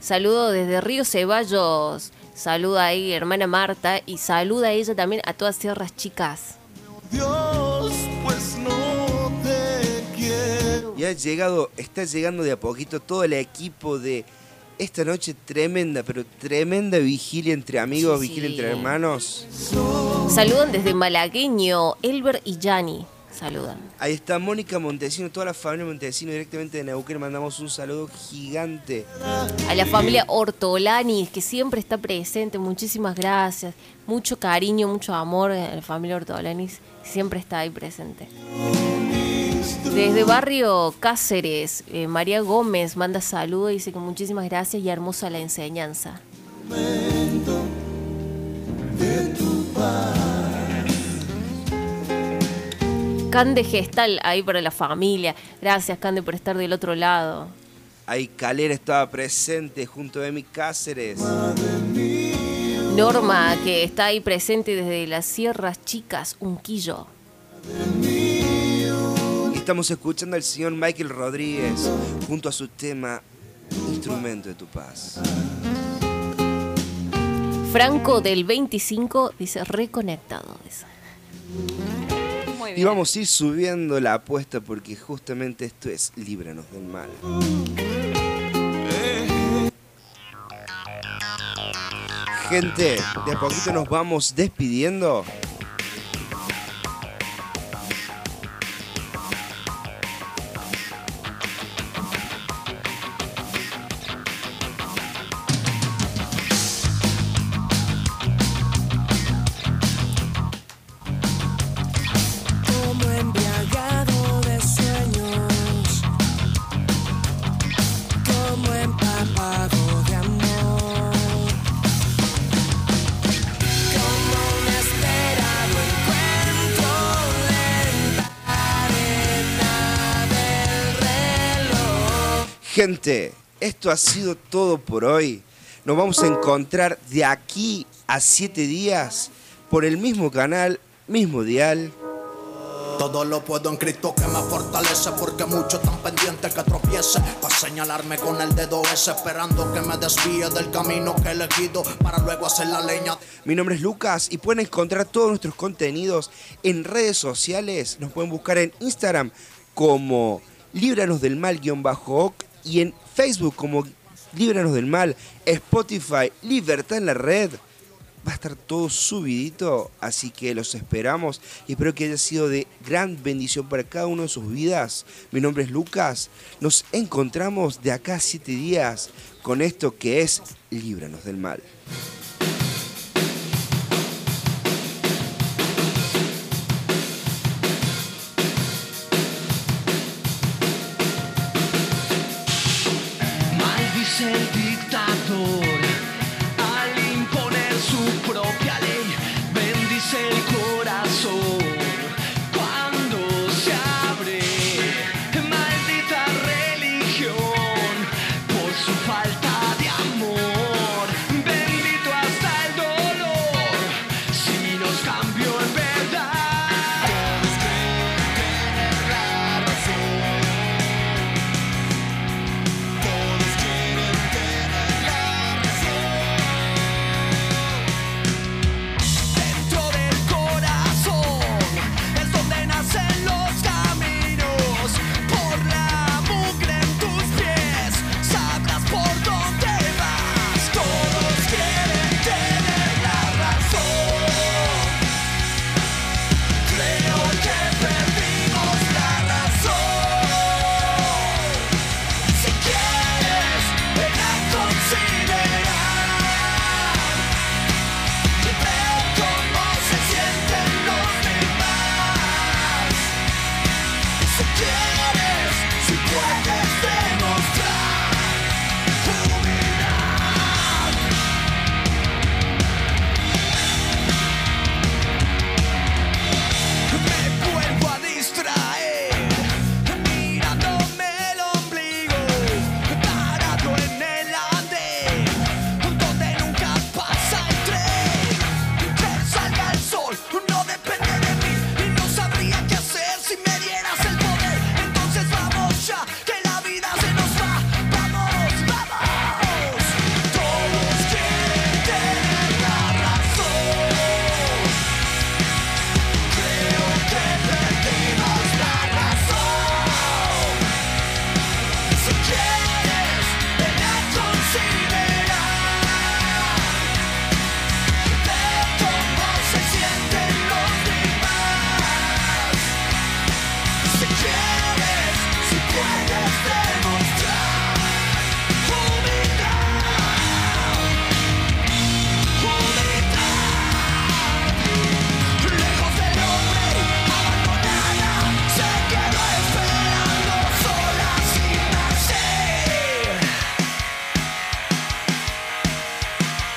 Saludo desde Río Ceballos, saluda ahí hermana Marta y saluda a ella también a todas Sierras Chicas. Dios, pues no te quiero. Y ha llegado, está llegando de a poquito todo el equipo de esta noche tremenda, pero tremenda vigilia entre amigos, Sí, vigilia sí. entre hermanos. Saludan desde Malagueño, Elber y Yani. Saludan. Ahí está Mónica Montesino, toda la familia Montesino directamente de Neuquén. Mandamos un saludo gigante. A la familia Ortolani, que siempre está presente, muchísimas gracias. Mucho cariño, mucho amor a la familia Ortolani, siempre está ahí presente. Desde barrio Cáceres, eh, María Gómez manda saludos y dice que muchísimas gracias y hermosa la enseñanza. Cande Gestal ahí para la familia. Gracias, Cande, por estar del otro lado. Ahí Calera estaba presente junto a Emi Cáceres. Norma, que está ahí presente desde las Sierras Chicas, Unquillo. Estamos escuchando al señor Michael Rodríguez junto a su tema Instrumento de tu paz. Franco del 25 dice reconectado. dice. Muy Y vamos a ir subiendo la apuesta porque justamente esto es Líbranos del Mal. Gente, de a poquito nos vamos despidiendo. Gente, esto ha sido todo por hoy. Nos vamos a encontrar de aquí a siete días por el mismo canal, mismo dial. Todo lo puedo en Cristo que me fortalece porque muchos están pendientes que tropiece para señalarme con el dedo ese esperando que me desvíe del camino que he elegido para luego hacer la leña. Mi nombre es Lucas y pueden encontrar todos nuestros contenidos en redes sociales. Nos pueden buscar en Instagram como Líbranos del Mal-Oc y en Facebook como Líbranos del Mal, Spotify, Libertad en la Red. Va a estar todo subidito, así que los esperamos y espero que haya sido de gran bendición para cada uno de sus vidas. Mi nombre es Lucas. Nos encontramos de acá a siete días con esto que es Líbranos del Mal.